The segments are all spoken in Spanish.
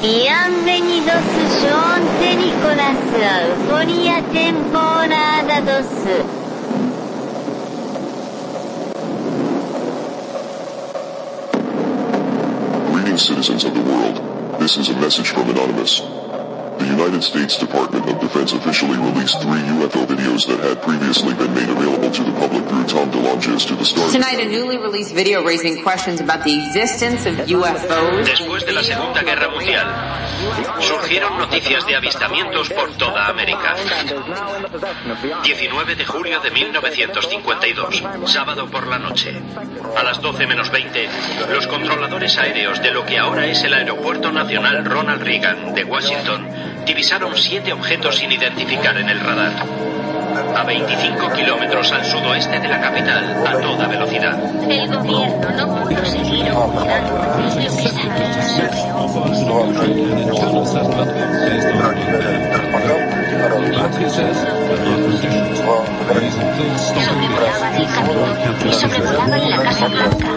Bienvenidos Nicolas Euforia temporada 2. Greetings, citizens of the world. This is a message from Anonymous. The United States Department of Defense officially released three UFO videos that had previously been made available to the public through Tom DeLonges to the Star. Tonight, a newly released video raising questions about the existence of UFOs. Después de la Segunda Guerra Mundial, surgieron noticias de avistamientos por toda América. 19 de julio de 1952, sábado por la noche. A las 12 menos 20, los controladores aéreos de lo que ahora es el Aeropuerto Nacional Ronald Reagan de Washington divisaron siete objetos sin identificar en el radar. A 25 kilómetros al sudoeste de la capital, a toda velocidad. El gobierno no pudo seguir que Sobrevolaba el camino y sobrevolaban la Casa Blanca,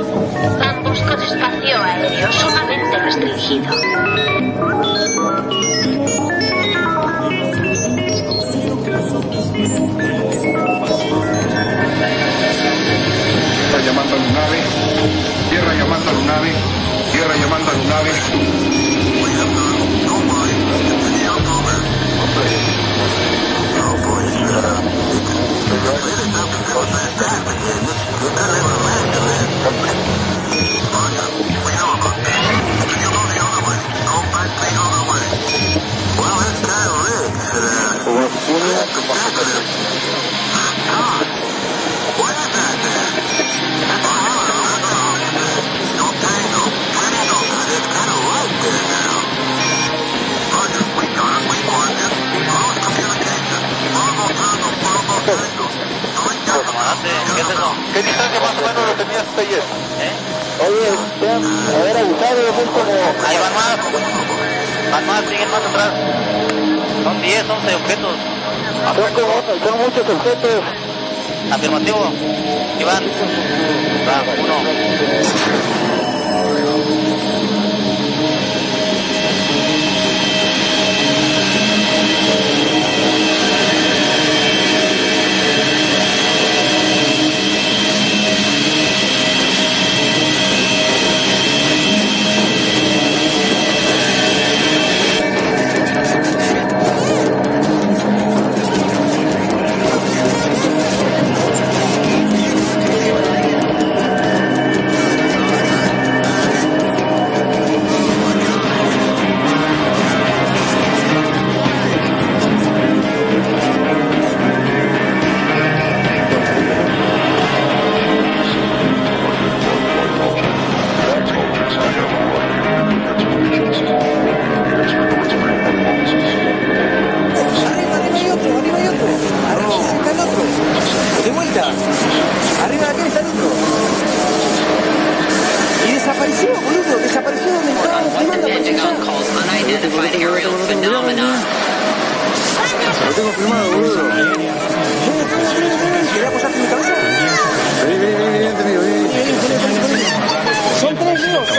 ambos con espacio aéreo sumamente restringido. Tierra llamando Lunave, tierra llamando Lunave, tierra llamando a Lunave. ¿Qué distancia más o menos lo tenías ayer? Oye, vean, haber abusado es como... Ahí van más. Van más, siguen más atrás. Son 10, 11 objetos. Son, como, son muchos objetos. Afirmativo. Iván. Va, uno. Arriba de está el otro. Y desapareció, boludo. Desapareció donde estábamos filmando. Lo tengo filmado, boludo. ¿Querés apoyarte en mi cabeza? Vení, vení, vení, vení, vení, vení. Son tres Leos.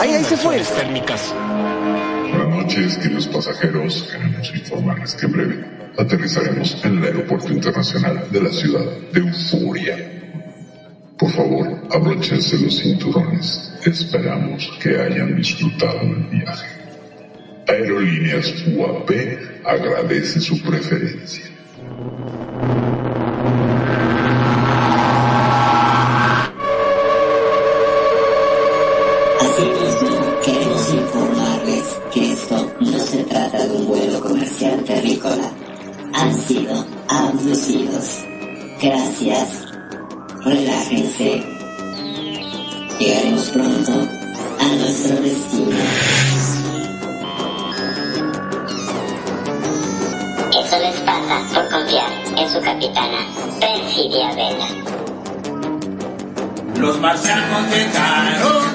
Ahí, ahí se fue. Buenas noches, queridos pasajeros. Queremos informarles que en breve aterrizaremos en el Aeropuerto Internacional de la ciudad de Euforia. Por favor, abróchense los cinturones. Esperamos que hayan disfrutado del viaje. Aerolíneas UAP agradece su preferencia. Sido abducidos. Gracias. Relájense. Llegaremos pronto a nuestro destino. Eso les pasa por confiar en su capitana, Perfidia Vela. Los marcianos llegaron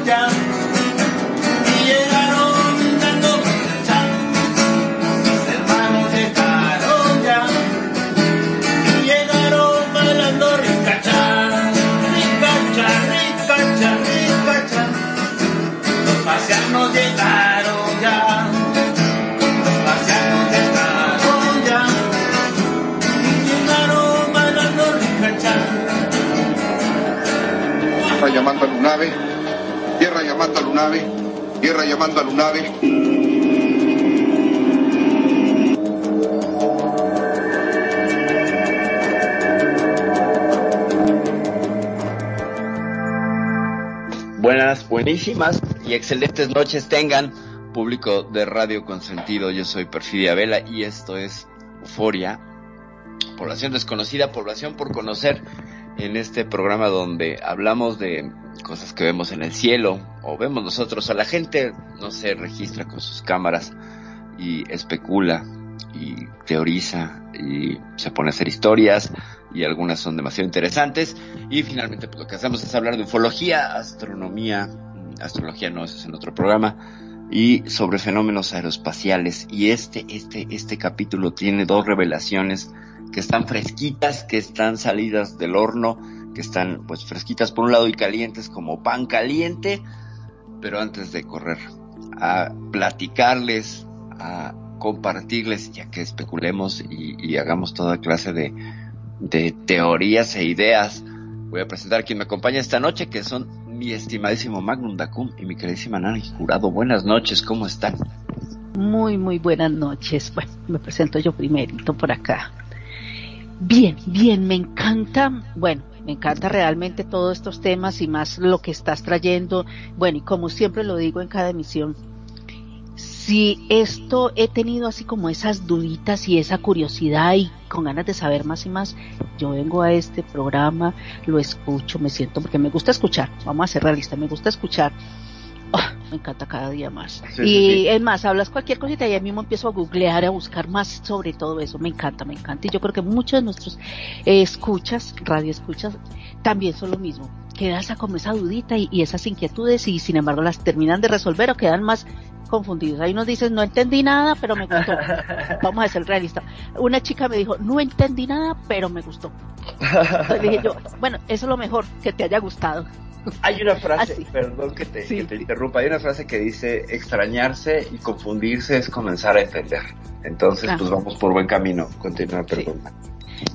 llamando a Lunave. Tierra llamando a Lunave. Tierra llamando a Lunave. Buenas, buenísimas y excelentes noches tengan, público de Radio Consentido. Yo soy Perfidia Vela y esto es Euforia, población desconocida, población por conocer en este programa donde hablamos de cosas que vemos en el cielo o vemos nosotros. A la gente no se registra con sus cámaras y especula y teoriza y se pone a hacer historias y algunas son demasiado interesantes y finalmente pues, lo que hacemos es hablar de ufología, astronomía, astrología no, eso es en otro programa y sobre fenómenos aeroespaciales y este este este capítulo tiene dos revelaciones que están fresquitas, que están salidas del horno, que están pues fresquitas por un lado y calientes como pan caliente, pero antes de correr a platicarles, a compartirles, ya que especulemos y, hagamos toda clase de, de teorías e ideas, voy a presentar a quien me acompaña esta noche, que son mi estimadísimo Magnum Dacum y mi queridísima Nani Jurado. Buenas noches, ¿cómo están? Muy, muy buenas noches. Bueno, me presento yo primerito por acá. Bien, bien, me encanta, bueno, me encanta realmente todos estos temas y más lo que estás trayendo. Bueno, y como siempre lo digo en cada emisión, si esto he tenido así como esas duditas y esa curiosidad y con ganas de saber más y más, yo vengo a este programa, lo escucho, me siento, porque me gusta escuchar, vamos a ser realistas, me gusta escuchar. Oh, me encanta cada día más. Sí, y sí, es más, hablas cualquier cosita y ahí mismo empiezo a googlear, a buscar más sobre todo eso. Me encanta, me encanta. Y yo creo que muchos de nuestros eh, escuchas, radio escuchas, también son lo mismo. Queda esa como esa dudita y, y esas inquietudes y sin embargo las terminan de resolver o quedan más confundidos. Hay unos dicen, no entendí nada, pero me gustó. Vamos a ser realistas. Una chica me dijo, no entendí nada, pero me gustó. Entonces dije yo, bueno, eso es lo mejor, que te haya gustado. Hay una frase, Así. perdón que te, Sí. que te interrumpa, hay una frase que dice extrañarse y confundirse es comenzar a entender. Entonces, Ah. pues vamos por buen camino. Continúa, Sí. perdón.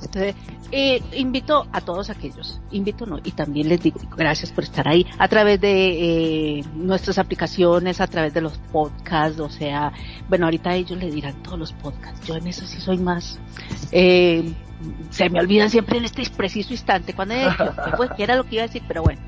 Entonces, eh, invito a todos aquellos, invito no, y también les digo gracias por estar ahí a través de eh, nuestras aplicaciones, a través de los podcasts, o sea, bueno, ahorita ellos le dirán todos los podcasts, yo en eso sí soy más, eh, se me olvidan siempre en este preciso instante, cuando pues, que era lo que iba a decir, pero bueno.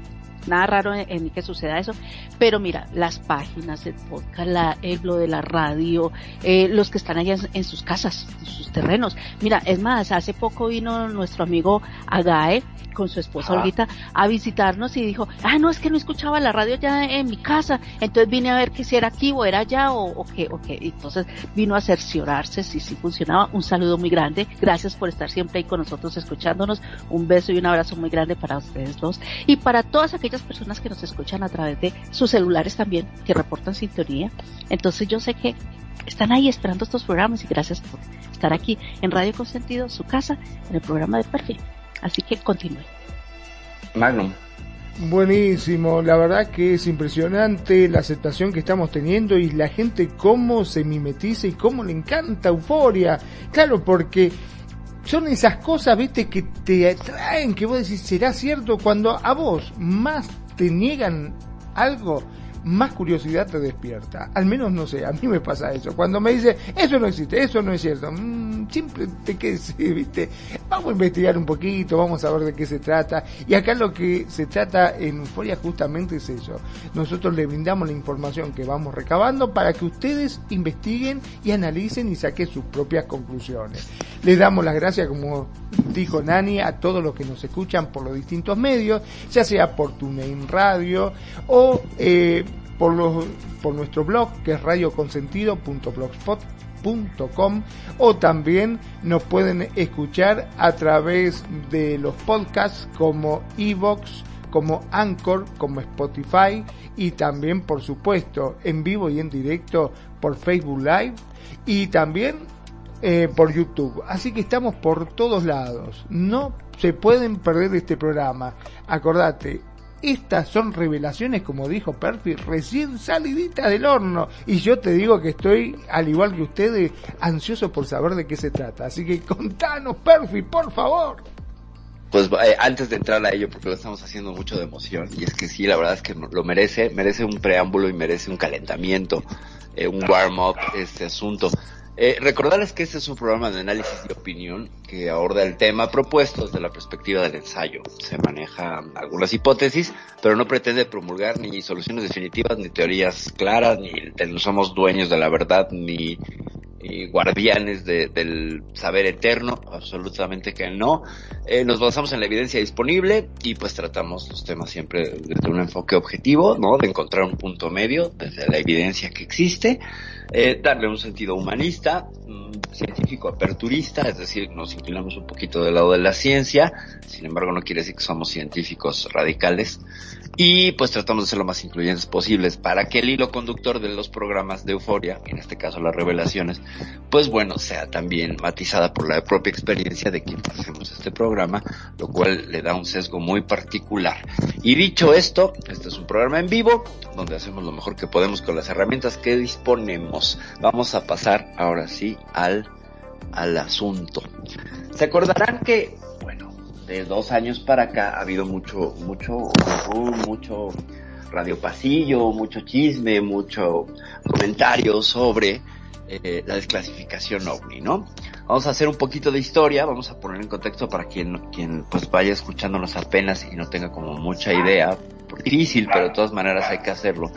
Nada raro en, en mí que suceda eso, pero mira, las páginas, el podcast, la, el, lo de la radio, eh, los que están allá en, en sus casas, en sus terrenos. Mira, es más, hace poco vino nuestro amigo Agae con su esposa Ajá. Olguita a visitarnos y dijo, ah, no, es que no escuchaba la radio ya en mi casa, entonces vine a ver que si era aquí o era allá o, o qué, o qué. Entonces vino a cerciorarse si sí funcionaba. Un saludo muy grande, gracias por estar siempre ahí con nosotros escuchándonos. Un beso y un abrazo muy grande para ustedes dos y para todas aquellas personas que nos escuchan a través de sus celulares también, que reportan sintonía. Entonces yo sé que están ahí esperando estos programas y gracias por estar aquí en Radio Consentido, su casa, en el programa de Perfil. Así que continúe. Magnum. Buenísimo, la verdad que es impresionante la aceptación que estamos teniendo y la gente cómo se mimetiza y cómo le encanta euforia. Claro, porque son esas cosas, viste, que te atraen, que vos decís, ¿será cierto? Cuando a vos más te niegan algo, más curiosidad te despierta. Al menos no sé, a mí me pasa eso. Cuando me dice, eso no existe, eso no es cierto, mm, siempre te quedes, viste, vamos a investigar un poquito, vamos a ver de qué se trata. Y acá lo que se trata en Euforia justamente es eso. Nosotros le brindamos la información que vamos recabando para que ustedes investiguen y analicen y saquen sus propias conclusiones. Les damos las gracias, como dijo Nani, a todos los que nos escuchan por los distintos medios, ya sea por TuneIn Radio o eh, por, los, por nuestro blog que es radioconsentido.blogspot.com o también nos pueden escuchar a través de los podcasts como Evox, como Anchor, como Spotify y también por supuesto en vivo y en directo por Facebook Live y también eh, por YouTube. Así que estamos por todos lados. No se pueden perder este programa. Acordate, estas son revelaciones, como dijo Perfi, recién saliditas del horno. Y yo te digo que estoy, al igual que ustedes, ansioso por saber de qué se trata. Así que contanos, Perfi, por favor. pues eh, antes de entrar a ello, porque lo estamos haciendo mucho de emoción, y es que sí, la verdad es que lo merece, merece un preámbulo y merece un calentamiento, eh, un warm-up este asunto. Eh, recordarles que este es un programa de análisis y opinión que aborda el tema propuesto desde la perspectiva del ensayo. Se manejan algunas hipótesis, pero no pretende promulgar ni soluciones definitivas, ni teorías claras, ni no somos dueños de la verdad, ni, ni guardianes de- del saber eterno, absolutamente que no. Eh, nos basamos en la evidencia disponible y pues tratamos los temas siempre desde un enfoque objetivo, ¿no? De encontrar un punto medio desde la evidencia que existe, eh, darle un sentido humanista, mm, científico aperturista, es decir, nos inclinamos un poquito del lado de la ciencia, sin embargo no quiere decir que somos científicos radicales, y pues tratamos de ser lo más incluyentes posibles para que el hilo conductor de los programas de euforia, en este caso las revelaciones, pues bueno, sea también matizada por la propia experiencia de quienes hacemos este programa, lo cual le da un sesgo muy particular. Y dicho esto, este es un programa en vivo, donde hacemos lo mejor que podemos con las herramientas que disponemos. Vamos a pasar ahora sí al, al asunto. Se acordarán que, de dos años para acá ha habido mucho, mucho, mucho radio pasillo, mucho chisme, mucho comentario sobre eh, la desclasificación ovni, ¿no? Vamos a hacer un poquito de historia, vamos a poner en contexto para quien, quien pues vaya escuchándonos apenas y no tenga como mucha idea, difícil, pero de todas maneras hay que hacerlo.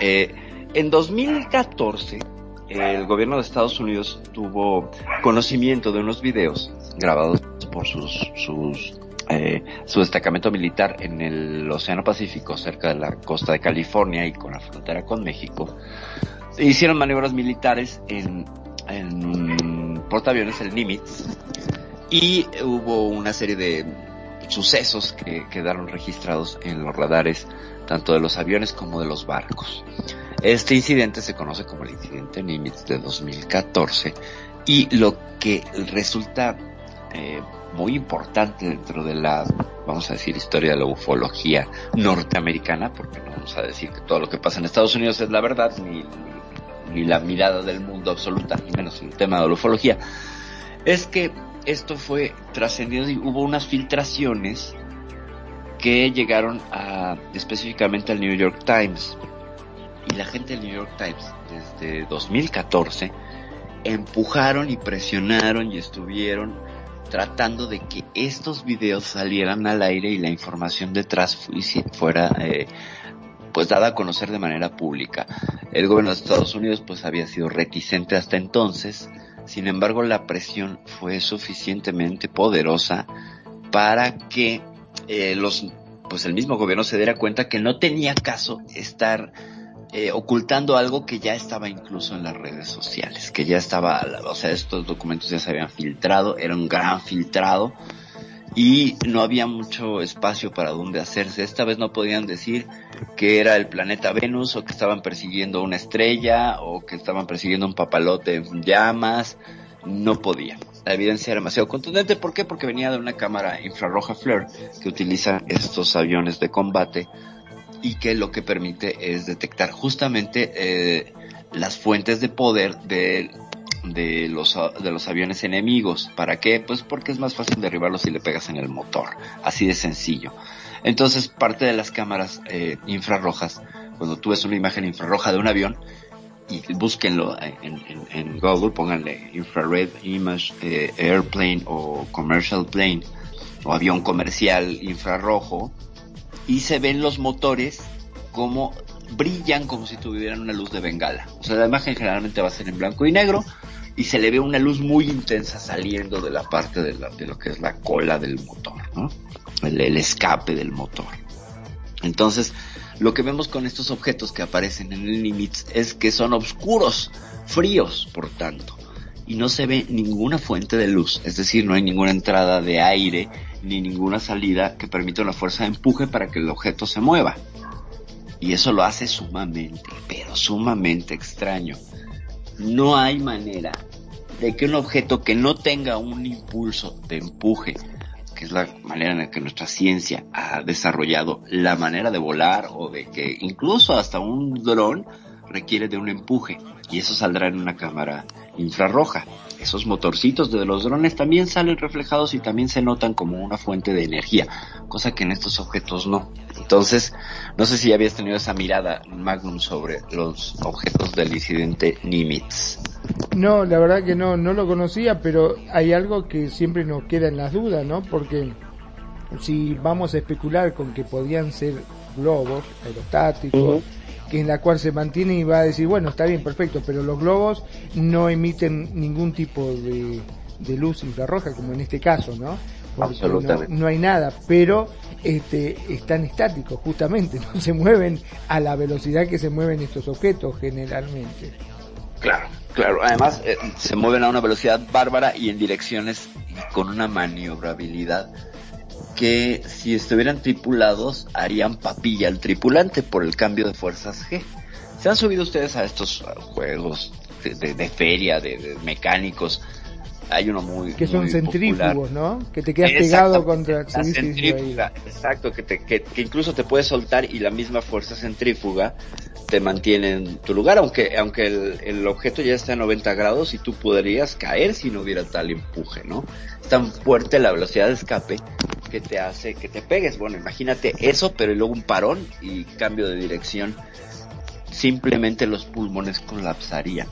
Eh, en 2014, el gobierno de Estados Unidos tuvo conocimiento de unos videos grabados por sus, sus eh, su destacamento militar en el Océano Pacífico, cerca de la costa de California y con la frontera con México. Hicieron maniobras militares en, en portaaviones, el Nimitz, y hubo una serie de sucesos que quedaron registrados en los radares tanto de los aviones como de los barcos. Este incidente se conoce como el incidente Nimitz de 2014 y lo que resulta eh, muy importante dentro de la, vamos a decir, historia de la ufología norteamericana, porque no vamos a decir que todo lo que pasa en Estados Unidos es la verdad, ni, ni, la mirada del mundo absoluta, ni menos el tema de la ufología, es que esto fue trascendido y hubo unas filtraciones que llegaron a específicamente al New York Times. Y la gente del New York Times desde 2014 empujaron y presionaron y estuvieron tratando de que estos videos salieran al aire y la información detrás fuera eh, pues dada a conocer de manera pública. El gobierno de Estados Unidos pues había sido reticente hasta entonces, sin embargo la presión fue suficientemente poderosa para que eh, los pues el mismo gobierno se diera cuenta que no tenía caso estar eh, ocultando algo que ya estaba incluso en las redes sociales, que ya estaba, o sea, estos documentos ya se habían filtrado, era un gran filtrado y no había mucho espacio para donde hacerse. Esta vez no podían decir que era el planeta Venus o que estaban persiguiendo una estrella o que estaban persiguiendo un papalote en llamas, no podían. La evidencia era demasiado contundente. ¿Por qué? Porque venía de una cámara infrarroja FLIR que utilizan estos aviones de combate y que lo que permite es detectar justamente eh, las fuentes de poder de, de, los, de los aviones enemigos. ¿Para qué? Pues porque es más fácil derribarlos si le pegas en el motor. Así de sencillo. Entonces, parte de las cámaras eh, infrarrojas, cuando tú ves una imagen infrarroja de un avión, y búsquenlo en, Google, pónganle infrared image eh, airplane o commercial plane o avión comercial infrarrojo y se ven los motores como brillan como si tuvieran una luz de bengala. O sea, la imagen generalmente va a ser en blanco y negro y se le ve una luz muy intensa saliendo de la parte de, la, de lo que es la cola del motor. El, el escape del motor. Entonces, lo que vemos con estos objetos que aparecen en el Nimitz es que son oscuros, fríos, por tanto, y no se ve ninguna fuente de luz, es decir, no hay ninguna entrada de aire ni ninguna salida que permita una fuerza de empuje para que el objeto se mueva. Y eso lo hace sumamente, pero sumamente extraño. No hay manera de que un objeto que no tenga un impulso de empuje que es la manera en la que nuestra ciencia ha desarrollado la manera de volar o de que incluso hasta un dron requiere de un empuje y eso saldrá en una cámara infrarroja. Esos motorcitos de los drones también salen reflejados y también se notan como una fuente de energía, cosa que en estos objetos no. Entonces, no sé si habías tenido esa mirada, Magnum, sobre los objetos del incidente Nimitz. No, la verdad que no, no lo conocía, pero hay algo que siempre nos queda en las dudas, ¿no? Porque si vamos a especular con que podían ser globos aerostáticos, que en la cual se mantiene y va a decir, bueno, está bien, perfecto, pero los globos no emiten ningún tipo de, de luz infrarroja, como en este caso, ¿no? Porque no, Absolutamente. no hay nada, pero este, están estáticos, justamente, no se mueven a la velocidad que se mueven estos objetos generalmente. Claro, claro. Además, eh, se mueven a una velocidad bárbara y en direcciones con una maniobrabilidad que si estuvieran tripulados harían papilla al tripulante por el cambio de fuerzas G. ¿Se han subido ustedes a estos juegos de, de- de feria, de, de mecánicos? Hay uno muy Que son muy centrífugos, popular. ¿no? Que te quedas pegado contra... la sí, sí, sí, centrífuga, exacto, que, te, que, que incluso te puedes soltar y la misma fuerza centrífuga te mantiene en tu lugar, aunque aunque el, el objeto ya está a 90 grados y tú podrías caer si no hubiera tal empuje, ¿no? Es tan fuerte la velocidad de escape que te hace que te pegues. Bueno, imagínate eso, pero luego un parón y cambio de dirección. Simplemente los pulmones colapsarían,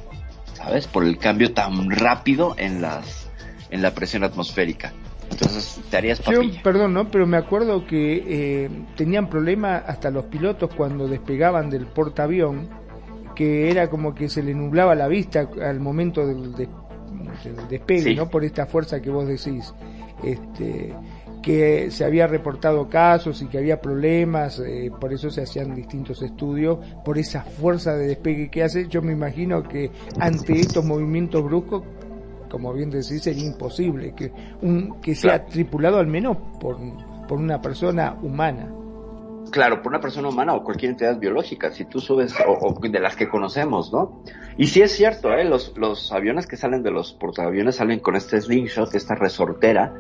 ¿sabes? Por el cambio tan rápido en las en la presión atmosférica. Entonces te harías Yo, papilla. perdón, ¿no? Pero me acuerdo que eh, tenían problemas hasta los pilotos cuando despegaban del portaavión, que era como que se le nublaba la vista al momento del, des- del despegue, Sí. ¿no? Por esta fuerza que vos decís. Este, que se había reportado casos y que había problemas, eh, por eso se hacían distintos estudios, por esa fuerza de despegue que hace. Yo me imagino que ante estos movimientos bruscos, como bien decís, sería imposible que un que sea Claro. tripulado al menos por, por una persona humana. Claro, por una persona humana o cualquier entidad biológica, si tú subes, o, o de las que conocemos, ¿no? Y sí es cierto, ¿eh? Los, los aviones que salen de los portaaviones salen con este slingshot, esta resortera,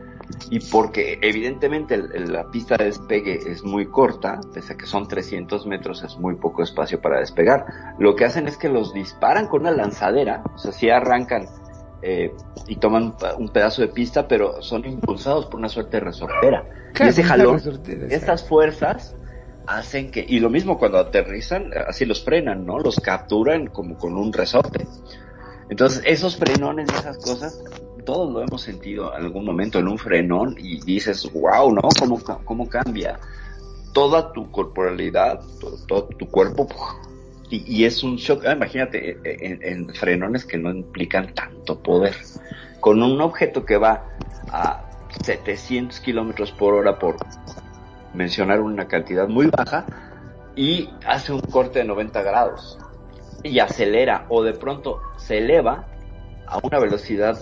y porque evidentemente el- el- la pista de despegue es muy corta, pese a que son 300 metros, es muy poco espacio para despegar. Lo que hacen es que los disparan con una lanzadera, o sea, sí arrancan eh, y toman un pedazo de pista, pero son impulsados por una suerte de resortera. Claro, y ese jalón, resortera, estas fuerzas hacen que, y lo mismo cuando aterrizan, así los frenan, ¿no? Los capturan como con un resorte. Entonces, esos frenones y esas cosas, todos lo hemos sentido en algún momento en un frenón y dices, wow, ¿no? ¿Cómo, cómo cambia toda tu corporalidad, todo, tu cuerpo? Y, es un shock, ah, imagínate, eh, en, en frenones que no implican tanto poder. Con un objeto que va a 700 kilómetros por hora por mencionar una cantidad muy baja y hace un corte de 90 grados y acelera o de pronto se eleva a una velocidad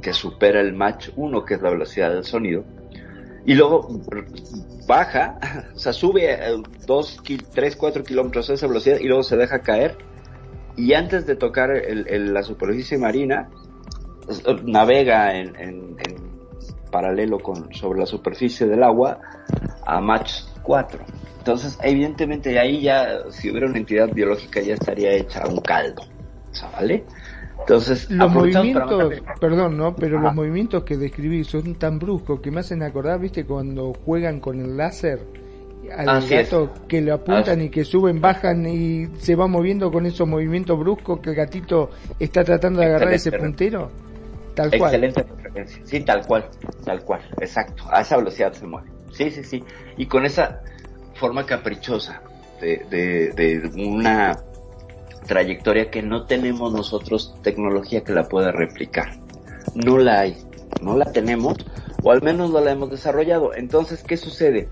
que supera el Mach 1 que es la velocidad del sonido y luego baja, o sea, sube 2, 3, 4 kilómetros a esa velocidad y luego se deja caer. Y antes de tocar el- la superficie marina s- navega en paralelo con sobre la superficie del agua a Mach 4. Entonces, evidentemente ahí ya, si hubiera una entidad biológica, ya estaría hecha un caldo, ¿vale? Entonces, Los para movimientos, perdón, ¿no? Pero Ajá. los movimientos que describí son tan bruscos que me hacen acordar, ¿viste? Cuando juegan con el láser al Así es. gato que lo apuntan Así. y que suben, bajan y se va moviendo con esos movimientos bruscos que el gatito está tratando de agarrar ese puntero. Tal cual. Excelente referencia. Sí, tal cual, tal cual, exacto. A esa velocidad se mueve. Sí, sí, sí. Y con esa forma caprichosa de, de, de una trayectoria que no tenemos nosotros tecnología que la pueda replicar. No la hay, no la tenemos, o al menos no la hemos desarrollado. Entonces, ¿qué sucede?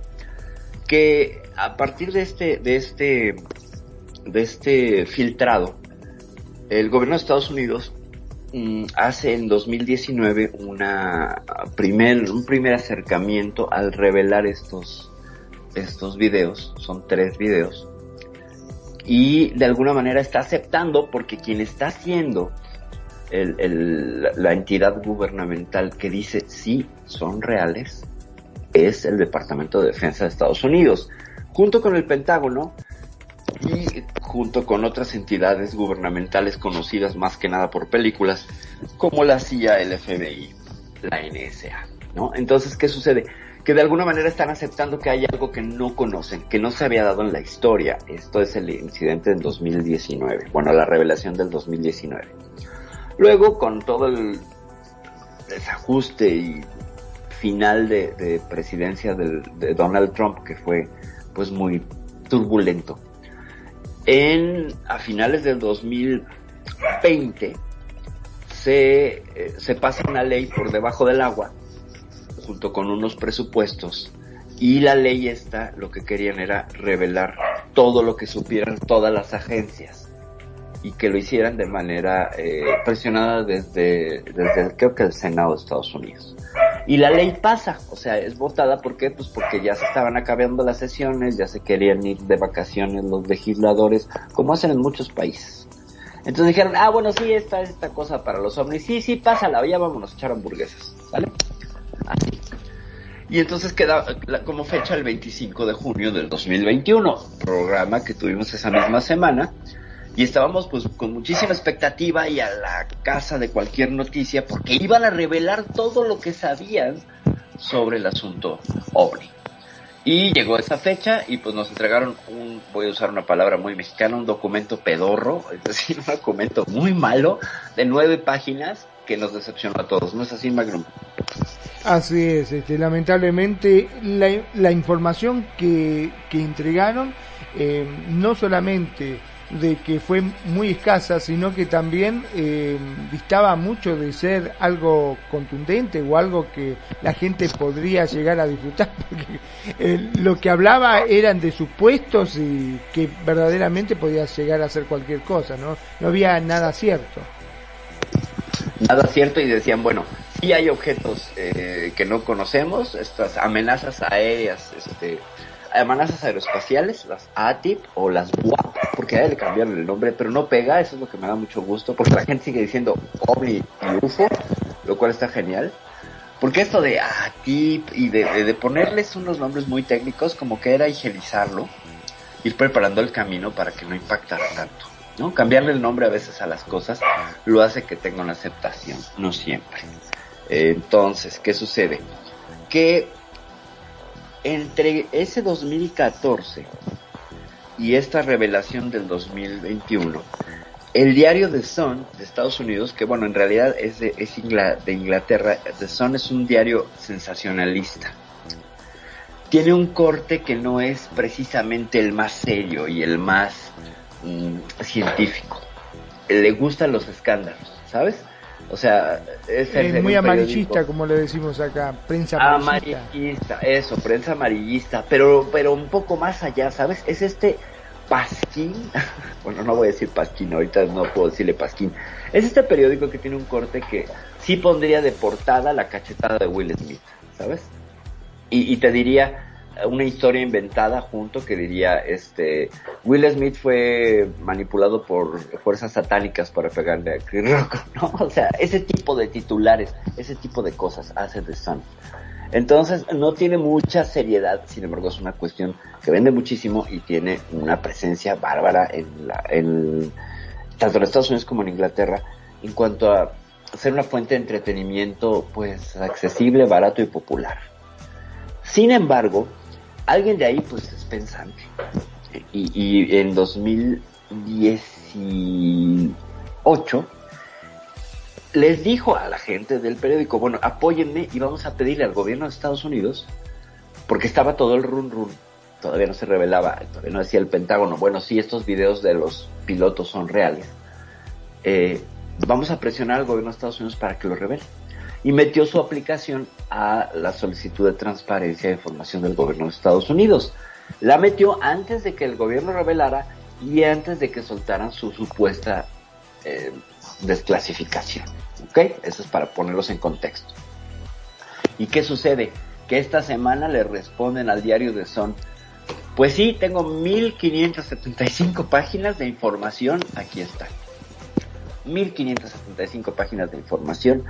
Que a partir de este, de este, de este filtrado, el gobierno de Estados Unidos hace en 2019 una primer, un primer acercamiento al revelar estos, estos videos, son tres videos, y de alguna manera está aceptando porque quien está haciendo el, el- la- la entidad gubernamental que dice sí son reales es el Departamento de Defensa de Estados Unidos, junto con el Pentágono y junto con otras entidades gubernamentales conocidas más que nada por películas, como la CIA, el FBI, la NSA, ¿no? Entonces, ¿qué sucede? Que de alguna manera están aceptando que hay algo que no conocen, que no se había dado en la historia. Esto es el incidente del 2019, bueno, la revelación del 2019. Luego, con todo el desajuste y final de, de presidencia de Donald Trump, que fue pues muy turbulento, en, a finales del 2020 se, eh, se pasa una ley por debajo del agua junto con unos presupuestos y la ley esta lo que querían era revelar todo lo que supieran todas las agencias y que lo hicieran de manera eh, presionada desde, desde creo que el Senado de Estados Unidos. Y la ley pasa, o sea, es votada, ¿por qué? Pues porque ya se estaban acabando las sesiones, ya se querían ir de vacaciones los legisladores, como hacen en muchos países. Entonces dijeron, ah, bueno, sí, esta es esta cosa para los ovnis, sí, sí, pásala, ya vámonos a echar hamburguesas, ¿vale? Así. Y entonces queda como fecha el 25 de junio del 2021, programa que tuvimos esa misma semana, y estábamos pues con muchísima expectativa y a la casa de cualquier noticia porque iban a revelar todo lo que sabían sobre el asunto OVNI. Y llegó esa fecha y pues nos entregaron un, voy a usar una palabra muy mexicana, un documento pedorro, es decir, un documento muy malo de nueve páginas que nos decepcionó a todos. ¿No es así, Magnum? Así es, este, lamentablemente la, información que, que entregaron eh, no solamente de que fue muy escasa, sino que también eh, distaba mucho de ser algo contundente o algo que la gente podría llegar a disfrutar, porque eh, lo que hablaba eran de supuestos y que verdaderamente podía llegar a ser cualquier cosa, ¿no? No había nada cierto. nada cierto y decían, bueno, sí hay objetos eh, que no conocemos, estas amenazas aéreas, este, amenazas aeroespaciales, las ATIP o las BUAP, porque a él le cambiaron el nombre, pero no pega, eso es lo que me da mucho gusto, porque la gente sigue diciendo OVNI y UFO, lo cual está genial. Porque esto de ATIP y de, de- ponerles unos nombres muy técnicos, como que era higienizarlo, ir preparando el camino para que no impactara tanto. ¿no? Cambiarle el nombre a veces a las cosas lo hace que tenga una aceptación, no siempre. Entonces, ¿qué sucede? Que entre ese 2014 y esta revelación del 2021, el diario The Sun de Estados Unidos, que bueno, en realidad es de, es de Inglaterra, The Sun es un diario sensacionalista. Tiene un corte que no es precisamente el más serio y el más mm, científico. Le gustan los escándalos, ¿sabes? O sea, es muy amarillista, como le decimos acá, prensa amarillista. amarillista, eso, prensa amarillista, pero, pero un poco más allá, ¿sabes? Es este pasquín, bueno, no voy a decir pasquín, ahorita no puedo decirle pasquín, es este periódico que tiene un corte que sí pondría de portada la cachetada de Will Smith, ¿sabes? Y, y te diría una historia inventada junto que diría, este, Will Smith fue manipulado por fuerzas satánicas para pegarle a Chris Rock, ¿no? O sea, ese tipo de titulares, ese tipo de cosas hace The Sun. Entonces, no tiene mucha seriedad, sin embargo, es una cuestión que vende muchísimo y tiene una presencia bárbara en la, en, tanto en Estados Unidos como en Inglaterra, en cuanto a ser una fuente de entretenimiento, pues, accesible, barato y popular. Sin embargo, alguien de ahí, pues, es pensante. Y, en 2018, les dijo a la gente del periódico, bueno, apóyenme y vamos a pedirle al gobierno de Estados Unidos, porque estaba todo el run run, todavía no se revelaba, todavía no decía el Pentágono, bueno, sí, estos videos de los pilotos son reales. Eh, vamos a presionar al gobierno de Estados Unidos para que lo revele. Y metió su aplicación a la solicitud de transparencia de información del gobierno de Estados Unidos. La metió antes de que el gobierno revelara y antes de que soltaran su supuesta eh, desclasificación. ¿Ok? Eso es para ponerlos en contexto. ¿Y qué sucede? Que esta semana le responden al diario de Son. Pues sí, tengo 1575 páginas de información. Aquí están. 1575 páginas de información.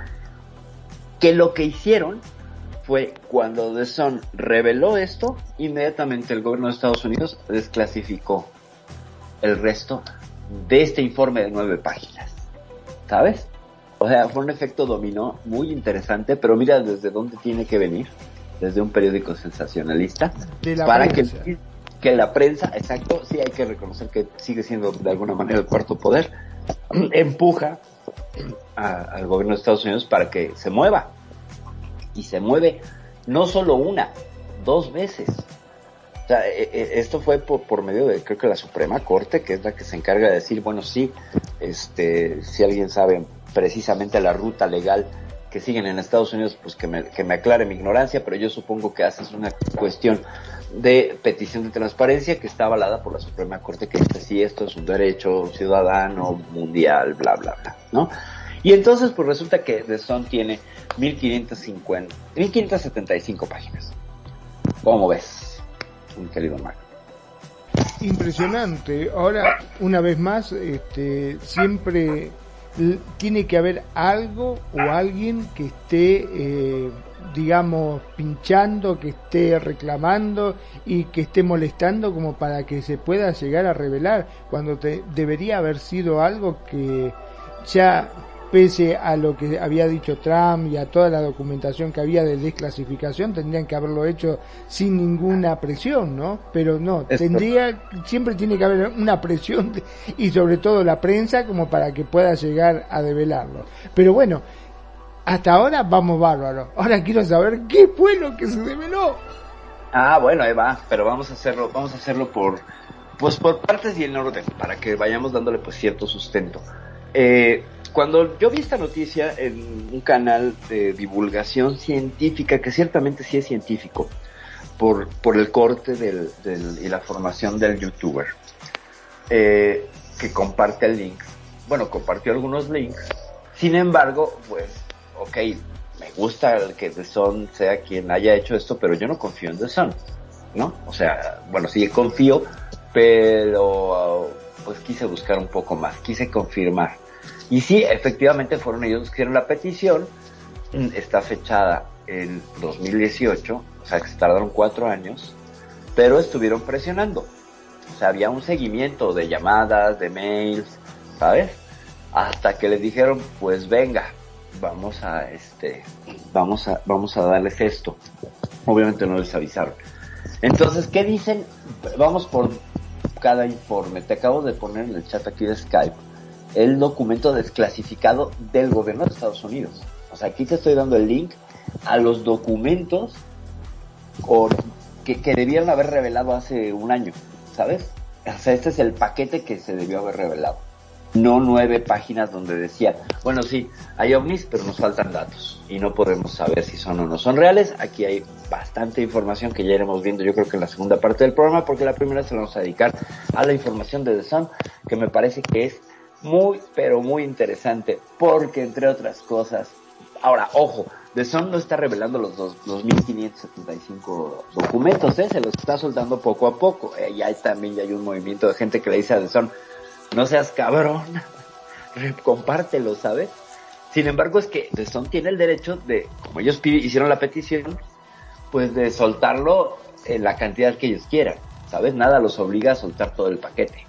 Que lo que hicieron fue cuando The Sun reveló esto, inmediatamente el gobierno de Estados Unidos desclasificó el resto de este informe de nueve páginas. ¿Sabes? O sea, fue un efecto dominó muy interesante, pero mira desde dónde tiene que venir, desde un periódico sensacionalista, para prensa. que, que la prensa, exacto, sí hay que reconocer que sigue siendo de alguna manera el cuarto poder, empuja a- al gobierno de Estados Unidos para que se mueva. Y se mueve no solo una, dos veces. O sea, e- e- esto fue por, por medio de, creo que la Suprema Corte, que es la que se encarga de decir, bueno, sí, este, si alguien sabe precisamente la ruta legal que siguen en Estados Unidos, pues que me, que me aclare mi ignorancia, pero yo supongo que haces una cuestión de petición de transparencia que está avalada por la Suprema Corte que dice, sí, esto es un derecho ciudadano mundial, bla, bla, bla, ¿no? Y entonces, pues resulta que The Sun tiene 1550, 1575 páginas. ¿Cómo ves, mi querido Marco? Impresionante. Ahora, una vez más, este, siempre tiene que haber algo o alguien que esté, eh, digamos, pinchando, que esté reclamando y que esté molestando como para que se pueda llegar a revelar, cuando te- debería haber sido algo que ya pese a lo que había dicho Trump y a toda la documentación que había de desclasificación, tendrían que haberlo hecho sin ninguna presión, ¿no? Pero no, Esto- tendría, siempre tiene que haber una presión de- y sobre todo la prensa como para que pueda llegar a develarlo. Pero bueno, hasta ahora vamos bárbaro. Ahora quiero saber qué fue lo que se develó. Ah, bueno, ahí va, pero vamos a hacerlo, vamos a hacerlo por, pues por partes y en orden, para que vayamos dándole pues cierto sustento. Eh, cuando yo vi esta noticia en un canal de divulgación científica, que ciertamente sí es científico, por, por el corte del, del- y la formación del youtuber, eh, que comparte el link, bueno, compartió algunos links, sin embargo, pues, ok, me gusta que The Sun sea quien haya hecho esto, pero yo no confío en The Sun, ¿no? O sea, bueno, sí confío, pero pues quise buscar un poco más, quise confirmar. Y sí, efectivamente fueron ellos los que hicieron la petición, está fechada en 2018, o sea que se tardaron cuatro años, pero estuvieron presionando. O sea, había un seguimiento de llamadas, de mails, ¿sabes? Hasta que les dijeron, pues venga, vamos a este, vamos a, vamos a darles esto. Obviamente no les avisaron. Entonces, ¿qué dicen? Vamos por cada informe. Te acabo de poner en el chat aquí de Skype el documento desclasificado del gobierno de Estados Unidos. O sea, aquí te estoy dando el link a los documentos con- que, que debieron haber revelado hace un año, ¿sabes? O sea, este es el paquete que se debió haber revelado. No nueve páginas donde decía, bueno, sí, hay ovnis, pero nos faltan datos y no podemos saber si son o no son reales. Aquí hay bastante información que ya iremos viendo, yo creo que en la segunda parte del programa, porque la primera se la vamos a dedicar a la información de The Sun, que me parece que es muy, pero muy interesante, porque entre otras cosas, ahora, ojo, The Sun no está revelando los, dos, los 1575 documentos, ¿eh? se los está soltando poco a poco. Eh, ya hay, también ya hay un movimiento de gente que le dice a The Sun, no seas cabrón, compártelo, ¿sabes? Sin embargo, es que The Sun tiene el derecho de, como ellos hicieron la petición, pues de soltarlo en la cantidad que ellos quieran, ¿sabes? Nada los obliga a soltar todo el paquete.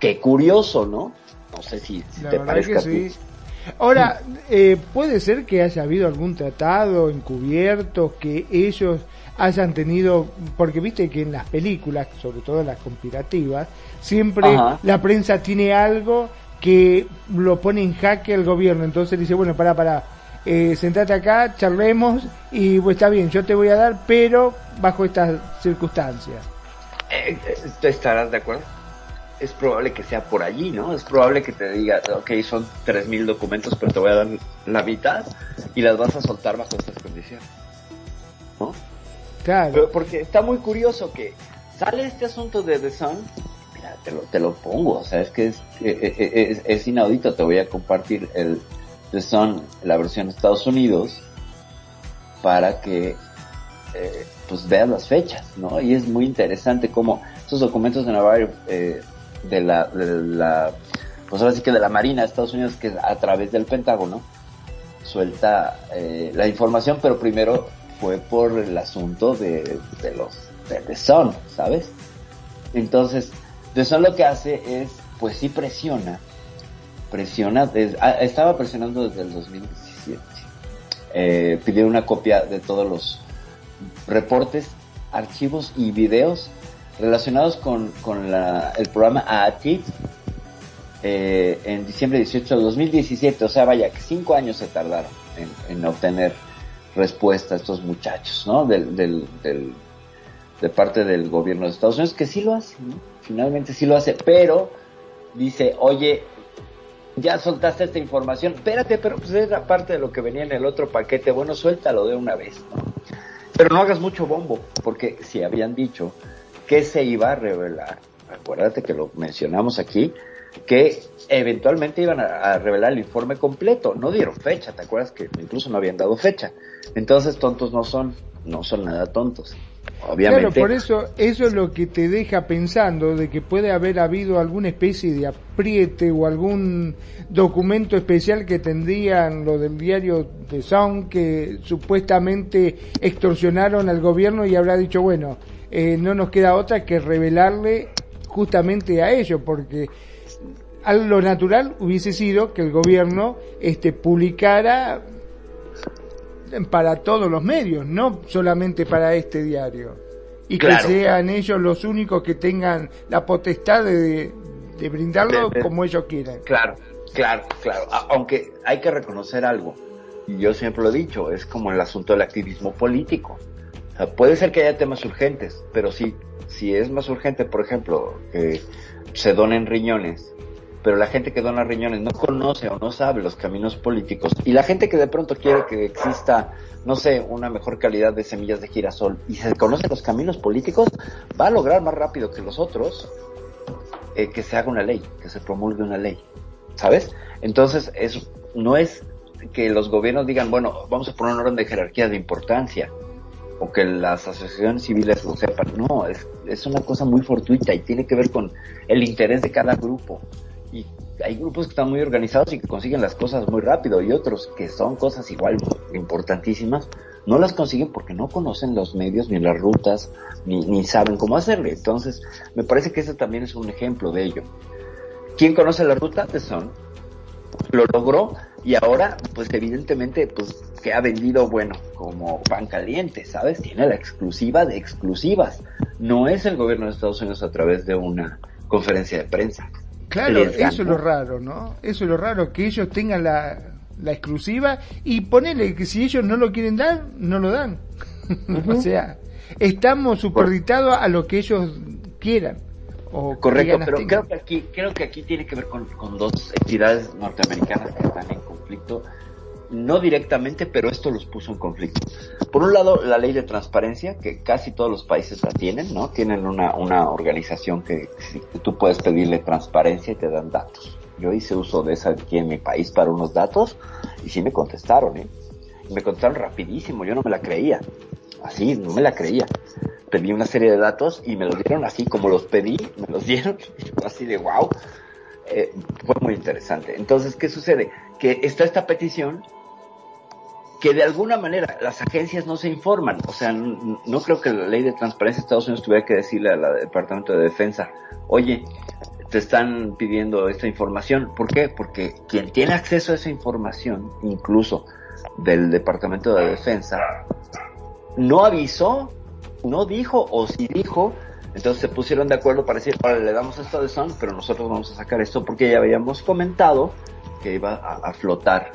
Qué curioso, ¿no? No sé si, si La te verdad parezca que a ti. sí. Ahora, eh, puede ser que haya habido algún tratado encubierto, que ellos hayan tenido, porque viste que en las películas, sobre todo las conspirativas, siempre Ajá. la prensa tiene algo que lo pone en jaque al gobierno, entonces dice, bueno, para, para, eh, sentate acá, charlemos y pues, está bien, yo te voy a dar, pero bajo estas circunstancias. Eh, eh, ¿tú estarás de acuerdo? Es probable que sea por allí, ¿no? Es probable que te diga, ok, son 3.000 documentos, pero te voy a dar la mitad y las vas a soltar bajo estas condiciones. ¿No? Porque está muy curioso que sale este asunto de The Sun, mira, te lo, te lo pongo, o sea, es que es, eh, eh, es, es inaudito, te voy a compartir el The Sun, la versión de Estados Unidos, para que eh, pues veas las fechas, ¿no? Y es muy interesante cómo estos documentos de Navarro, eh, de la, de la, pues ahora sí que de la Marina de Estados Unidos, que a través del Pentágono, suelta eh, la información, pero primero fue por el asunto de, de los de Sun, ¿sabes? Entonces, The Sun lo que hace es, pues sí presiona, presiona, ah, estaba presionando desde el 2017. Eh, pidió una copia de todos los reportes, archivos y videos relacionados con, con la- el programa AATIT eh, en diciembre 18 del 2017. O sea, vaya, que cinco años se tardaron en obtener respuesta a estos muchachos, ¿no? Del, del, de parte del gobierno de Estados Unidos, que sí lo hace, ¿no? Finalmente sí lo hace, pero dice, oye, ya soltaste esta información, espérate, pero pues era parte de lo que venía en el otro paquete, bueno, suéltalo de una vez, ¿no? Pero no hagas mucho bombo, porque si habían dicho que se iba a revelar, acuérdate que lo mencionamos aquí, que eventualmente iban a, revelar el informe completo, no dieron fecha, ¿te acuerdas que incluso no habían dado fecha? Entonces tontos no son, no son nada tontos. Obviamente. Claro, por eso, eso es lo que te deja pensando de que puede haber habido alguna especie de apriete o algún documento especial que tendrían lo del diario de Sound que supuestamente extorsionaron al gobierno y habrá dicho, bueno, eh, no nos queda otra que revelarle justamente a ellos, porque lo natural hubiese sido que el gobierno este publicara para todos los medios, no solamente para este diario. Y Claro. que sean ellos los únicos que tengan la potestad de, de brindarlo De- de- como ellos quieran. Claro, claro, claro. Aunque hay que reconocer algo, y yo siempre lo he dicho, es como el asunto del activismo político. O sea, puede ser que haya temas urgentes, pero si, si es más urgente, por ejemplo, que se donen riñones, pero la gente que dona riñones no conoce o no sabe los caminos políticos, y la gente que de pronto quiere que exista, no sé, una mejor calidad de semillas de girasol, y se conoce los caminos políticos, va a lograr más rápido que los otros eh, que se haga una ley, que se promulgue una ley, ¿sabes? Entonces, es, no es que los gobiernos digan, bueno, vamos a poner un orden de jerarquía de importancia, o que las asociaciones civiles lo sepan, no, es, es una cosa muy fortuita y tiene que ver con el interés de cada grupo. Y hay grupos que están muy organizados y que consiguen las cosas muy rápido, y otros que son cosas igual importantísimas, no las consiguen porque no conocen los medios ni las rutas, ni, saben cómo hacerle. Entonces, me parece que ese también es un ejemplo de ello. ¿Quién conoce la ruta? Sun. Lo logró y ahora, pues evidentemente, pues que ha vendido, bueno, como pan caliente, ¿sabes? Tiene la exclusiva de exclusivas. No es el gobierno de Estados Unidos a través de una conferencia de prensa. Claro, eso es lo raro, ¿no? Eso es lo raro, que ellos tengan la, la exclusiva y ponele que si ellos no lo quieren dar, no lo dan. o sea, estamos superditados a lo que ellos quieran. O Correcto, pero tengan. creo que aquí, creo que aquí tiene que ver con, con dos entidades norteamericanas que están en conflicto, no directamente, pero esto los puso en conflicto. Por un lado, la ley de transparencia, que casi todos los países la tienen, ¿no? Tienen una, una organización que, tú puedes pedirle transparencia y te dan datos. Yo hice uso de esa aquí en mi país para unos datos y sí me contestaron, ¿eh? Me contestaron rapidísimo, yo no me la creía. Así, no me la creía. Pedí una serie de datos y me los dieron así como los pedí, me los dieron, así de wow. Eh, fue muy interesante. Entonces, ¿qué sucede? Que está esta petición que de alguna manera las agencias no se informan. O sea, no creo que la ley de transparencia de Estados Unidos tuviera que decirle al Departamento de Defensa, oye, te están pidiendo esta información. ¿Por qué? Porque quien tiene acceso a esa información, incluso del Departamento de Defensa, no avisó, no dijo, o si dijo, entonces se pusieron de acuerdo para decir, ahora le damos esto de pero nosotros vamos a sacar esto porque ya habíamos comentado que iba a, flotar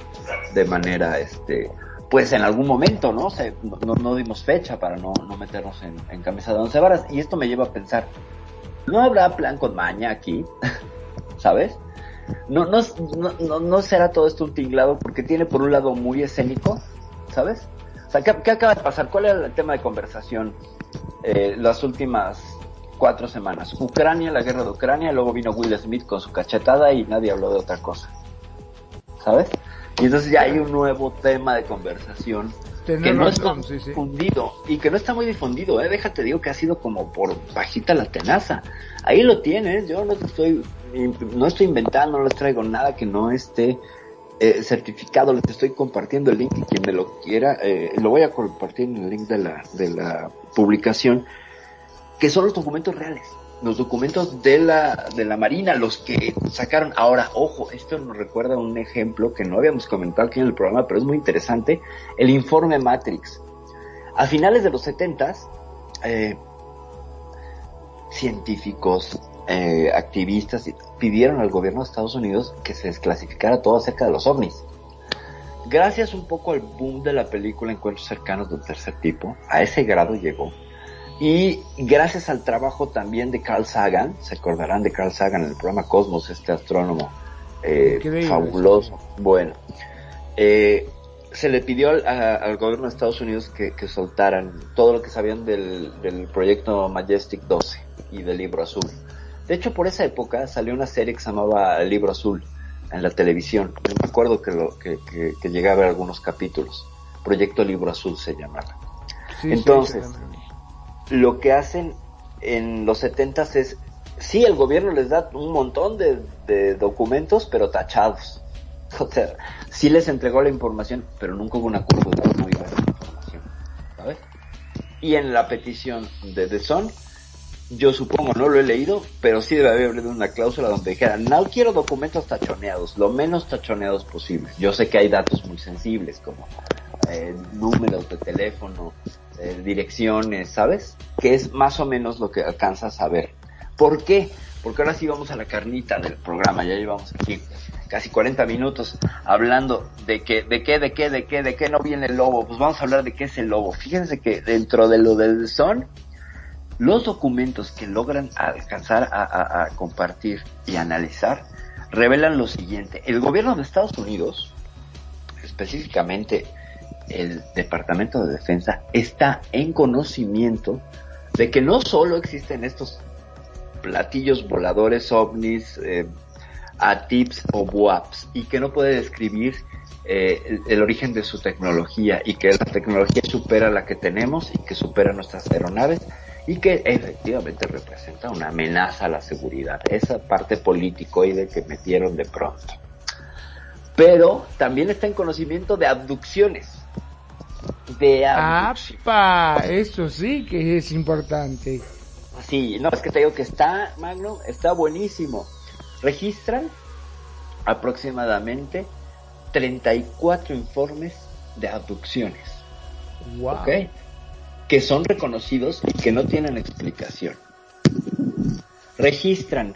de manera, este, pues en algún momento, ¿no? No, dimos fecha para no, no meternos en, en camisa de once varas. Y esto me lleva a pensar, ¿no habrá plan con maña aquí? ¿Sabes? No, no, no, no, será todo esto un tinglado porque tiene por un lado muy escénico, ¿sabes? O sea, ¿qué, qué acaba de pasar? ¿Cuál era el tema de conversación eh, las últimas cuatro semanas? Ucrania, la guerra de Ucrania, luego vino Will Smith con su cachetada y nadie habló de otra cosa, ¿sabes? Y entonces ya hay un nuevo tema de conversación que no razón, está sí, sí. difundido y que no está muy difundido, ¿eh? Déjate digo que ha sido como por bajita la tenaza. Ahí lo tienes, yo no estoy, no estoy inventando, no les traigo nada que no esté eh, certificado, les estoy compartiendo el link y quien me lo quiera, eh, lo voy a compartir en el link de la, de la publicación, que son los documentos reales. Los documentos de la, de la Marina, los que sacaron. Ahora, ojo, esto nos recuerda un ejemplo que no habíamos comentado aquí en el programa, pero es muy interesante, el informe Matrix. A finales de los 70 eh, científicos, eh, activistas pidieron al gobierno de Estados Unidos que se desclasificara todo acerca de los ovnis. Gracias un poco al boom de la película Encuentros cercanos del tercer tipo, a ese grado llegó. Y gracias al trabajo también de Carl Sagan, se acordarán de Carl Sagan en el programa Cosmos, este astrónomo eh, fabuloso. Bueno, eh, se le pidió al, a- al gobierno de Estados Unidos que, que soltaran todo lo que sabían del, del proyecto Majestic 12 y del libro azul. De hecho, por esa época salió una serie que se llamaba El libro azul en la televisión. Yo me acuerdo que, lo, que, que, que llegué a ver algunos capítulos. Proyecto Libro Azul se llamaba. Sí, Entonces, sí, lo que hacen en los 70 es, sí, el gobierno les da un montón de, de documentos, pero tachados. O sea, sí les entregó la información, pero nunca hubo un acuerdo de cómo iba esa información. ¿Sabes? Y en la petición de The Sun, yo supongo, no lo he leído, pero sí debe haber una cláusula donde dijera, no quiero documentos tachoneados, lo menos tachoneados posible. Yo sé que hay datos muy sensibles, como eh, números de teléfono, eh, direcciones, ¿sabes? Que es más o menos lo que alcanzas a ver. ¿Por qué? Porque ahora sí vamos a la carnita del programa, ya llevamos aquí casi 40 minutos hablando de que, de qué, de qué, de qué, de qué no viene el lobo. Pues vamos a hablar de qué es el lobo. Fíjense que dentro de lo del son, los documentos que logran alcanzar a compartir y analizar revelan lo siguiente. El gobierno de Estados Unidos, específicamente el Departamento de Defensa, está en conocimiento de que no solo existen estos platillos voladores, ovnis, eh, ATIPs o WAPs, y que no puede describir eh, el, origen de su tecnología y que la tecnología supera la que tenemos y que supera nuestras aeronaves y que efectivamente representa una amenaza a la seguridad. Esa parte políticoide que metieron de pronto. Pero también está en conocimiento de abducciones. De abducciones. ¡Apa! Eso sí que es importante. Sí, no, es que te digo que está, Magno, está buenísimo. Registran aproximadamente 34 informes de abducciones, Wow. ¿ok? Que son reconocidos y que no tienen explicación. Registran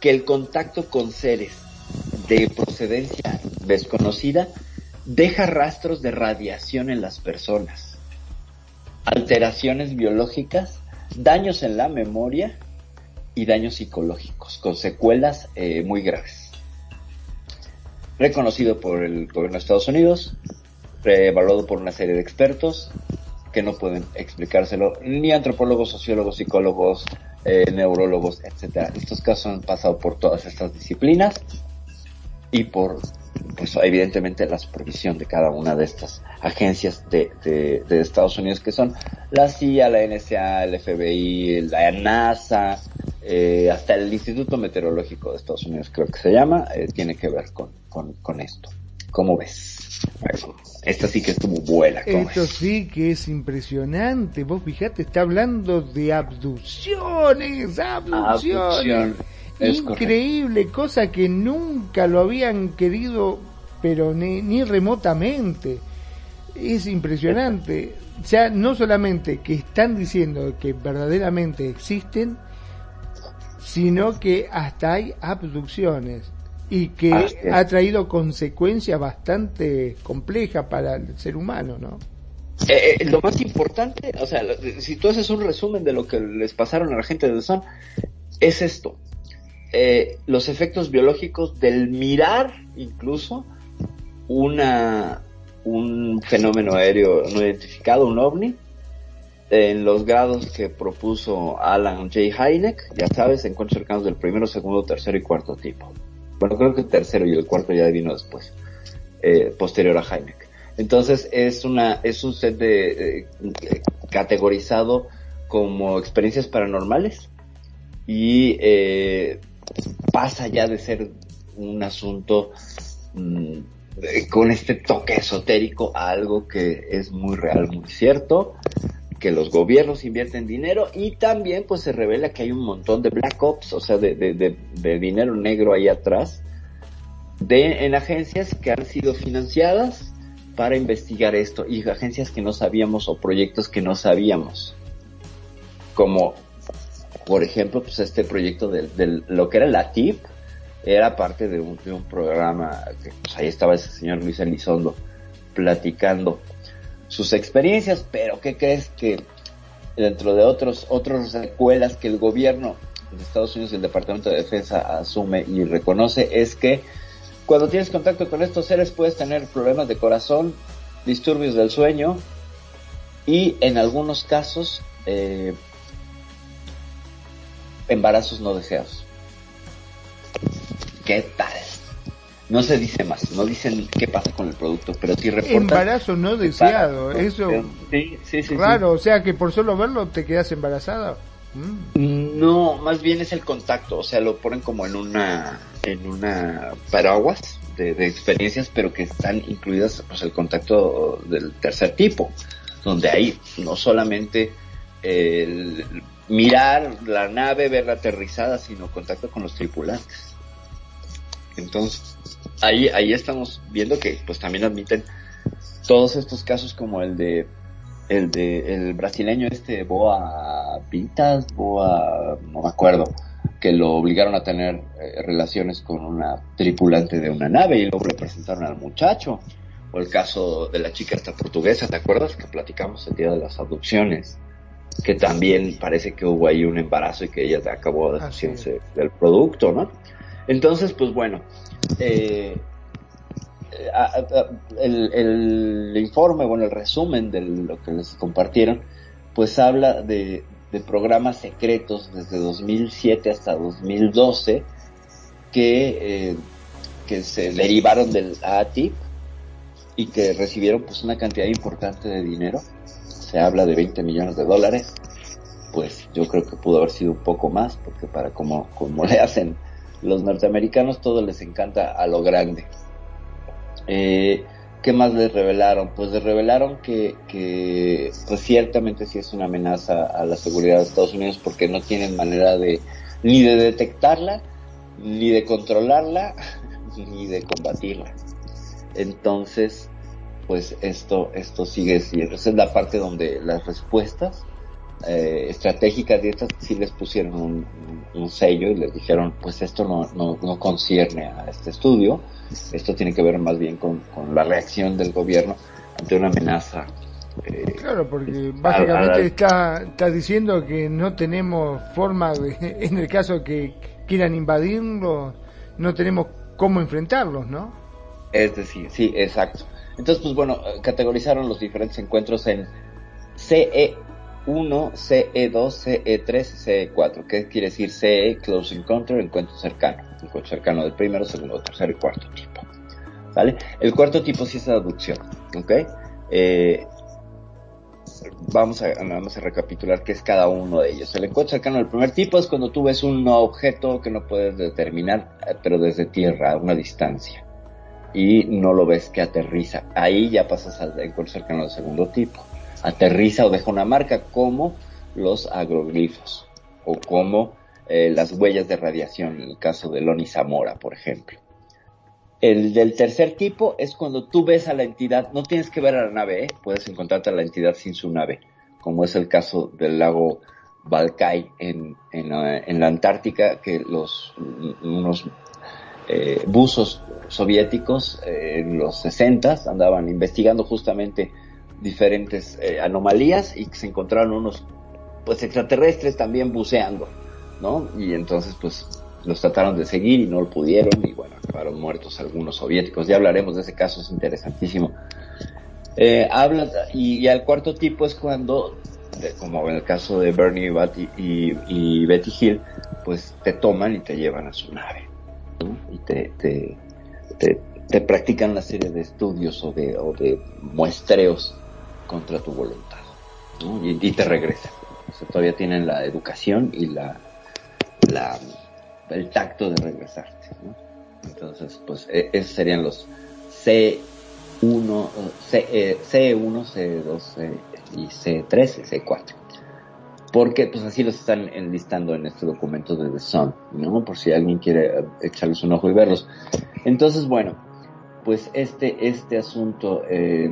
que el contacto con seres de procedencia desconocida deja rastros de radiación en las personas, alteraciones biológicas, daños en la memoria y daños psicológicos, con secuelas eh, muy graves. Reconocido por el gobierno de Estados Unidos, evaluado por una serie de expertos que no pueden explicárselo, ni antropólogos, sociólogos, psicólogos, eh, neurólogos, etcétera. Estos casos han pasado por todas estas disciplinas y por, pues evidentemente la supervisión de cada una de estas agencias de, de, de Estados Unidos que son la CIA, la NSA, el FBI, la NASA, eh, hasta el Instituto Meteorológico de Estados Unidos creo que se llama, eh, tiene que ver con, con, con esto. ¿Cómo ves? Bueno, esta sí que estuvo buena. ¿cómo Esto sí que es impresionante. Vos fijate, está hablando de abducciones, abducciones. Abducción, es Increíble, cosa que nunca lo habían querido, pero ni, ni remotamente. Es impresionante. O sea, no solamente que están diciendo que verdaderamente existen, sino que hasta hay abducciones y que es. ha traído consecuencias bastante complejas para el ser humano, ¿no? Eh, eh, lo más importante, o sea, si tú haces un resumen de lo que les pasaron a la gente de Sun, es esto. Eh, los efectos biológicos del mirar incluso una un fenómeno aéreo no identificado, un ovni, en los grados que propuso Alan J. Hynek, ya sabes, encuentros cercanos del primero, segundo, tercero y cuarto tipo. Bueno, creo que el tercero y el cuarto ya vino después, eh, posterior a Hynek. Entonces es una es un set de eh, categorizado como experiencias paranormales y eh, pasa ya de ser un asunto mm, eh, con este toque esotérico a algo que es muy real, muy cierto, que los gobiernos invierten dinero y también pues se revela que hay un montón de black ops, o sea, de, de, dinero negro ahí atrás, de, en agencias que han sido financiadas para investigar esto y agencias que no sabíamos o proyectos que no sabíamos. Como, por ejemplo, pues este proyecto de, lo que era la TIP, era parte de un, de un programa que pues ahí estaba ese señor Luis Elizondo platicando sus experiencias, pero ¿qué crees que dentro de otros otros secuelas que el gobierno de Estados Unidos y el Departamento de Defensa asume y reconoce es que cuando tienes contacto con estos seres puedes tener problemas de corazón, disturbios del sueño y en algunos casos eh, embarazos no deseados. ¿Qué tal? No se dice más, no dicen qué pasa con el producto, pero sí reportan... Embarazo no deseado, eso... Sí, sí, sí. Raro, o sea que por solo verlo te quedas embarazada. Mm. No, más bien es el contacto, o sea, lo ponen como en una, en una paraguas de, de experiencias, pero que están incluidas pues el contacto del tercer tipo, donde hay no solamente el mirar la nave, verla aterrizada, sino contacto con los tripulantes. Entonces, ahí, ahí estamos viendo que pues también admiten todos estos casos como el de el de el brasileño este Boa Pintas, Boa, no me acuerdo, que lo obligaron a tener eh, relaciones con una tripulante de una nave y luego le presentaron al muchacho. O el caso de la chica esta portuguesa, ¿te acuerdas? Que platicamos el día de las abducciones. Que también parece que hubo ahí un embarazo y que ella acabó de deshaciéndose del producto, ¿no? Entonces, pues bueno, eh, el, el, informe, bueno, el resumen de lo que les compartieron, pues habla de, de programas secretos desde 2007 hasta 2012 que, eh, que se derivaron del ATIP y que recibieron pues una cantidad importante de dinero. Se habla de 20 millones de dólares. Pues yo creo que pudo haber sido un poco más, porque para como, como le hacen los norteamericanos, todo les encanta a lo grande. Eh, ¿Qué más les revelaron? Pues les revelaron que, que pues ciertamente sí es una amenaza a la seguridad de Estados Unidos porque no tienen manera de ni de detectarla, ni de controlarla, ni de combatirla. Entonces, pues esto, esto sigue siendo, esa es la parte donde las respuestas eh, estratégicas de estas sí les pusieron un, un, sello y les dijeron, pues esto no, no, no concierne a este estudio, esto tiene que ver más bien con, con la reacción del gobierno ante una amenaza. Eh, claro, porque básicamente está, está diciendo que no tenemos forma de, en el caso que quieran invadirlo, no tenemos cómo enfrentarlos, ¿no? Es decir, sí, exacto. Entonces, pues bueno, categorizaron los diferentes encuentros en CE1, CE2, CE3 CE4. ¿Qué quiere decir CE? Close Encounter, encuentro cercano. Encuentro cercano del primero, segundo, tercero y cuarto tipo. ¿Vale? El cuarto tipo sí es abducción. ¿Ok? Eh, vamos a, vamos a recapitular qué es cada uno de ellos. El encuentro cercano del primer tipo es cuando tú ves un objeto que no puedes determinar, pero desde tierra, a una distancia. Y no lo ves que aterriza. Ahí ya pasas al encuentro cercano del segundo tipo aterriza o deja una marca como los agroglifos o como eh, las huellas de radiación en el caso de Loni Zamora, por ejemplo. El del tercer tipo es cuando tú ves a la entidad, no tienes que ver a la nave, ¿eh? puedes encontrarte a la entidad sin su nave, como es el caso del lago Balkai en, en, en la Antártica, que los unos eh, buzos soviéticos eh, en los 60 andaban investigando justamente diferentes eh, anomalías y se encontraron unos pues extraterrestres también buceando, ¿no? Y entonces pues los trataron de seguir y no lo pudieron y bueno, acabaron muertos algunos soviéticos. Ya hablaremos de ese caso, es interesantísimo. Eh, habla, y, y, al cuarto tipo es cuando, como en el caso de Bernie y, y, y, Betty Hill, pues te toman y te llevan a su nave, ¿no? Y te, te, te, te practican una serie de estudios o de, o de muestreos contra tu voluntad ¿no? y, y, te regresan. O sea, todavía tienen la educación y la, la el tacto de regresarte. ¿no? Entonces, pues e, esos serían los C1, C, eh, C1, C2, C, y C3, C4. Porque pues así los están enlistando en este documento de The Sun, ¿no? Por si alguien quiere eh, echarles un ojo y verlos. Entonces, bueno, pues este, este asunto eh,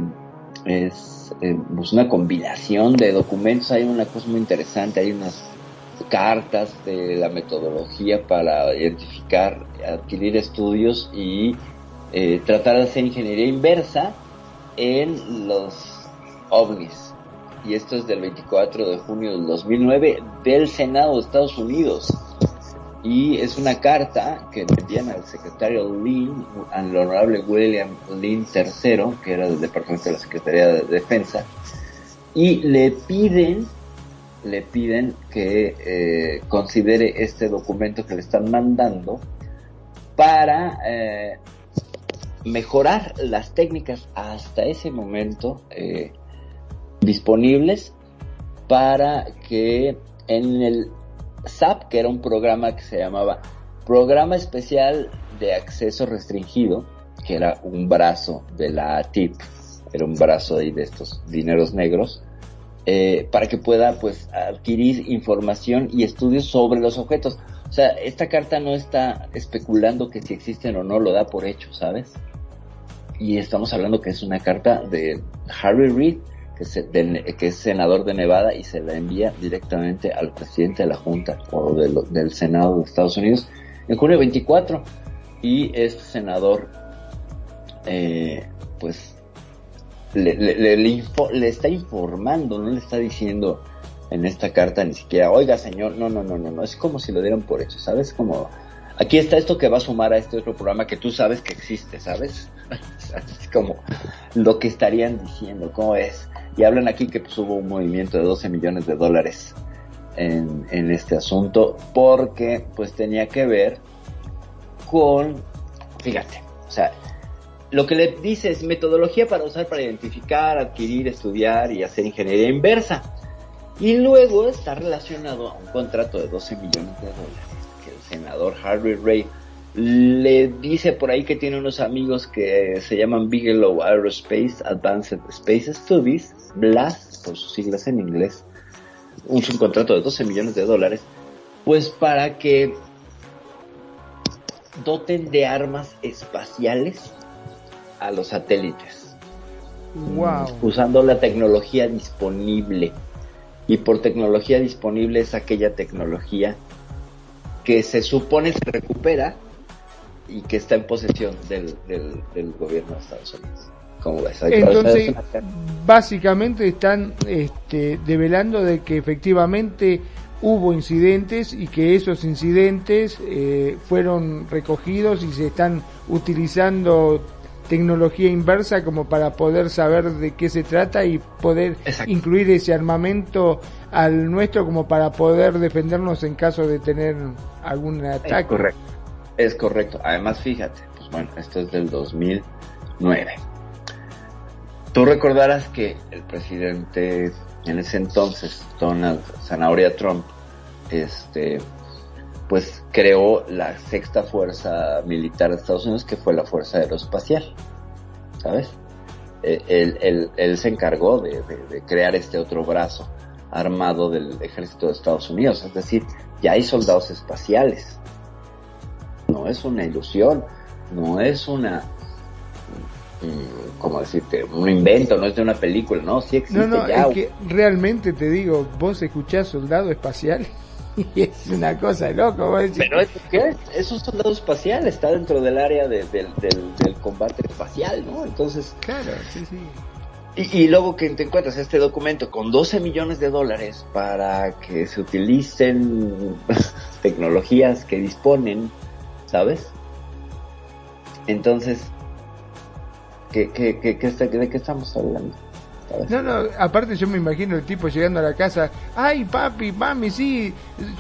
es eh, pues una combinación de documentos, hay una cosa muy interesante, hay unas cartas de la metodología para identificar, adquirir estudios y tratar de hacer ingeniería inversa en los ovnis. Y esto es del 24 de junio del 2009 del Senado de Estados Unidos. Y es una carta que envían al secretario Lynn, al honorable William Lynn III, que era del Departamento de la Secretaría de Defensa, y le piden le piden que eh, considere este documento que le están mandando para eh, mejorar las técnicas hasta ese momento eh, disponibles para que en el SAP, que era un programa que se llamaba Programa Especial de Acceso Restringido, que era un brazo de la TIP, era un brazo ahí de estos dineros negros, eh, para que pueda pues adquirir información y estudios sobre los objetos. O sea, esta carta no está especulando que si existen o no, lo da por hecho, ¿sabes? Y estamos hablando que es una carta de Harry Reid, que es, senador de Nevada y se la envía directamente al presidente de la Junta o del, Senado de Estados Unidos en junio 24. Y este senador, eh, pues le, le- le está informando, no le está diciendo en esta carta ni siquiera, oiga señor, no, no, no, no, no, es como si lo dieran por hecho, ¿sabes? Como, aquí está esto que va a sumar a este otro programa que tú sabes que existe, ¿sabes? es como lo que estarían diciendo, ¿cómo es? Y hablan aquí que pues, hubo un movimiento de 12 millones de dólares en, este asunto porque pues tenía que ver con, fíjate, o sea, lo que le dice es metodología para usar para identificar, adquirir, estudiar y hacer ingeniería inversa. Y luego está relacionado a un contrato de 12 millones de dólares que el senador Harvey Ray le dice por ahí que tiene unos amigos que se llaman Bigelow Aerospace Advanced Space Studies, BLAST por sus siglas en inglés, un subcontrato de 12 millones de dólares, pues para que doten de armas espaciales a los satélites Wow. usando la tecnología disponible. Y por tecnología disponible es aquella tecnología que se supone se recupera y que está en posesión del, del, del gobierno de Estados Unidos. ¿Cómo ves? Ahí- Entonces, básicamente están este, develando de que efectivamente hubo incidentes y que esos incidentes eh, fueron recogidos y se están utilizando tecnología inversa como para poder saber de qué se trata y poder incluir ese armamento al nuestro como para poder defendernos en caso de tener algún ataque. Es correcto. Es correcto. Además, fíjate, pues bueno, esto es del 2009. Tú recordarás que el presidente en ese entonces, Donald Zanahoria Trump, este, pues creó la sexta fuerza militar de Estados Unidos, que fue la Fuerza Aeroespacial, ¿sabes? Eh, Él, él- se encargó de crear este otro brazo armado del ejército de Estados Unidos, es decir, ya hay soldados espaciales. No es una ilusión, no es una, mm, ¿cómo decirte? Un invento, no es de una película, no, sí existe No, no, ya. es que realmente te digo, vos escuchás soldado espacial y es una cosa de loco. vos decís, Pero es, ¿qué es? es un soldado espacial, está dentro del área de- del, del, del combate espacial, ¿no? Entonces, claro, sí, sí. Y, y luego que te encuentras este documento con 12 millones de dólares para que se utilicen tecnologías que disponen, ¿sabes? Entonces, ¿qué, qué, qué, qué está- ¿de qué estamos hablando? No, no, aparte yo me imagino el tipo llegando a la casa, ay papi, mami, sí,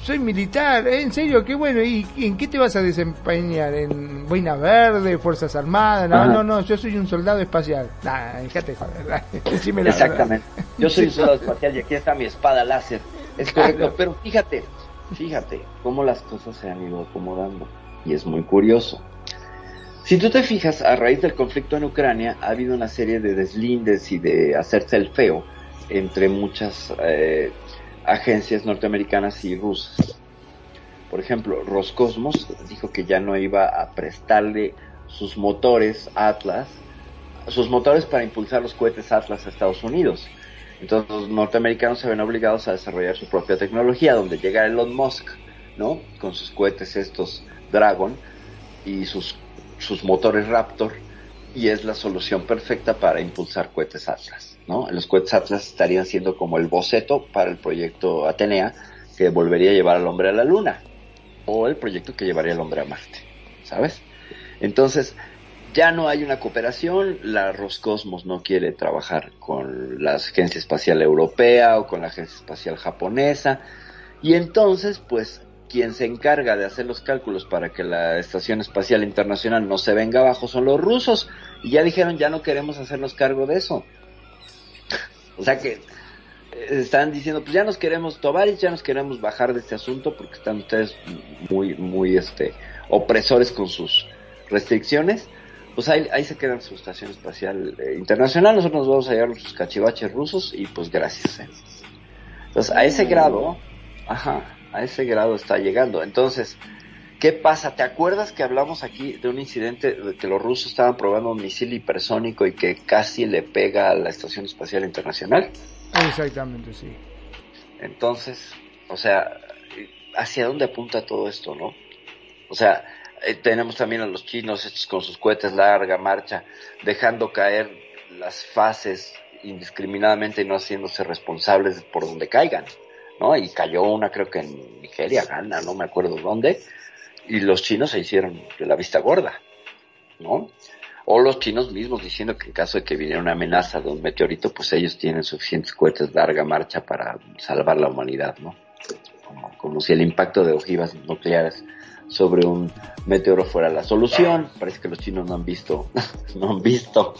soy militar, ¿eh? en serio, qué bueno, ¿y en qué te vas a desempeñar? ¿En Boina Verde, Fuerzas Armadas? No, Ajá. no, no, yo soy un soldado espacial. Nah, déjate joder, decime la Exactamente. verdad. Yo soy un soldado espacial y aquí está mi espada láser. Es correcto, pero fíjate, fíjate cómo las cosas se han ido acomodando. Y es muy curioso. Si tú te fijas, a raíz del conflicto en Ucrania ha habido una serie de deslindes y de hacerse el feo entre muchas eh, agencias norteamericanas y rusas. Por ejemplo, Roscosmos dijo que ya no iba a prestarle sus motores Atlas, sus motores para impulsar los cohetes Atlas a Estados Unidos. Entonces los norteamericanos se ven obligados a desarrollar su propia tecnología, donde llega Elon Musk, ¿no? Con sus cohetes estos Dragon y sus, sus motores Raptor, y es la solución perfecta para impulsar cohetes Atlas, ¿no? Los cohetes Atlas estarían siendo como el boceto para el proyecto Atenea, que volvería a llevar al hombre a la luna, o el proyecto que llevaría al hombre a Marte, ¿sabes? Entonces, ya no hay una cooperación, la Roscosmos no quiere trabajar con la Agencia Espacial Europea o con la Agencia Espacial Japonesa, y entonces, pues, quien se encarga de hacer los cálculos para que la Estación Espacial Internacional no se venga abajo son los rusos, y ya dijeron, ya no queremos hacernos cargo de eso. o sea que eh, están diciendo, pues ya nos queremos, Tovaris, ya nos queremos bajar de este asunto porque están ustedes muy, muy, este, opresores con sus restricciones, pues ahí, ahí se quedan su estación espacial eh, internacional, nosotros nos vamos a llevar nuestros cachivaches rusos y pues gracias. ¿eh? Entonces, a ese grado, ajá, a ese grado está llegando. Entonces, ¿qué pasa? ¿Te acuerdas que hablamos aquí de un incidente de que los rusos estaban probando un misil hipersónico y que casi le pega a la estación espacial internacional? Exactamente, sí. Entonces, o sea, ¿hacia dónde apunta todo esto, no? O sea, eh, tenemos también a los chinos estos con sus cohetes larga marcha, dejando caer las fases indiscriminadamente y no haciéndose responsables por donde caigan, ¿no? Y cayó una creo que en Nigeria, Ghana, no me acuerdo dónde, y los chinos se hicieron de la vista gorda, ¿no? O los chinos mismos diciendo que en caso de que viniera una amenaza de un meteorito, pues ellos tienen suficientes cohetes de larga marcha para salvar la humanidad, ¿no? Como, como si el impacto de ojivas nucleares sobre un meteoro fuera la solución. Parece que los chinos no han visto, no han visto,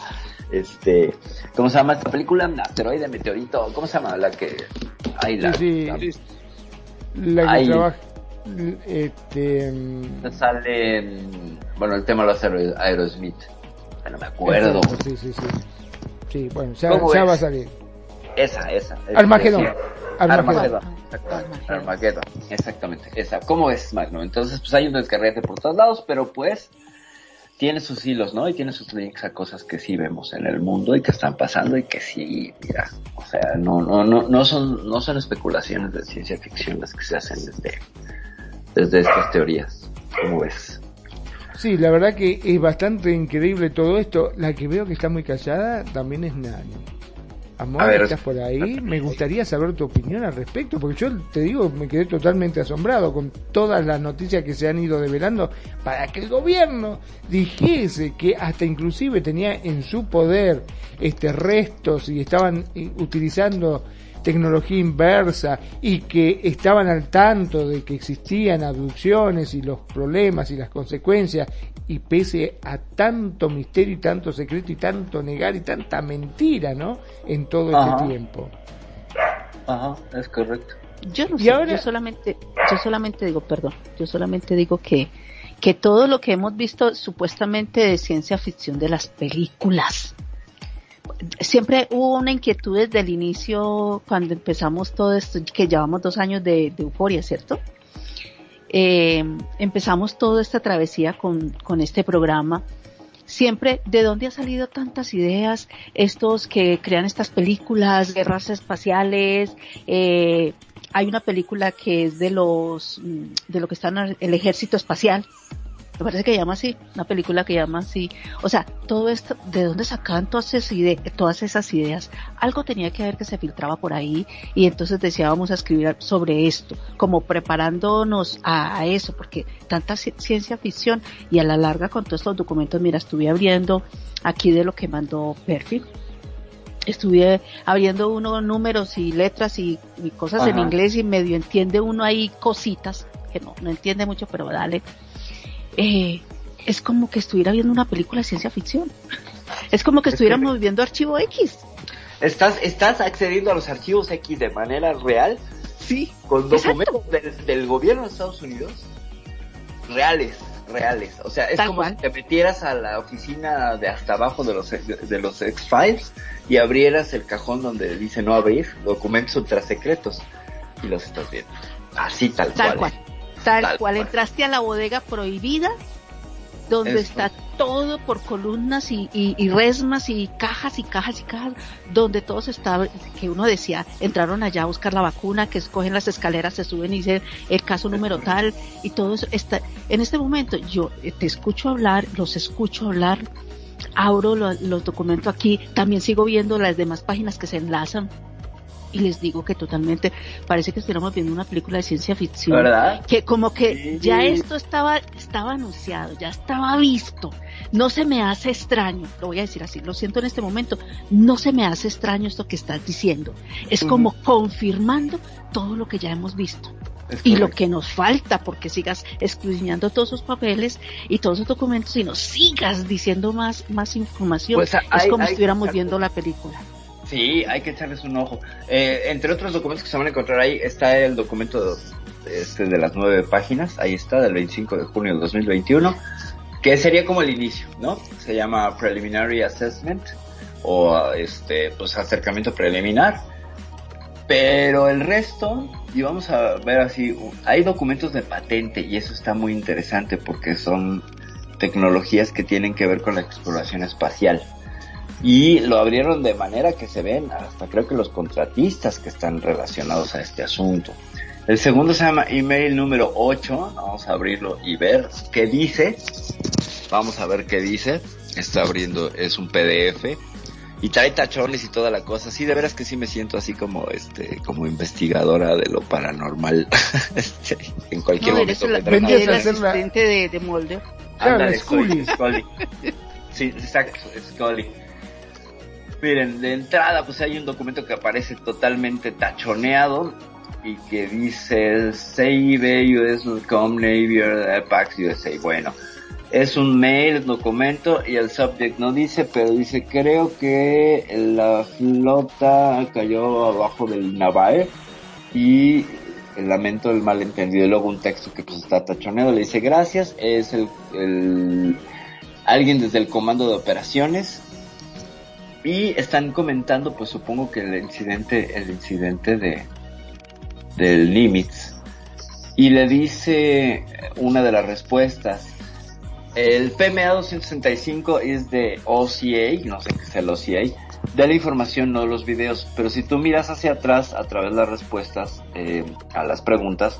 este, ¿cómo se llama esta película? Asteroide, meteorito, ¿cómo se llama? La que, hay la, Sí, la- sí. La que trabaja. Este. sale, en- bueno, el tema lo hace Aero- Aerosmith, no me acuerdo. Sí, sí, sí. Sí, bueno, ya, va a salir. Esa, esa. esa, Armagedón. Armagedón. Armagedón. Exactamente. Esa. ¿Cómo es, Magno? Entonces, pues hay un descarrete por todos lados, pero pues tiene sus hilos, ¿no? Y tiene sus links a cosas que sí vemos en el mundo y que están pasando y que sí, mira, o sea, no, no, no, no son, no son especulaciones de ciencia ficción las que se hacen desde, desde estas teorías. ¿Cómo ves? Sí, la verdad que es bastante increíble todo esto. La que veo que está muy callada también es Nani. Amor, A ver, estás por ahí. Me gustaría saber tu opinión al respecto, porque yo te digo, me quedé totalmente asombrado con todas las noticias que se han ido develando para que el gobierno dijese que hasta inclusive tenía en su poder este restos y estaban utilizando tecnología inversa y que estaban al tanto de que existían abducciones y los problemas y las consecuencias y pese a tanto misterio y tanto secreto y tanto negar y tanta mentira, ¿no? En todo Ajá. este tiempo. Ajá, es correcto. Yo no Y sé, ahora- yo solamente, yo solamente digo, perdón, yo solamente digo que, que todo lo que hemos visto supuestamente de ciencia ficción de las películas, siempre hubo una inquietud desde el inicio cuando empezamos todo esto, que llevamos dos años de, de euforia, ¿cierto? Eh, empezamos toda esta travesía con, con este programa. Siempre, ¿de dónde han salido tantas ideas? Estos que crean estas películas, guerras espaciales, eh, hay una película que es de los, mm, de lo que está en el ejército espacial, me parece que llama así, una película que llama así. O sea, todo esto, ¿de dónde sacaban todas esas, todas esas ideas? Algo tenía que haber que se filtraba por ahí y entonces decía vamos a escribir sobre esto, como preparándonos a, a eso, porque tanta ci- ciencia ficción y a la larga con todos estos documentos, mira, estuve abriendo aquí de lo que mandó Perfil. Estuve abriendo uno números y letras y, y cosas en inglés y medio entiende uno ahí cositas, que no, no entiende mucho, pero dale eh, es como que estuviera viendo una película de ciencia ficción. Es como que estuviéramos viendo Archivo X. ¿Estás, ¿Estás accediendo a los archivos X de manera real? Sí. Con documentos del, del gobierno de Estados Unidos reales, reales. O sea, es Tal como cual. si te metieras a la oficina de hasta abajo de los, de los X-Files y abrieras el cajón donde dice no abrir, documentos ultrasecretos, y los estás viendo. Así tal, Tal cual. cual. Tal, Tal cual. cual. Entraste a la bodega prohibida, donde Eso. está todo por columnas y, y, y resmas y cajas y cajas y cajas, donde todos estaban, que uno decía, entraron allá a buscar la vacuna, que escogen las escaleras, se suben y dicen el caso número tal, y todo eso está, en este momento yo eh, te escucho hablar, los escucho hablar, abro lo- los documentos aquí, también sigo viendo las demás páginas que se enlazan, y les digo que totalmente parece que estuviéramos viendo una película de ciencia ficción ¿Verdad? que como que Sí. ya esto estaba estaba anunciado ya estaba visto. No se me hace extraño lo voy a decir así lo siento en este momento no se me hace extraño esto que estás diciendo. Es como confirmando todo lo que ya hemos visto Es y lo que nos falta porque sigas escudriñando todos esos papeles y todos esos documentos y nos sigas diciendo más más información. Pues, es como si estuviéramos viendo la película Sí, hay que echarles un ojo. Eh, entre otros documentos que se van a encontrar ahí está el documento este de las nueve páginas, ahí está, del 25 de junio de 2021, que sería como el inicio, ¿no? Se llama Preliminary Assessment o este, pues acercamiento preliminar. Pero el resto, y vamos a ver así, hay documentos de patente y eso está muy interesante porque son tecnologías que tienen que ver con la exploración espacial. Y lo abrieron de manera que se ven hasta creo que los contratistas que están relacionados a este asunto. El segundo se llama email número 8. Vamos a abrirlo y ver qué dice. Vamos a ver qué dice. Está abriendo, es un PDF. Y trae tachones y toda la cosa. Sí, de veras que sí me siento así como este, como investigadora de lo paranormal. Este, en cualquier no, eres momento. eres la- asistente de, de Mulder Claro, Scully. Sí, exacto, Scully. Miren, de entrada, pues hay un documento que aparece totalmente tachoneado y que dice Save US.com Navy Pax USA. Bueno, es un mail, documento y el subject no dice, pero dice creo que la flota cayó abajo del Navae y lamento el malentendido. Y luego un texto que pues está tachoneado le dice gracias, es el alguien desde el comando de operaciones y están comentando pues supongo que el incidente el incidente de del Nimitz y le dice una de las respuestas el PMA 265 es de OCA, no sé qué es el OCA, de la información, no los videos, pero si tú miras hacia atrás a través de las respuestas eh, a las preguntas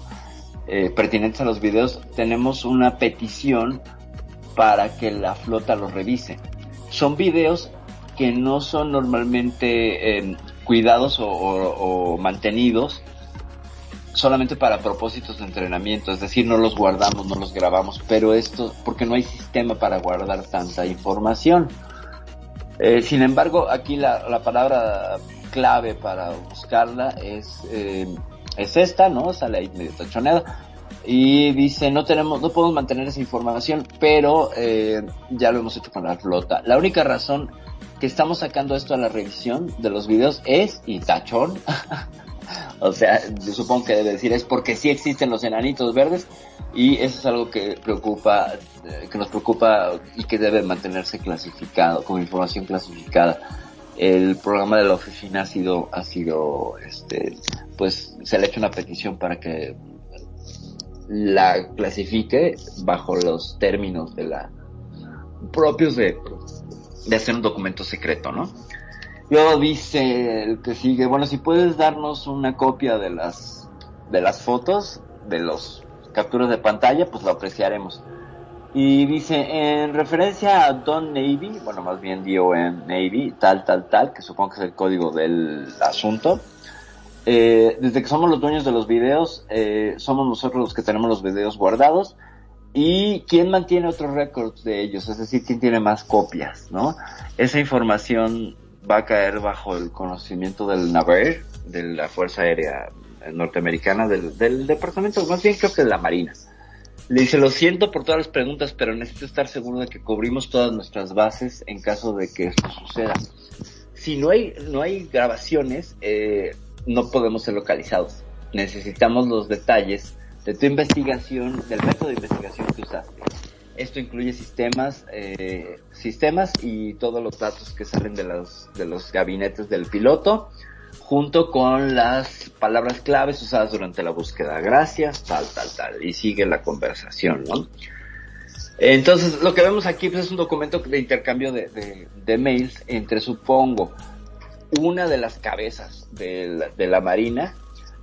eh, pertinentes a los videos, tenemos una petición para que la flota los revise. Son videos que no son normalmente eh, cuidados o, mantenidos solamente para propósitos de entrenamiento, es decir, no los guardamos, no los grabamos, pero esto, porque no hay sistema para guardar tanta información. Eh, sin embargo, aquí la, la palabra clave para buscarla es, eh, es esta, ¿no? Sale ahí medio tachoneada. Y dice, no tenemos, no podemos mantener esa información, pero eh, ya lo hemos hecho con la flota. La única razón que estamos sacando esto a la revisión de los videos es, y tachón, o sea, supongo que debe decir es porque sí existen los enanitos verdes y eso es algo que preocupa, eh, que nos preocupa y que debe mantenerse clasificado, como información clasificada. El programa de la oficina ha sido, ha sido, este, pues se le ha hecho una petición para que la clasifique bajo los términos de la propios de, de hacer un documento secreto, ¿no? Luego dice el que sigue, bueno, si puedes darnos una copia de las de las fotos, de los capturas de pantalla, pues lo apreciaremos. Y dice, en referencia a Don Navy, bueno, más bien DON Navy, tal, tal, tal, que supongo que es el código del asunto, eh, desde que somos los dueños de los videos, eh, somos nosotros los que tenemos los videos guardados. ¿Y quién mantiene otros récords de ellos? Es decir, quién tiene más copias, ¿no? Esa información va a caer bajo el conocimiento del NAVAIR, de la Fuerza Aérea Norteamericana, del, del departamento, más bien creo que de la Marina. Le dice, lo siento por todas las preguntas, pero necesito estar seguro de que cubrimos todas nuestras bases en caso de que esto suceda. Si no hay, no hay grabaciones, eh, no podemos ser localizados. Necesitamos los detalles de tu investigación, del método de investigación que usaste. Esto incluye sistemas, eh, sistemas y todos los datos que salen de los, de los gabinetes del piloto, junto con las palabras claves usadas durante la búsqueda. Gracias, tal, tal, tal. Y sigue la conversación, ¿no? Entonces, lo que vemos aquí pues, es un documento de intercambio de, de, de mails entre, supongo, una de las cabezas de la, de la Marina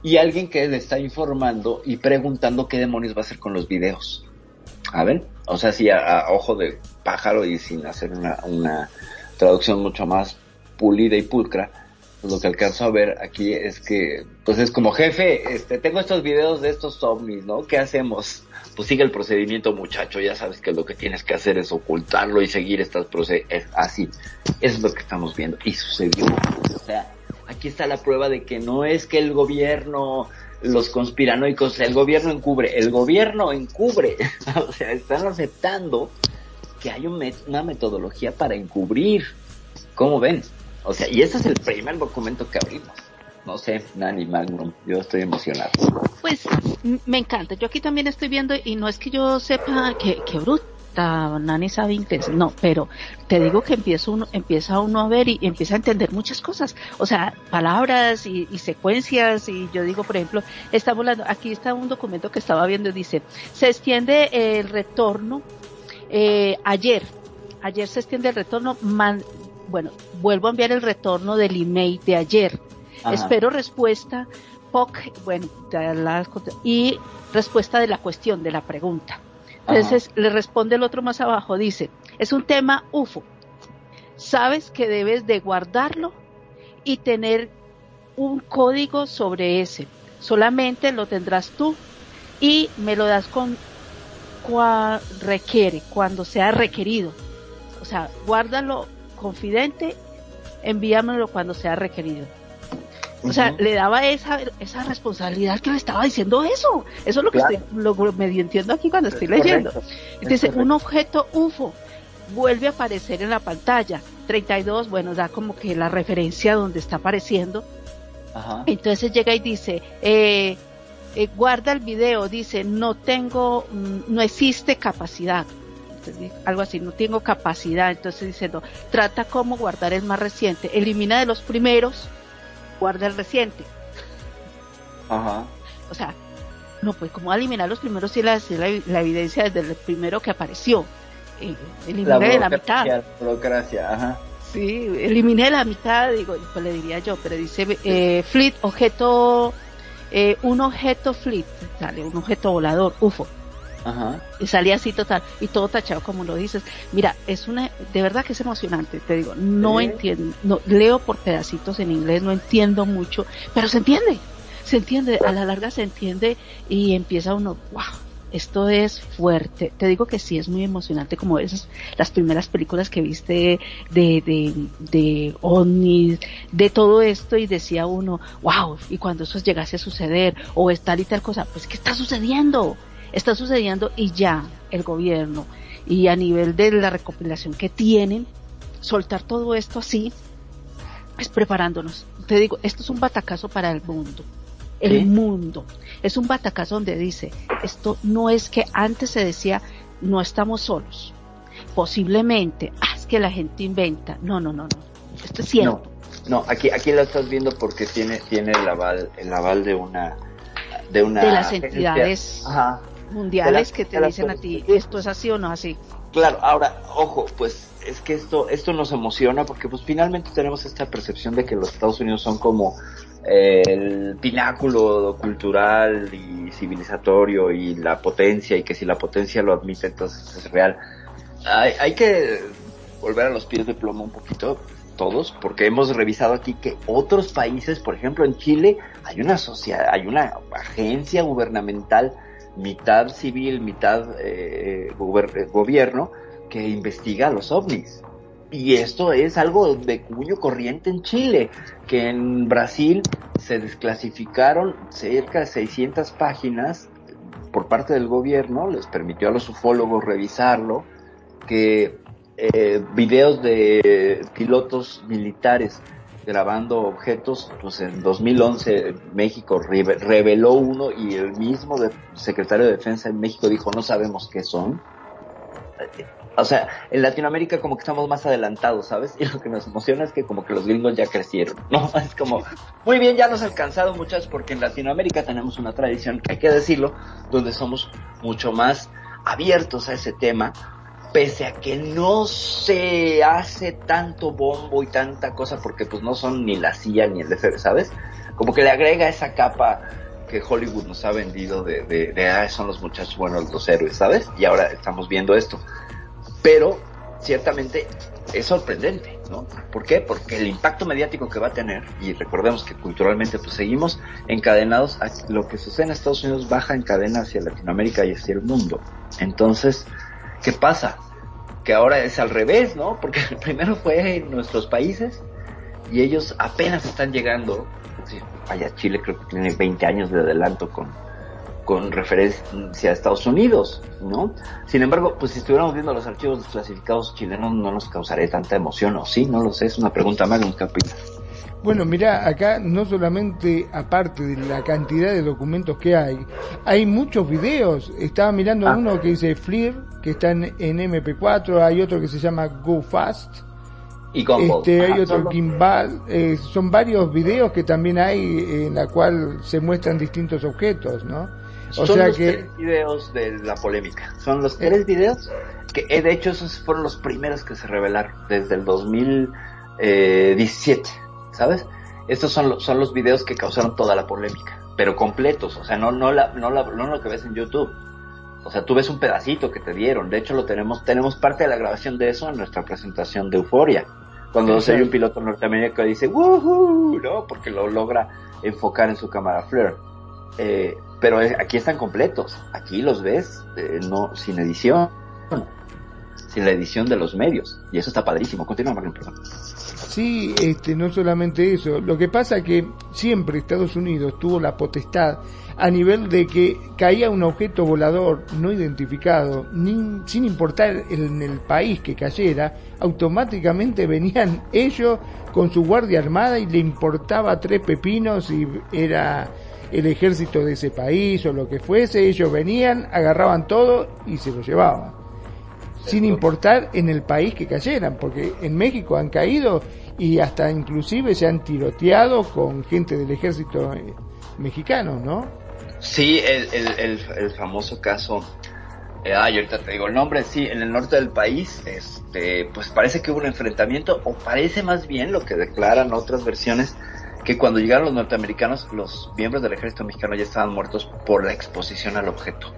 y alguien que le está informando y preguntando qué demonios va a hacer con los videos. A ver, o sea, sí, a, ojo de pájaro y sin hacer una, una traducción mucho más pulida y pulcra, pues lo que alcanzo a ver aquí es que, pues es como jefe, este, tengo estos videos de estos ovnis, ¿no? ¿Qué hacemos? Pues sigue el procedimiento, muchacho, ya sabes que lo que tienes que hacer es ocultarlo y seguir estas procedimientos, así. Eso es lo que estamos viendo. Y sucedió. O sea, aquí está la prueba de que no es que el gobierno, los conspiranoicos, el gobierno encubre, el gobierno encubre. o sea, están aceptando que hay un una metodología para encubrir. ¿Cómo ven? O sea, y ese es el primer documento que abrimos. No sé, Nani Magnum, yo estoy emocionado. Pues me encanta. Yo aquí también estoy viendo y no es que yo sepa que, que bruta, Nani sabe inglés, no, pero te digo que empieza uno, empieza uno a ver y, y empieza a entender muchas cosas. O sea, palabras y, y, secuencias y yo digo, por ejemplo, está volando, aquí está un documento que estaba viendo dice, se extiende el retorno eh, ayer, ayer se extiende el retorno, man, bueno, vuelvo a enviar el retorno del email de ayer. Ajá. Espero respuesta POC, bueno, la, y respuesta de la cuestión, de la pregunta. Entonces Ajá. le responde el otro más abajo, dice, es un tema UFO. Sabes que debes de guardarlo y tener un código sobre ese. Solamente lo tendrás tú y me lo das con cua requiere, cuando sea requerido. O sea, guárdalo confidente, envíamelo cuando sea requerido. O sea, uh -huh. le daba esa, esa responsabilidad que le estaba diciendo eso. Eso es lo que claro. estoy, lo medio entiendo aquí cuando estoy leyendo. Dice, un objeto UFO vuelve a aparecer en la pantalla. 32, bueno, da como que la referencia donde está apareciendo. Ajá. Entonces llega y dice, eh, eh, guarda el video, dice, no tengo, mm, no existe capacidad algo así, no tengo capacidad, entonces diciendo, trata como guardar el más reciente, elimina de los primeros, guarda el reciente. Ajá. O sea, no, pues como eliminar los primeros si la, la, la, evidencia desde el primero que apareció. Eh, eliminé de la mitad. La burocracia, ajá. Sí, eliminé la mitad, digo, pues le diría yo, pero dice eh, fleet, objeto, eh, un objeto fleet, sale, un objeto volador, UFO. Ajá. Y salía así total, y todo tachado como lo dices. Mira, es una, de verdad que es emocionante, te digo, no ¿Sí? entiendo, no, leo por pedacitos en inglés, no entiendo mucho, pero se entiende, se entiende, a la larga se entiende y empieza uno, wow, esto es fuerte. Te digo que sí, es muy emocionante como esas, las primeras películas que viste de, de, de ovnis, de todo esto y decía uno, wow, y cuando eso llegase a suceder, o es tal y tal cosa, pues ¿qué está sucediendo? Está sucediendo y ya el gobierno y a nivel de la recopilación que tienen, soltar todo esto así es preparándonos. Te digo, esto es un batacazo para el mundo. El mundo. Es un batacazo donde dice, esto no es que antes se decía, no estamos solos. Posiblemente, ah, es que la gente inventa. No, no, no, no. Esto es cierto. No, no aquí, aquí lo estás viendo porque tiene, tiene el aval, el aval de una, de una. De las entidades. Ajá mundiales la, que te dicen a ti esto es así o no así. Claro, ahora, ojo, pues es que esto, esto nos emociona porque pues finalmente tenemos esta percepción de que los Estados Unidos son como eh, el pináculo cultural y civilizatorio y la potencia y que si la potencia lo admite entonces es real. Hay, hay que volver a los pies de plomo un poquito todos porque hemos revisado aquí que otros países, por ejemplo en Chile, hay una sociedad, hay una agencia gubernamental mitad civil, mitad eh, gobierno, que investiga a los ovnis. Y esto es algo de cuyo corriente en Chile, que en Brasil se desclasificaron cerca de 600 páginas por parte del gobierno, les permitió a los ufólogos revisarlo, que eh, videos de pilotos militares grabando objetos, pues en 2011 México reveló uno y el mismo secretario de Defensa en México dijo no sabemos qué son. o sea, en Latinoamérica como que estamos más adelantados, ¿sabes? Y lo que nos emociona es que como que los gringos ya crecieron, ¿no? Es como, muy bien, ya nos ha alcanzado muchachos, porque en Latinoamérica tenemos una tradición, hay que decirlo, donde somos mucho más abiertos a ese tema, pese a que no se hace tanto bombo y tanta cosa, porque pues no son ni la CIA ni el DF, ¿sabes? Como que le agrega esa capa que Hollywood nos ha vendido de, de, de ah, son los muchachos buenos, los héroes, ¿sabes? Y ahora estamos viendo esto. Pero ciertamente es sorprendente, ¿no? ¿Por qué? Porque el impacto mediático que va a tener, y recordemos que culturalmente pues seguimos encadenados a lo que sucede en Estados Unidos baja en cadena hacia Latinoamérica y hacia el mundo. Entonces, ¿qué pasa? Que ahora es al revés, ¿no? Porque primero fue en nuestros países y ellos apenas están llegando. Vaya, Chile creo que tiene 20 años de adelanto con, con referencia a Estados Unidos, ¿no? Sin embargo, pues si estuviéramos viendo los archivos desclasificados chilenos no nos causaría tanta emoción, ¿o sí? No lo sé, es una pregunta más, un capítulo. Bueno, mira, acá no solamente aparte de la cantidad de documentos que hay, hay muchos videos. Estaba mirando Ah. uno que dice FLIR, que está en, en MP4, hay otro que se llama Go Fast, Y Gumball. este, hay otro Gimbal, eh, son varios videos que también hay en la cual se muestran distintos objetos, ¿no? O son sea los que Eh. tres videos de la polémica. Son los tres videos que, eh, de hecho, esos fueron los primeros que se revelaron desde el 2017, ¿sabes? Estos son, los- son los videos que causaron toda la polémica, pero completos, o sea, no, no, la, no, la, no lo que ves en YouTube. O sea, tú ves un pedacito que te dieron. De hecho, lo tenemos, tenemos parte de la grabación de eso en nuestra presentación de Euforia. Cuando Exacto. se oye un piloto norteamericano que dice ¡Woohoo! ¿no? Porque lo logra enfocar en su cámara Flare. Eh, pero aquí están completos. Aquí los ves, eh, no, sin edición. Sin la edición de los medios. Y eso está padrísimo. Continúa, Marlon, perdón. Sí, este, no solamente eso. Lo que pasa que siempre Estados Unidos tuvo la potestad a nivel de que caía un objeto volador no identificado, ni- sin importar en el país que cayera, automáticamente venían ellos con su guardia armada y le importaba tres pepinos si era el ejército de ese país o lo que fuese, ellos venían, agarraban todo y se lo llevaban sin importar en el país que cayeran, porque en México han caído y hasta inclusive se han tiroteado con gente del ejército eh, mexicano, ¿no? Sí, el, el, el, el famoso caso. Eh, ay, ahorita te digo el nombre. Sí, en el norte del país, este, pues parece que hubo un enfrentamiento, o parece más bien lo que declaran otras versiones, que cuando llegaron los norteamericanos, los miembros del ejército mexicano ya estaban muertos por la exposición al objeto.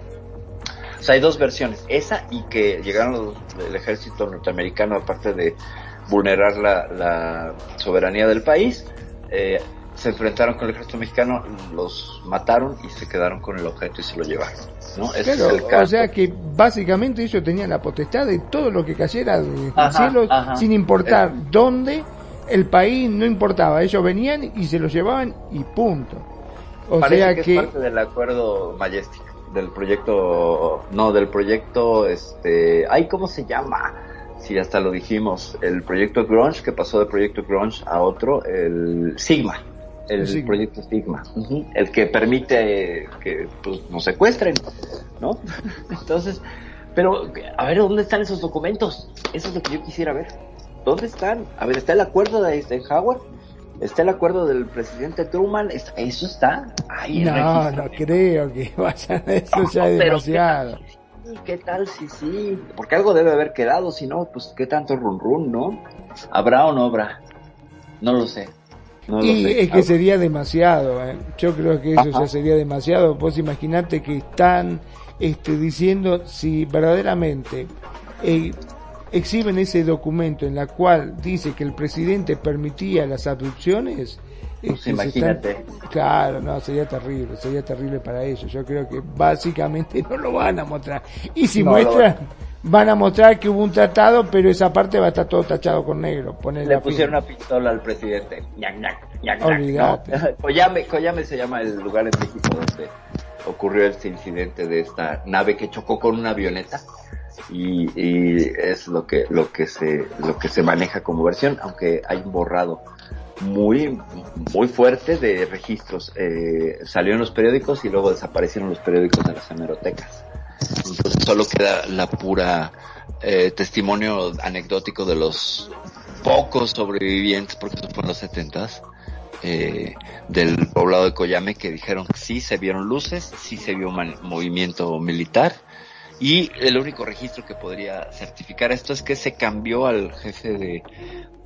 O sea, hay dos versiones. Esa y que llegaron los del ejército norteamericano, aparte de vulnerar la, la soberanía del país, eh, se enfrentaron con el ejército mexicano, los mataron y se quedaron con el objeto y se lo llevaron. ¿no? Claro, es el caso. o sea que básicamente ellos tenían la potestad de todo lo que cayera del cielo, ajá. sin importar dónde, el país no importaba, ellos venían y se lo llevaban y punto. O Parece sea que, que, es parte del acuerdo Majestic, del proyecto, no, del proyecto, este, ay, ¿cómo se llama? Sí, hasta lo dijimos, el proyecto Grunge, que pasó del proyecto Grunge a otro, el Sigma, el, El Sigma. proyecto Sigma, el que permite que pues, nos secuestren, ¿no? Entonces, pero, a ver, ¿dónde están esos documentos? Eso es lo que yo quisiera ver. ¿Dónde están? A ver, ¿está el acuerdo de Eisenhower? ¿Está el acuerdo del presidente Truman? ¿Está- ¿Eso está? Ahí no, no creo que vayan eso ya es demasiado. ¿Y ¿Qué tal si sí? Porque algo debe haber quedado, si no, pues qué tanto run run, ¿no? ¿Habrá o no habrá? No lo sé. No lo Y sé. es que sería demasiado, ¿eh? yo creo que eso Ajá. ya sería demasiado. Vos imaginate que están este, diciendo si verdaderamente eh, exhiben ese documento en la cual dice que el presidente permitía las abducciones. Pues imagínate. están- claro, no, sería terrible, sería terrible para ellos. Yo creo que básicamente no lo van a mostrar. Y si No lo muestran, van a mostrar que hubo un tratado, pero esa parte va a estar todo tachado con negro. Poner Le pusieron una pistola al presidente. Ñac, ñac, Olvídate. ¿no? Coyame, Coyame se llama el lugar en México donde ocurrió este incidente de esta nave que chocó con una avioneta y, y es lo que lo que se lo que se maneja como versión, aunque hay un borrado muy muy fuerte de registros. Eh, salió en los periódicos y luego desaparecieron los periódicos de las hemerotecas. Entonces solo queda la pura eh, testimonio anecdótico de los pocos sobrevivientes, porque eso fue en los setentas, eh, del poblado de Coyame que dijeron que sí se vieron luces, sí se vio movimiento militar y el único registro que podría certificar esto es que se cambió al jefe de,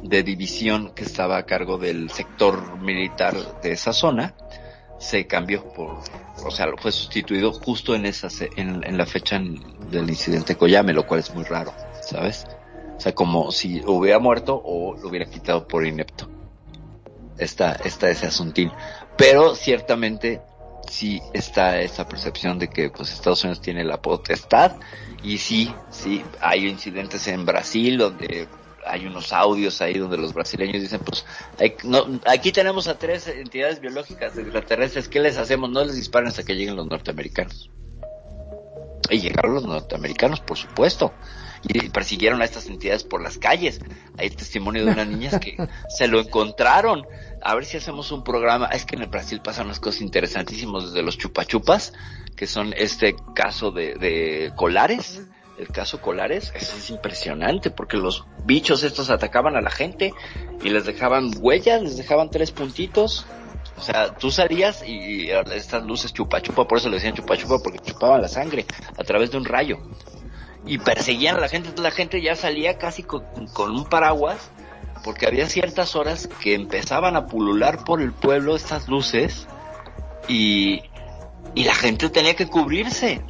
de división que estaba a cargo del sector militar de esa zona, se cambió por, o sea, fue sustituido justo en esa, en, en la fecha del incidente de Coyame, lo cual es muy raro, ¿sabes? O sea, como si hubiera muerto o lo hubiera quitado por inepto. Está, está ese asuntín. Pero ciertamente sí está esa percepción de que pues Estados Unidos tiene la potestad y sí, sí, hay incidentes en Brasil donde hay unos audios ahí donde los brasileños dicen pues hay- no, aquí tenemos a tres entidades biológicas extraterrestres, ¿qué les hacemos? No les disparen hasta que lleguen los norteamericanos. Y llegaron los norteamericanos, por supuesto. Y persiguieron a estas entidades por las calles. Hay testimonio de unas niñas que se lo encontraron. A ver si hacemos un programa. Es que en el Brasil pasan unas cosas interesantísimas desde los chupachupas, que son este caso de, de colares. El caso colares, eso es impresionante porque los bichos estos atacaban a la gente y les dejaban huellas, les dejaban tres puntitos. O sea, tú salías y estas luces chupa chupa, por eso le decían chupa chupa, porque chupaban la sangre a través de un rayo. Y perseguían a la gente, entonces la gente ya salía casi con, con un paraguas, porque había ciertas horas que empezaban a pulular por el pueblo estas luces y, y la gente tenía que cubrirse.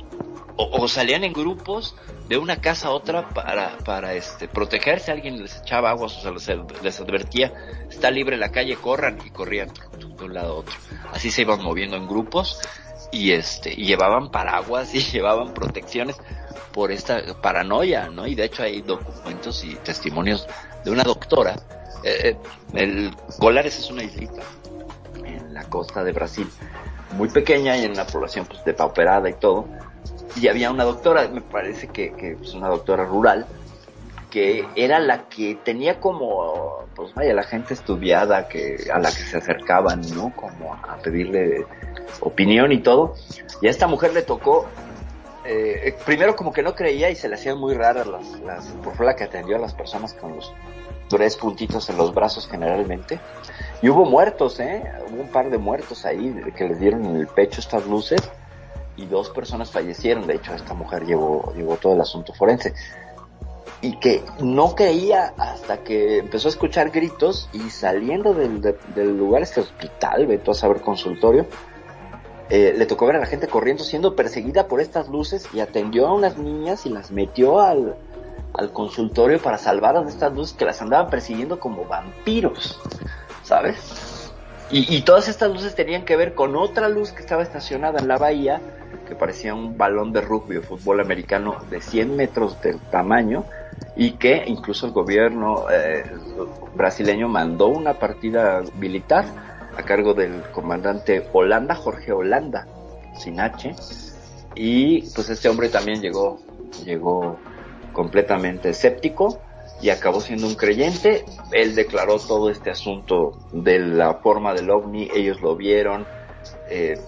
O, salían en grupos de una casa a otra para, para este, protegerse. Alguien les echaba agua, o sea, les, les advertía, está libre la calle, corran, y corrían de un lado a otro. Así se iban moviendo en grupos y este, y llevaban paraguas y llevaban protecciones por esta paranoia, ¿no? Y de hecho hay documentos y testimonios de una doctora. Eh, eh, el Colares es una islita en la costa de Brasil, muy pequeña y en una población pues depauperada y todo. Y había una doctora, me parece que, que es una doctora rural, que era la que tenía como, pues vaya, la gente estudiada que, a la que se acercaban, ¿no? Como a pedirle opinión y todo. Y a esta mujer le tocó, eh, primero como que no creía y se le hacían muy raras las, las, por la que atendió a las personas con los tres puntitos en los brazos generalmente. Y hubo muertos, ¿eh? Hubo un par de muertos ahí que les dieron en el pecho estas luces y dos personas fallecieron. De hecho, esta mujer llevó, llevó todo el asunto forense. Y que no creía hasta que empezó a escuchar gritos y saliendo del, de, del lugar, este hospital, vete a saber consultorio, eh, le tocó ver a la gente corriendo siendo perseguida por estas luces y atendió a unas niñas y las metió al, al consultorio para salvarlas de estas luces que las andaban persiguiendo como vampiros, ¿sabes? Y, y, todas estas luces tenían que ver con otra luz que estaba estacionada en la bahía, que parecía un balón de rugby o fútbol americano de 100 metros de tamaño, y que incluso el gobierno eh, brasileño mandó una partida militar a cargo del comandante Holanda, Jorge Holanda, sin H, y pues este hombre también llegó, llegó completamente escéptico y acabó siendo un creyente. Él declaró todo este asunto de la forma del ovni, ellos lo vieron, eh,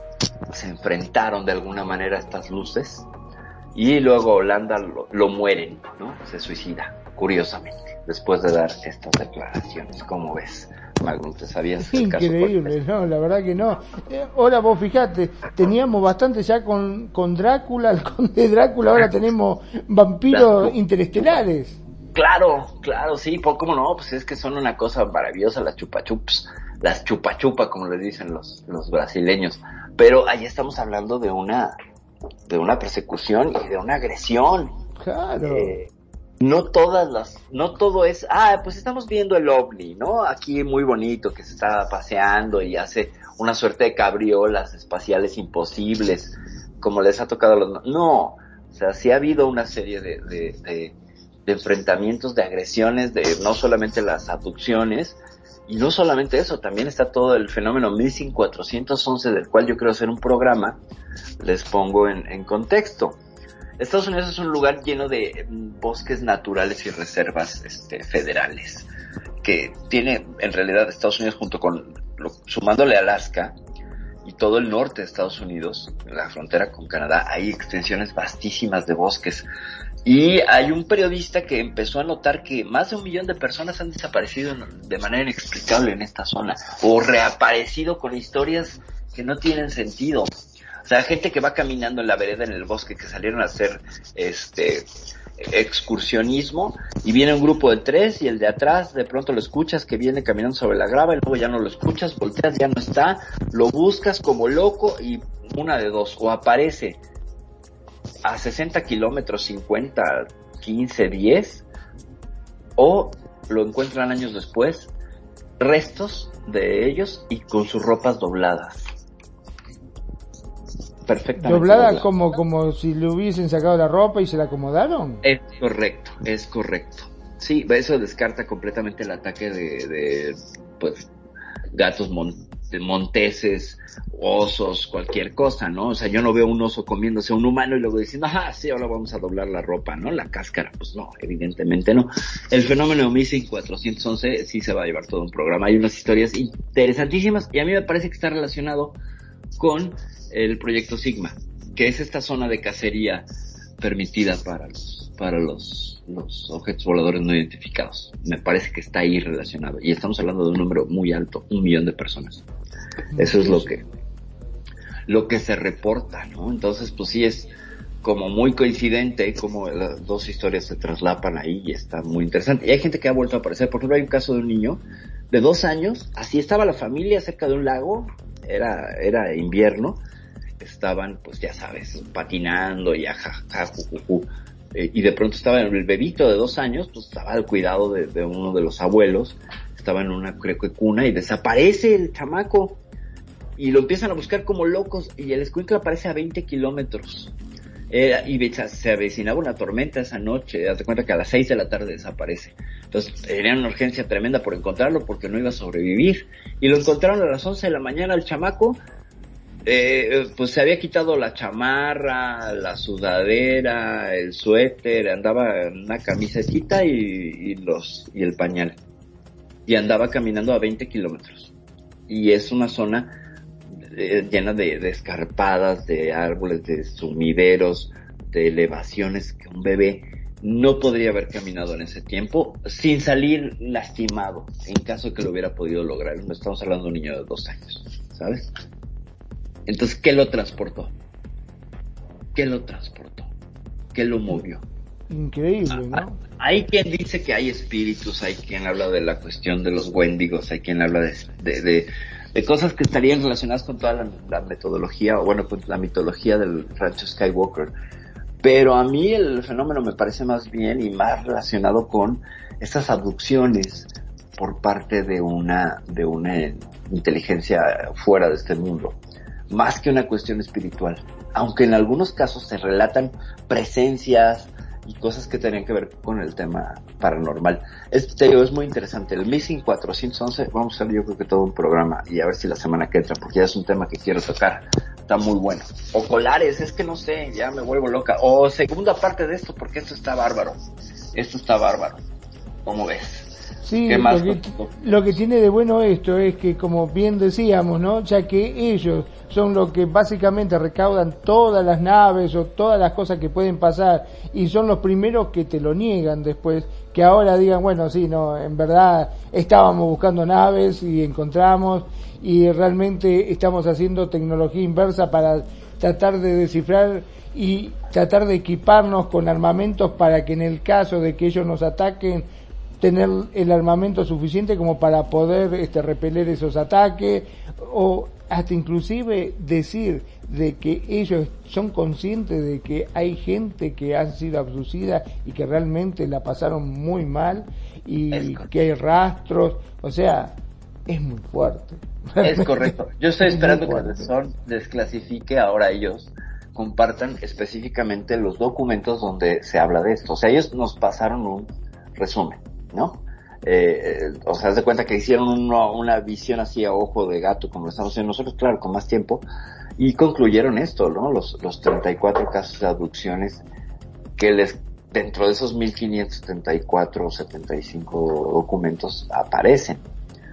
se enfrentaron de alguna manera a estas luces y luego Holanda lo, lo, mueren, ¿no? Se suicida, curiosamente, después de dar estas declaraciones. ¿Cómo ves? Magnum, ¿te sabías el Increíble, no, la verdad que no. Eh, ahora vos fijate, teníamos bastante ya con, con Drácula, el conde Drácula, ahora tenemos vampiros interestelares. Claro, claro, sí, pues cómo no, pues es que son una cosa maravillosa las chupachups, las chupachupa como les dicen los, los brasileños. Pero ahí estamos hablando de una, de una persecución y de una agresión. Claro. Eh, no todas las, no todo es, ah, pues estamos viendo el ovni, ¿no? Aquí muy bonito que se está paseando y hace una suerte de cabriolas espaciales imposibles, como les ha tocado a los, no, o sea, sí ha habido una serie de, de, de, de enfrentamientos, de agresiones, de no solamente las abducciones, y no solamente eso, también está todo el fenómeno Missing 411, del cual yo quiero hacer un programa, les pongo en, en contexto. Estados Unidos es un lugar lleno de bosques naturales y reservas este, federales, que tiene en realidad Estados Unidos junto con, lo, sumándole Alaska, y todo el norte de Estados Unidos, la frontera con Canadá, hay extensiones vastísimas de bosques. Y hay un periodista que empezó a notar que más de un millón de personas han desaparecido de manera inexplicable en esta zona o reaparecido con historias que no tienen sentido. Sea, gente que va caminando en la vereda en el bosque que salieron a hacer este excursionismo y viene un grupo de tres y el de atrás de pronto lo escuchas que viene caminando sobre la grava y luego ya no lo escuchas, volteas, ya no está, lo buscas como loco y una de dos, o aparece a 60 kilómetros, 50, 15, 10, o lo encuentran años después, restos de ellos y con sus ropas dobladas. Perfectamente. Doblada como, como si le hubiesen sacado la ropa y se la acomodaron. Es correcto, es correcto. Sí, eso descarta completamente el ataque de, de pues, gatos mon- de monteses, osos, cualquier cosa, ¿no? O sea, yo no veo un oso comiéndose a un humano y luego diciendo, ah, sí, ahora vamos a doblar la ropa, ¿no? La cáscara, pues no, evidentemente no. El fenómeno Missing 411 sí se va a llevar todo un programa. Hay unas historias interesantísimas y a mí me parece que está relacionado con el proyecto Sigma, que es esta zona de cacería permitida para los, para los, los objetos voladores no identificados. Me parece que está ahí relacionado. Y estamos hablando de un número muy alto, un millón de personas. Eso es lo que, lo que se reporta, ¿no? Entonces, pues sí es como muy coincidente como las dos historias se traslapan ahí y está muy interesante. Y hay gente que ha vuelto a aparecer. Por ejemplo, hay un caso de un niño de dos años, así estaba la familia cerca de un lago, era, era invierno, estaban, pues ya sabes, patinando y ajaja, jujuju. Eh, y de pronto estaba el bebito de dos años, pues estaba al cuidado de, uno de los abuelos, estaba en una cuna y desaparece el chamaco y lo empiezan a buscar como locos y el escuincle aparece a 20 kilómetros. Era- y se avecinaba una tormenta esa noche, date cuenta que a las 6 de la tarde desaparece. Entonces tenía una urgencia tremenda por encontrarlo porque no iba a sobrevivir. Y lo encontraron a las 11 de la mañana al chamaco, eh, pues se había quitado la chamarra, la sudadera, el suéter, andaba en una camisetita y, y los, y el pañal. Y andaba caminando a 20 kilómetros. Y es una zona eh, llena de, de escarpadas, de árboles, de sumideros, de elevaciones que un bebé no podría haber caminado en ese tiempo sin salir lastimado, en caso que lo hubiera podido lograr. No estamos hablando de un niño de dos años, ¿sabes? Entonces, ¿qué lo transportó? ¿Qué lo transportó? ¿Qué lo movió? Increíble, ¿no? Hay quien dice que hay espíritus, hay quien habla de la cuestión de los wendigos, hay quien habla de, de, de, de cosas que estarían relacionadas con toda la, metodología, o bueno, pues la mitología del rancho Skywalker. Pero a mí el fenómeno me parece más bien y más relacionado con estas abducciones por parte de una, de una inteligencia fuera de este mundo, más que una cuestión espiritual. Aunque en algunos casos se relatan presencias y cosas que tenían que ver con el tema paranormal. Es, te digo, es muy interesante. El Missing 411, vamos a hacer yo creo que todo un programa y a ver si la semana que entra, porque ya es un tema que quiero tocar. Está muy bueno. O colares, es que no sé, ya me vuelvo loca. O segunda parte de esto, porque esto está bárbaro. Esto está bárbaro. ¿Cómo ves? Sí, lo, que, lo que tiene de bueno esto es que, como bien decíamos, ¿no? Ya que ellos son los que básicamente recaudan todas las naves o todas las cosas que pueden pasar y son los primeros que te lo niegan después, que ahora digan, bueno, sí, no, en verdad estábamos buscando naves y encontramos y realmente estamos haciendo tecnología inversa para tratar de descifrar y tratar de equiparnos con armamentos para que en el caso de que ellos nos ataquen tener el armamento suficiente como para poder este, repeler esos ataques o hasta inclusive decir de que ellos son conscientes de que hay gente que ha sido abducida y que realmente la pasaron muy mal y que hay rastros, o sea, es muy fuerte. Es correcto. Yo estoy Es esperando que fuerte. The Sun desclasifique ahora ellos compartan específicamente los documentos donde se habla de esto. O sea, ellos nos pasaron un resumen, ¿no? Eh, o sea, haz de cuenta que hicieron uno- una visión así a ojo de gato, como lo estamos haciendo nosotros, claro, con más tiempo, y concluyeron esto, ¿no? Los, los 34 casos de abducciones que les, dentro de esos 1574 o 75 documentos aparecen.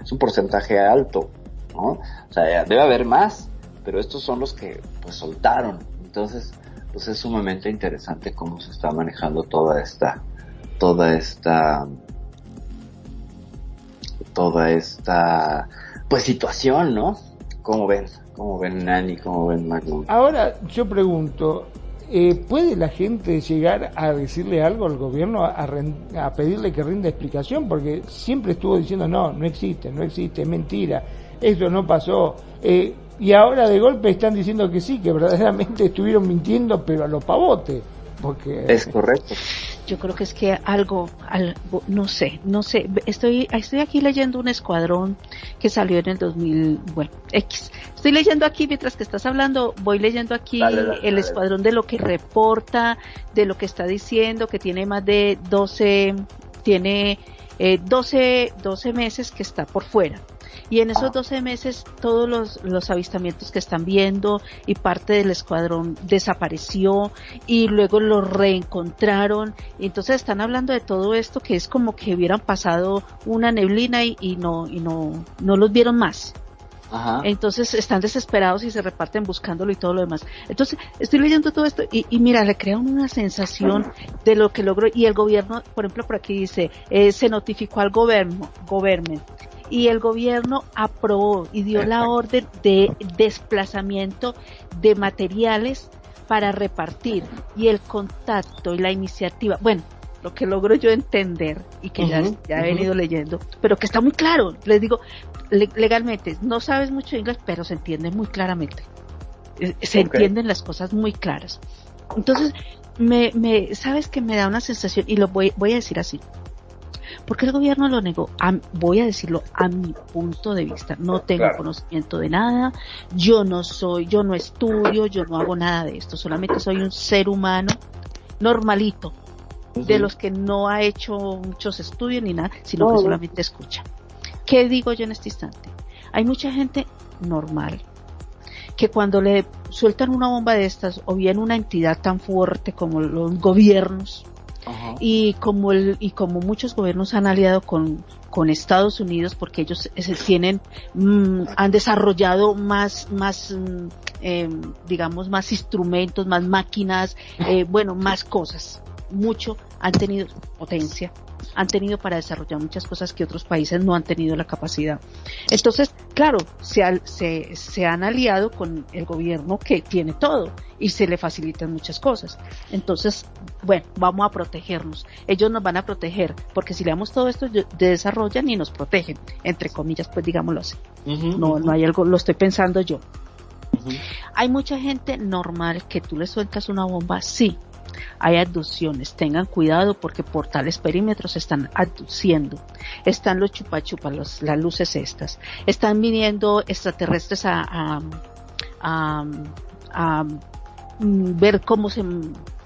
Es un porcentaje alto, ¿no? O sea, debe haber más, pero estos son los que pues soltaron. Entonces, pues es sumamente interesante cómo se está manejando toda esta, toda esta, toda esta, pues situación, ¿no? ¿Cómo ven? ¿Cómo ven Nani? ¿Cómo ven Magnum? Ahora yo pregunto, eh, ¿puede la gente llegar a decirle algo al gobierno, a, pedirle que rinda explicación? Porque siempre estuvo diciendo, no, no existe, no existe, es mentira, esto no pasó. Eh, y ahora de golpe están diciendo que sí, que verdaderamente estuvieron mintiendo, pero a los pavotes. Porque Es correcto. Yo creo que es que algo, algo, no sé, no sé. Estoy, estoy aquí leyendo un escuadrón que salió en el 2000, bueno, X. Estoy leyendo aquí mientras que estás hablando, voy leyendo aquí Dale, dale, el dale. escuadrón de lo que reporta, de lo que está diciendo, que tiene más de 12, tiene eh, 12, 12 meses que está por fuera. Y en esos 12 meses todos los, los avistamientos que están viendo y parte del escuadrón desapareció y luego lo reencontraron. Y entonces están hablando de todo esto que es como que hubieran pasado una neblina y, y no, y no, no los vieron más. Ajá. Entonces están desesperados y se reparten buscándolo y todo lo demás. Entonces estoy leyendo todo esto y, y mira, le crea una sensación de lo que logró y el gobierno, por ejemplo, por aquí dice, eh, se notificó al gobierno, gobierno y el gobierno aprobó y dio la orden de desplazamiento de materiales para repartir. Y el contacto y la iniciativa, bueno, lo que logro yo entender y que ya, he venido leyendo, pero que está muy claro, les digo, le- legalmente, no sabes mucho inglés, pero se entiende muy claramente. Eh, Se entienden las cosas muy claras. Entonces, me, me, sabes que me da una sensación, y lo voy, voy a decir así. Porque el gobierno lo negó, a- voy a decirlo a mi punto de vista. No tengo Claro. conocimiento de nada, yo no soy, yo no estudio, yo no hago nada de esto, solamente soy un ser humano normalito, de los que no ha hecho muchos estudios ni nada, sino No, que solamente escucha. ¿Qué digo yo en este instante? Hay mucha gente normal que cuando le sueltan una bomba de estas o bien una entidad tan fuerte como los gobiernos Ajá. y como el, y como muchos gobiernos han aliado con con Estados Unidos porque ellos se tienen mm, han desarrollado más más mm, em, digamos más instrumentos más máquinas eh, bueno más cosas mucho han tenido potencia han tenido para desarrollar muchas cosas que otros países no han tenido la capacidad entonces claro se, se, se han aliado con el gobierno que tiene todo y se le facilitan muchas cosas entonces bueno, vamos a protegernos. Ellos nos van a proteger, porque si le damos todo esto, desarrollan y nos protegen, entre comillas, pues digámoslo así. No, no hay algo, lo estoy pensando yo. Hay mucha gente normal que tú le sueltas una bomba, sí. Hay abducciones, tengan cuidado porque por tales perímetros están abduciendo. Están los chupachupas, las luces estas. Están viniendo extraterrestres a, mm, ver cómo se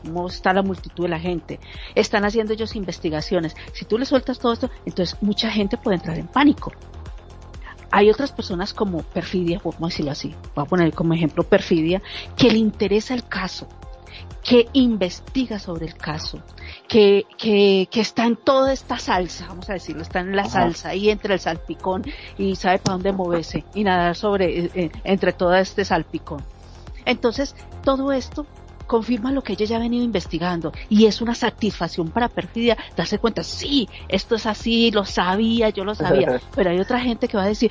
cómo está la multitud de la gente. Están haciendo ellos investigaciones. Si tú le sueltas todo esto, entonces mucha gente puede entrar en pánico. Hay otras personas como Perfidia, vamos a decirlo así, voy a poner como ejemplo Perfidia, que le interesa el caso, que investiga sobre el caso, que, que, que está en toda esta salsa, vamos a decirlo, está en la Ajá. salsa y entre el salpicón y sabe para dónde moverse y nadar sobre, eh, eh, entre todo este salpicón. Entonces, todo esto confirma lo que ella ya ha venido investigando y es una satisfacción para Perfidia darse cuenta, sí, esto es así, lo sabía, yo lo sabía, pero hay otra gente que va a decir,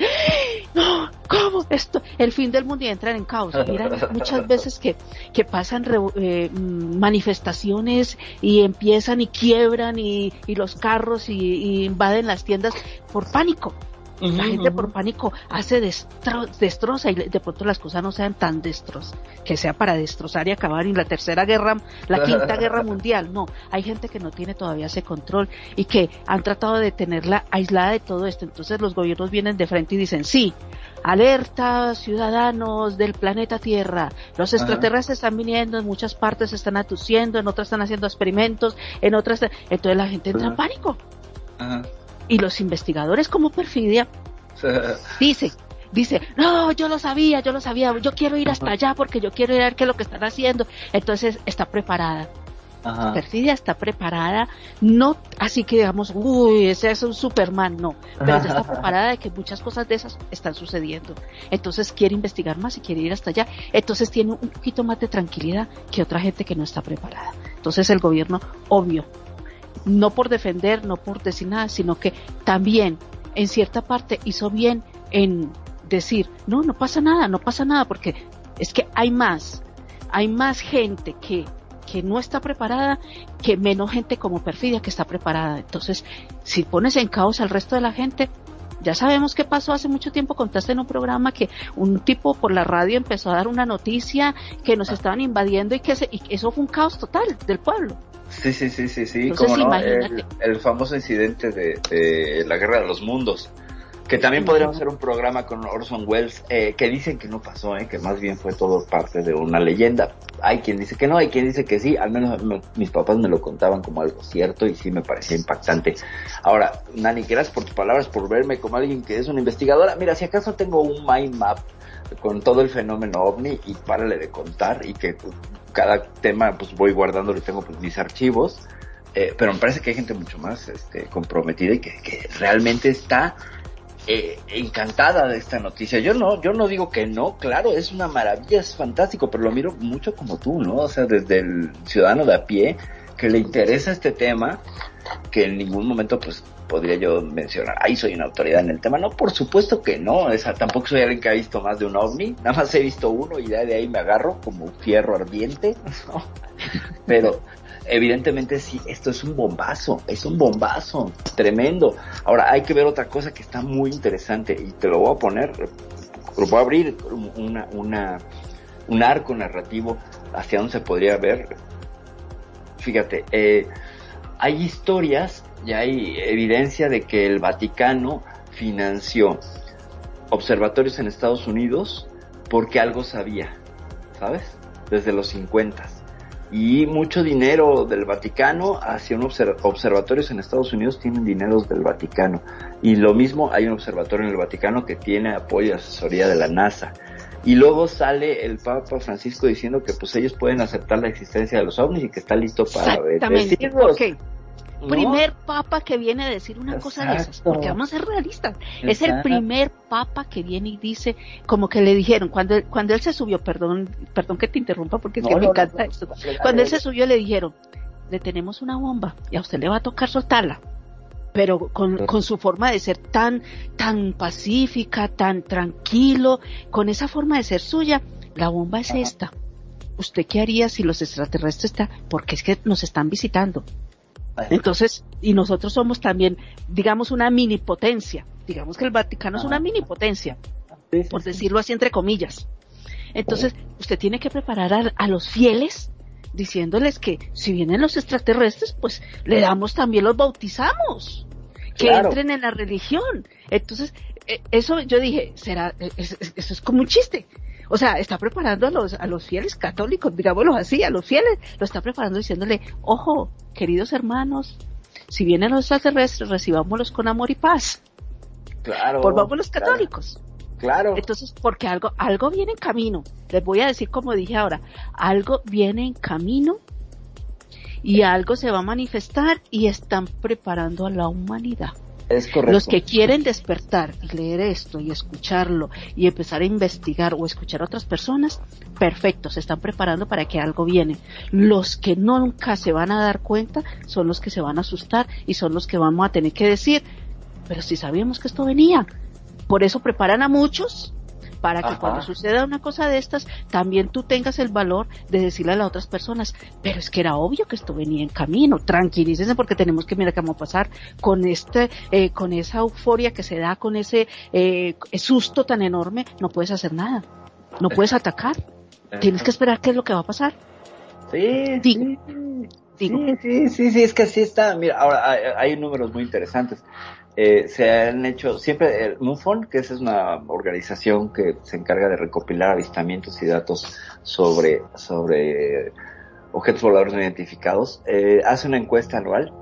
no, ¿cómo esto? El fin del mundo y entran en caos. Mira, muchas veces que, que pasan eh, mm, manifestaciones y empiezan y quiebran y, y los carros y, y invaden las tiendas por pánico. La gente por pánico hace destro- destroza y de pronto las cosas no sean tan destros, que sea para destrozar y acabar en la tercera guerra, la quinta guerra mundial. No, hay gente que no tiene todavía ese control y que han tratado de tenerla aislada de todo esto. Entonces los gobiernos vienen de frente y dicen, sí, alerta ciudadanos del planeta Tierra, los Ajá. extraterrestres están viniendo, en muchas partes se están atuciendo, en otras están haciendo experimentos, en otras, entonces la gente entra en pánico. Ajá. Y los investigadores como Perfidia dice, dice, no, yo lo sabía, yo lo sabía, yo quiero ir hasta allá porque yo quiero ir a ver qué es lo que están haciendo. Entonces está preparada. Ajá. Perfidia está preparada, no así que digamos, uy, ese es un Superman, no, pero ya está preparada de que muchas cosas de esas están sucediendo. Entonces quiere investigar más y quiere ir hasta allá. Entonces tiene un poquito más de tranquilidad que otra gente que no está preparada. Entonces el gobierno, obvio, no por defender, no por decir nada, sino que también en cierta parte hizo bien en decir, no, no pasa nada, no pasa nada, porque es que hay más, hay más gente que, que no está preparada que menos gente como Perfidia que está preparada. Entonces, si pones en caos al resto de la gente, ya sabemos qué pasó hace mucho tiempo, contaste en un programa que un tipo por la radio empezó a dar una noticia que nos estaban invadiendo y que ese- y eso fue un caos total del pueblo. Sí, sí, sí, sí, sí, Entonces, como no, el, el famoso incidente de, de la guerra de los mundos, que también podríamos hacer un programa con Orson Welles, eh, que dicen que no pasó, eh, que más bien fue todo parte de una leyenda. Hay quien dice que no, hay quien dice que sí, al menos me- mis papás me lo contaban como algo cierto y sí me parecía impactante. Ahora, Nani, gracias por tus palabras, por verme como alguien que es una investigadora. Mira, si acaso tengo un mind map con todo el fenómeno ovni y párale de contar y que cada tema pues voy guardando y tengo pues, mis archivos eh, pero me parece que hay gente mucho más este, comprometida y que, que realmente está eh, encantada de esta noticia. Yo no, yo no digo que no, claro, es una maravilla, es fantástico, pero lo miro mucho como tú, ¿no? O sea, desde el ciudadano de a pie que le interesa este tema, que en ningún momento pues podría yo mencionar, ahí soy una autoridad en el tema. No, por supuesto que no, o sea, tampoco soy alguien que ha visto más de un ovni, nada más he visto uno y ya de ahí me agarro como un fierro ardiente, ¿no? Pero evidentemente sí, esto es un bombazo, es un bombazo, tremendo. Ahora hay que ver otra cosa que está muy interesante y te lo voy a poner, lo voy a abrir una, una, un arco narrativo hacia donde se podría ver. Fíjate, eh, hay historias y hay evidencia de que el Vaticano financió observatorios en Estados Unidos porque algo sabía, ¿sabes? Desde los 50 y mucho dinero del Vaticano hacia un obser- observatorios en Estados Unidos tienen dineros del Vaticano. Y lo mismo hay un observatorio en el Vaticano que tiene apoyo y asesoría de la NASA y luego sale el Papa Francisco diciendo que pues ellos pueden aceptar la existencia de los ovnis y que está listo para Exactamente. Ok. ¿no? Primer papa que viene a decir una cosa de esas, porque vamos a ser realistas. Es el primer papa que viene y dice, como que le dijeron, cuando él, cuando él se subió, perdón, perdón que te interrumpa porque es No, que me encanta no, esto. Cuando él se subió le dijeron, le tenemos una bomba y a usted le va a tocar soltarla. Pero con, con su forma de ser tan, tan pacífica, tan tranquilo, con esa forma de ser suya, la bomba es esta. ¿Usted qué haría si los extraterrestres están? Porque es que nos están visitando. Entonces, y nosotros somos también, digamos, una mini potencia. Digamos que el Vaticano es una mini potencia, por decirlo así entre comillas. Entonces, usted tiene que preparar a, a los fieles diciéndoles que si vienen los extraterrestres, pues le damos también los bautizamos, que Claro. entren en la religión. Entonces, eh, eso yo dije, será, es- es- eso es como un chiste. O sea, está preparando a los, a los fieles católicos, digámoslo así, a los fieles, lo está preparando diciéndole, ojo, queridos hermanos, si vienen los extraterrestres, recibámoslos con amor y paz. Claro. Volvamos los católicos. Claro. Entonces, porque algo, algo viene en camino. Les voy a decir como dije ahora, algo viene en camino y algo se va a manifestar y están preparando a la humanidad. Es correcto. Los que quieren despertar y leer esto y escucharlo y empezar a investigar o escuchar a otras personas, perfecto, se están preparando para que algo viene. Los que nunca se van a dar cuenta son los que se van a asustar y son los que vamos a tener que decir, pero si sabíamos que esto venía. Por eso preparan a muchos para que Ajá. cuando suceda una cosa de estas, también tú tengas el valor de decirle a las otras personas, pero es que era obvio que esto venía en camino, tranquilícense porque tenemos que mirar qué vamos a pasar con este, eh, con esa euforia que se da, con ese eh, susto tan enorme, no puedes hacer nada, no puedes atacar, tienes que esperar qué es lo que va a pasar. Sí, Digo, sí, sí, sí, sí, es que así está. Mira, ahora hay, hay números muy interesantes. Eh, se han hecho siempre el MUFON, que es una organización que se encarga de recopilar avistamientos y datos sobre sobre objetos voladores no identificados, eh, hace una encuesta anual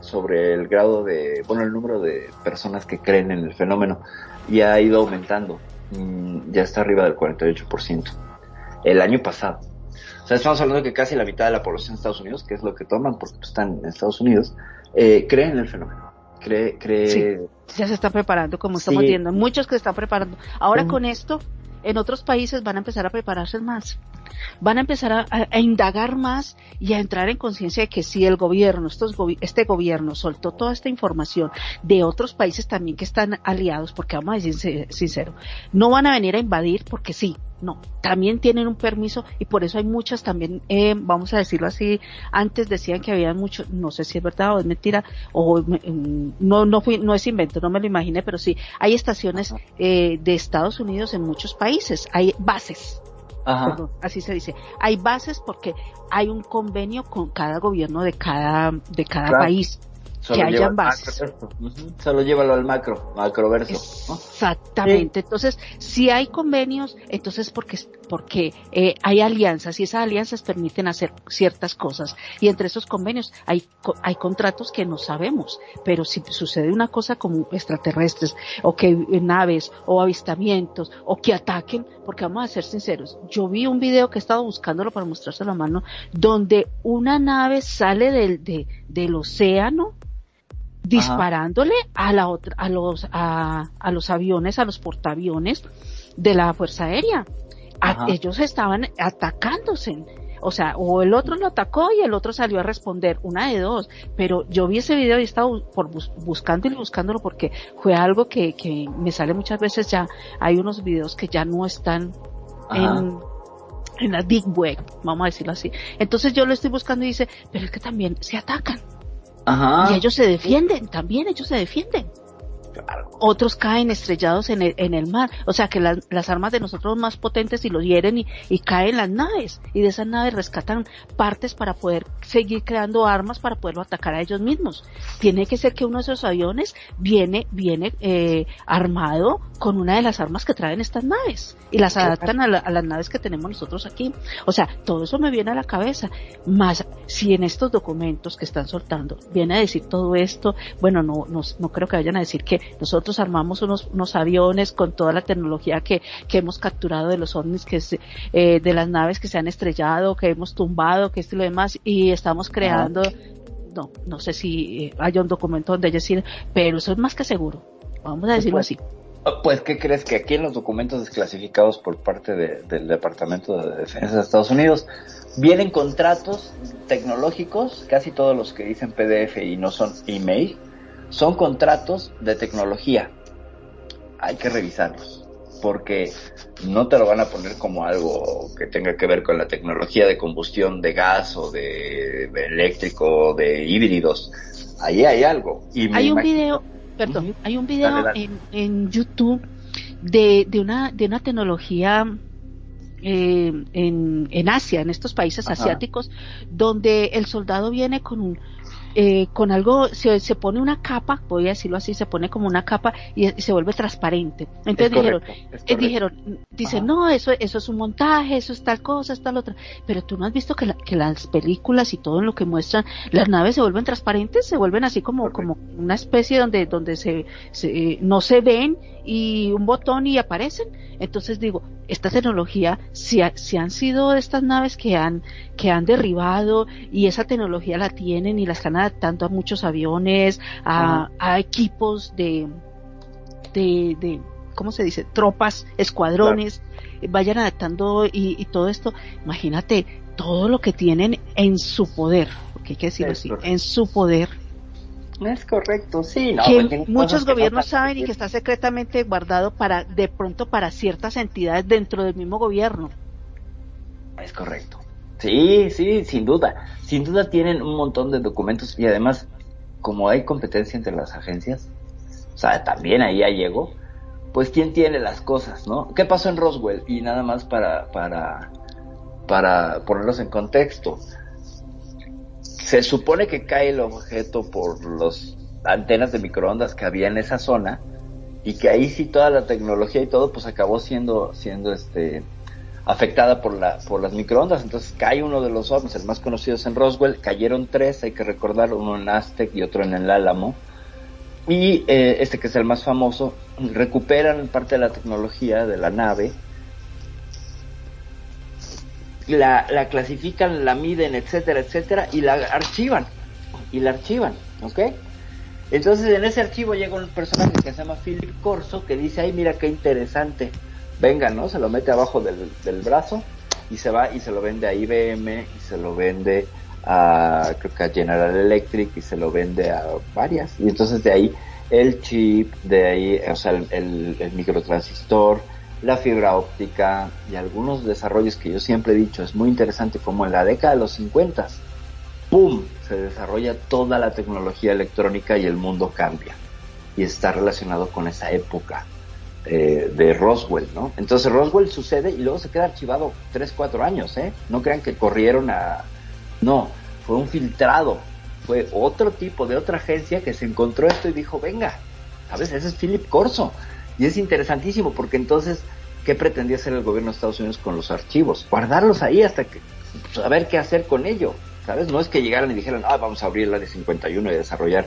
sobre el grado de, bueno, el número de personas que creen en el fenómeno y ha ido aumentando. Mm, ya está arriba del 48% el año pasado. O sea, estamos hablando que casi la mitad de la población de Estados Unidos, que es lo que toman porque están en Estados Unidos, eh, cree en el fenómeno. Cree, cree... Sí, ya se están preparando, como estamos Sí. viendo. Muchos que se están preparando. Ahora con esto, en otros países van a empezar a prepararse más. Van a empezar a, a- a indagar más y a entrar en conciencia de que si el gobierno, estos gobi- este gobierno soltó toda esta información de otros países también que están aliados, porque vamos a decir sin- sincero, no van a venir a invadir porque sí, no, también tienen un permiso y por eso hay muchas también, eh, vamos a decirlo así, antes decían que había muchos, no sé si es verdad o es mentira, o mm, no, no fui, no es invento, no me lo imaginé, pero sí, hay estaciones eh, de Estados Unidos en muchos países, hay bases, Ajá. perdón, así se dice, hay bases porque hay un convenio con cada gobierno de cada, de cada Claro. país. Solo que hayan bases. Solo llévalo al macro, macroverso. ¿no? Exactamente. Entonces, si hay convenios, entonces porque porque eh, hay alianzas y esas alianzas permiten hacer ciertas cosas y entre esos convenios hay hay contratos que no sabemos, pero si sucede una cosa como extraterrestres o que naves o avistamientos o que ataquen, porque vamos a ser sinceros, yo vi un video que he estado buscándolo para mostrárselo a mano donde una nave sale del de- del océano disparándole a la otra, a los, a, a los aviones, a los portaaviones de la Fuerza Aérea. A- ellos estaban atacándose. O sea, o el otro lo atacó y el otro salió a responder, una de dos. Pero yo vi ese video y estaba por bus- buscando y buscándolo porque fue algo que, que me sale muchas veces ya. Hay unos videos que ya no están Ajá. en, en la Big Web, vamos a decirlo así. Entonces yo lo estoy buscando y dice, pero es que también se atacan. Ajá. Y ellos se defienden, también ellos se defienden. Otros caen estrellados en el, en el mar. O sea que las, las armas de nosotros más potentes y los hieren y, y caen las naves. Y de esas naves rescatan partes para poder seguir creando armas para poderlo atacar a ellos mismos. Tiene que ser que uno de esos aviones viene, viene eh, armado con una de las armas que traen estas naves. Y las adaptan a, la- a las naves que tenemos nosotros aquí. O sea, todo eso me viene a la cabeza. Más si en estos documentos que están soltando viene a decir todo esto, bueno, no, no, no creo que vayan a decir que nosotros armamos unos, unos aviones con toda la tecnología que, que hemos capturado de los ovnis, que se, eh, de las naves que se han estrellado, que hemos tumbado, que esto y lo demás, y estamos creando, no, no sé si eh, haya un documento donde ellos decir, pero eso es más que seguro. Vamos a decirlo así. Pues, ¿qué crees? Que aquí en los documentos desclasificados por parte de- del Departamento de Defensa de Estados Unidos vienen contratos tecnológicos, casi todos los que dicen PDF y no son email, son contratos de tecnología. Hay que revisarlos, porque no te lo van a poner como algo que tenga que ver con la tecnología de combustión de gas o de, de eléctrico, de híbridos. Ahí hay algo. Y Hay un video, perdón, hay un video Dale, dale. En, en YouTube de, de una de una tecnología eh, en, en Asia, en estos países Ajá. asiáticos, donde el soldado viene con un eh, con algo, se, se pone una capa, voy a decirlo así, se pone como una capa y, y se vuelve transparente. Entonces Es dijeron, correcto, eh, dijeron, dicen, no, eso, eso es un montaje, eso es tal cosa, es tal otra. Pero tú no has visto que, la- que las películas y todo en lo que muestran, las naves se vuelven transparentes, se vuelven así como, como una especie donde, donde se, se, eh, no se ven y un botón y aparecen. Entonces digo, esta tecnología, si, ha- si han sido estas naves que han, que han derribado y esa tecnología la tienen y la están adaptando a muchos aviones, a, a equipos de, de, de, ¿cómo se dice? Tropas, escuadrones, vayan adaptando y, y todo esto. Imagínate todo lo que tienen en su poder, porque hay que decirlo así, en su poder. Es correcto, sí, no, que pues muchos cosas que no gobiernos saben y que está secretamente guardado para, de pronto para ciertas entidades dentro del mismo gobierno. Es correcto. Sí, sí, sin duda. Sin duda tienen un montón de documentos y además, como hay competencia entre las agencias, o sea, también ahí ya llegó, pues quién tiene las cosas, ¿no? ¿Qué pasó en Roswell? Y nada más para, para, para ponerlos en contexto. Se supone que cae el objeto por las antenas de microondas que había en esa zona y que ahí sí toda la tecnología y todo pues acabó siendo, siendo este, afectada por la por las microondas. Entonces cae uno de los ovnis, el más conocido es en Roswell, cayeron tres, hay que recordar, uno en Aztec y otro en el Álamo. Y eh, este que es el más famoso, recuperan parte de la tecnología de la nave la, la clasifican, la miden, etcétera, etcétera, y la archivan. Y la archivan, ¿ok? Entonces en ese archivo llega un personaje que se llama Philip Corso que dice, ay mira qué interesante, venga, ¿no? Se lo mete abajo del, del brazo y se va y se lo vende a IBM y se lo vende a, creo que a General Electric y se lo vende a varias. Y entonces de ahí el chip, de ahí, o sea, el, el, el microtransistor, la fibra óptica y algunos desarrollos que yo siempre he dicho, es muy interesante como en la década de los 50 ¡pum! se desarrolla toda la tecnología electrónica y el mundo cambia. Y está relacionado con esa época eh, de Roswell, ¿no? Entonces Roswell sucede y luego se queda archivado 3, 4 años, ¿eh? No crean que corrieron a... No, fue un filtrado. Fue otro tipo de otra agencia que se encontró esto y dijo, venga, ¿sabes? Ese es Philip Corso. Y es interesantísimo porque entonces, ¿qué pretendía hacer el gobierno de Estados Unidos con los archivos? Guardarlos ahí hasta que saber qué hacer con ello. ¿sabes? No es que llegaran y dijeran, ah, vamos a abrir la de 51 y desarrollar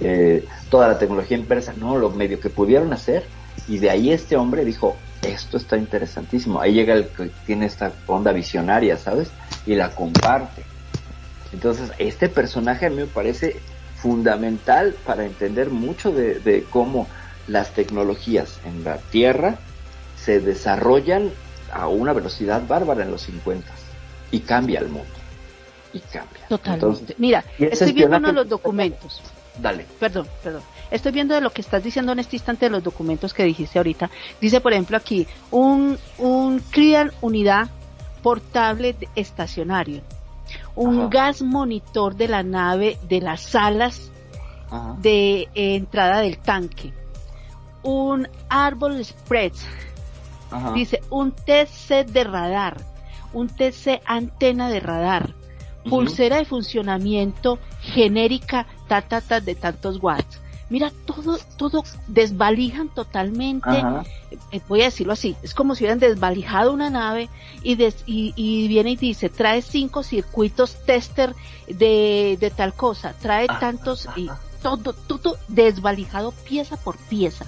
eh, toda la tecnología impresa. No, lo medio que pudieron hacer. Y de ahí este hombre dijo, esto está interesantísimo. Ahí llega el que tiene esta onda visionaria, ¿sabes? Y la comparte. Entonces, este personaje a mí me parece fundamental para entender mucho de, de cómo las tecnologías en la Tierra se desarrollan a una velocidad bárbara en los 50 y cambia el mundo y cambia. Totalmente. Entonces, Mira, estoy viendo uno de los documentos. Dale. Perdón, perdón. Estoy viendo de lo que estás diciendo en este instante de los documentos que dijiste ahorita. Dice, por ejemplo, aquí, un, un CRIAL unidad portable estacionario. Un Ajá. gas monitor de la nave de las salas Ajá. de eh, entrada del tanque. Un árbol spreads. Ajá. Dice, un TC de radar. Un TC antena de radar. Pulsera de funcionamiento genérica, ta, ta, ta, de tantos watts. Mira, todo, todo desvalijan totalmente. Ajá. eh, voy a decirlo así, es como si hubieran desvalijado una nave y, des- y, y viene y dice, trae cinco circuitos tester de, de tal cosa, trae Ah, tantos y todo, todo desvalijado pieza por pieza.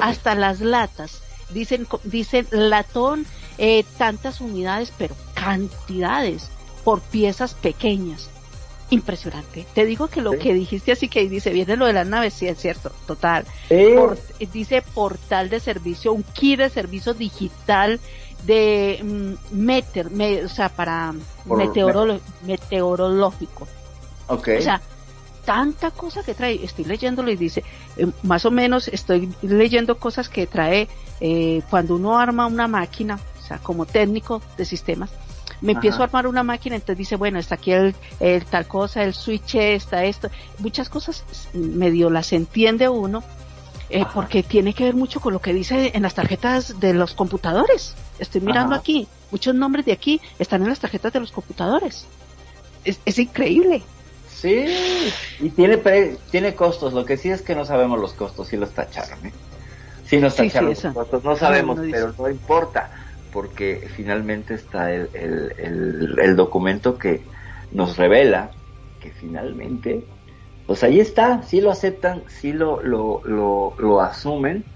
Hasta las latas. Dicen, dicen latón, eh, tantas unidades, pero cantidades por piezas pequeñas. Impresionante. Te digo que lo Sí. que dijiste así que dice, viene lo de las naves, sí es cierto, total. Sí. Por- dice portal de servicio, un kit de servicio digital de mm, meter, me- o sea, para Por- meteorolo- meteorológico. Ok. O sea, tanta cosa que trae. Estoy leyéndolo y dice, eh, más o menos estoy leyendo cosas que trae eh, cuando uno arma una máquina, o sea, como técnico de sistemas. Me Ajá. empiezo a armar una máquina, entonces dice, bueno, está aquí el, el tal cosa, el switch, está esto. Muchas cosas medio las entiende uno, eh, porque tiene que ver mucho con lo que dice en las tarjetas de los computadores. Estoy mirando Ajá. aquí, muchos nombres de aquí están en las tarjetas de los computadores. Es, es increíble. Sí, y tiene pre- tiene costos, lo que sí es que no sabemos los costos, sí los tacharon, ¿eh? Sí nos Sí, sí, tacharon los costos, no sabemos, no pero no importa, porque finalmente está el, el, el, el documento que nos revela que finalmente, pues ahí está, sí lo aceptan, sí lo, lo, lo, lo asumen,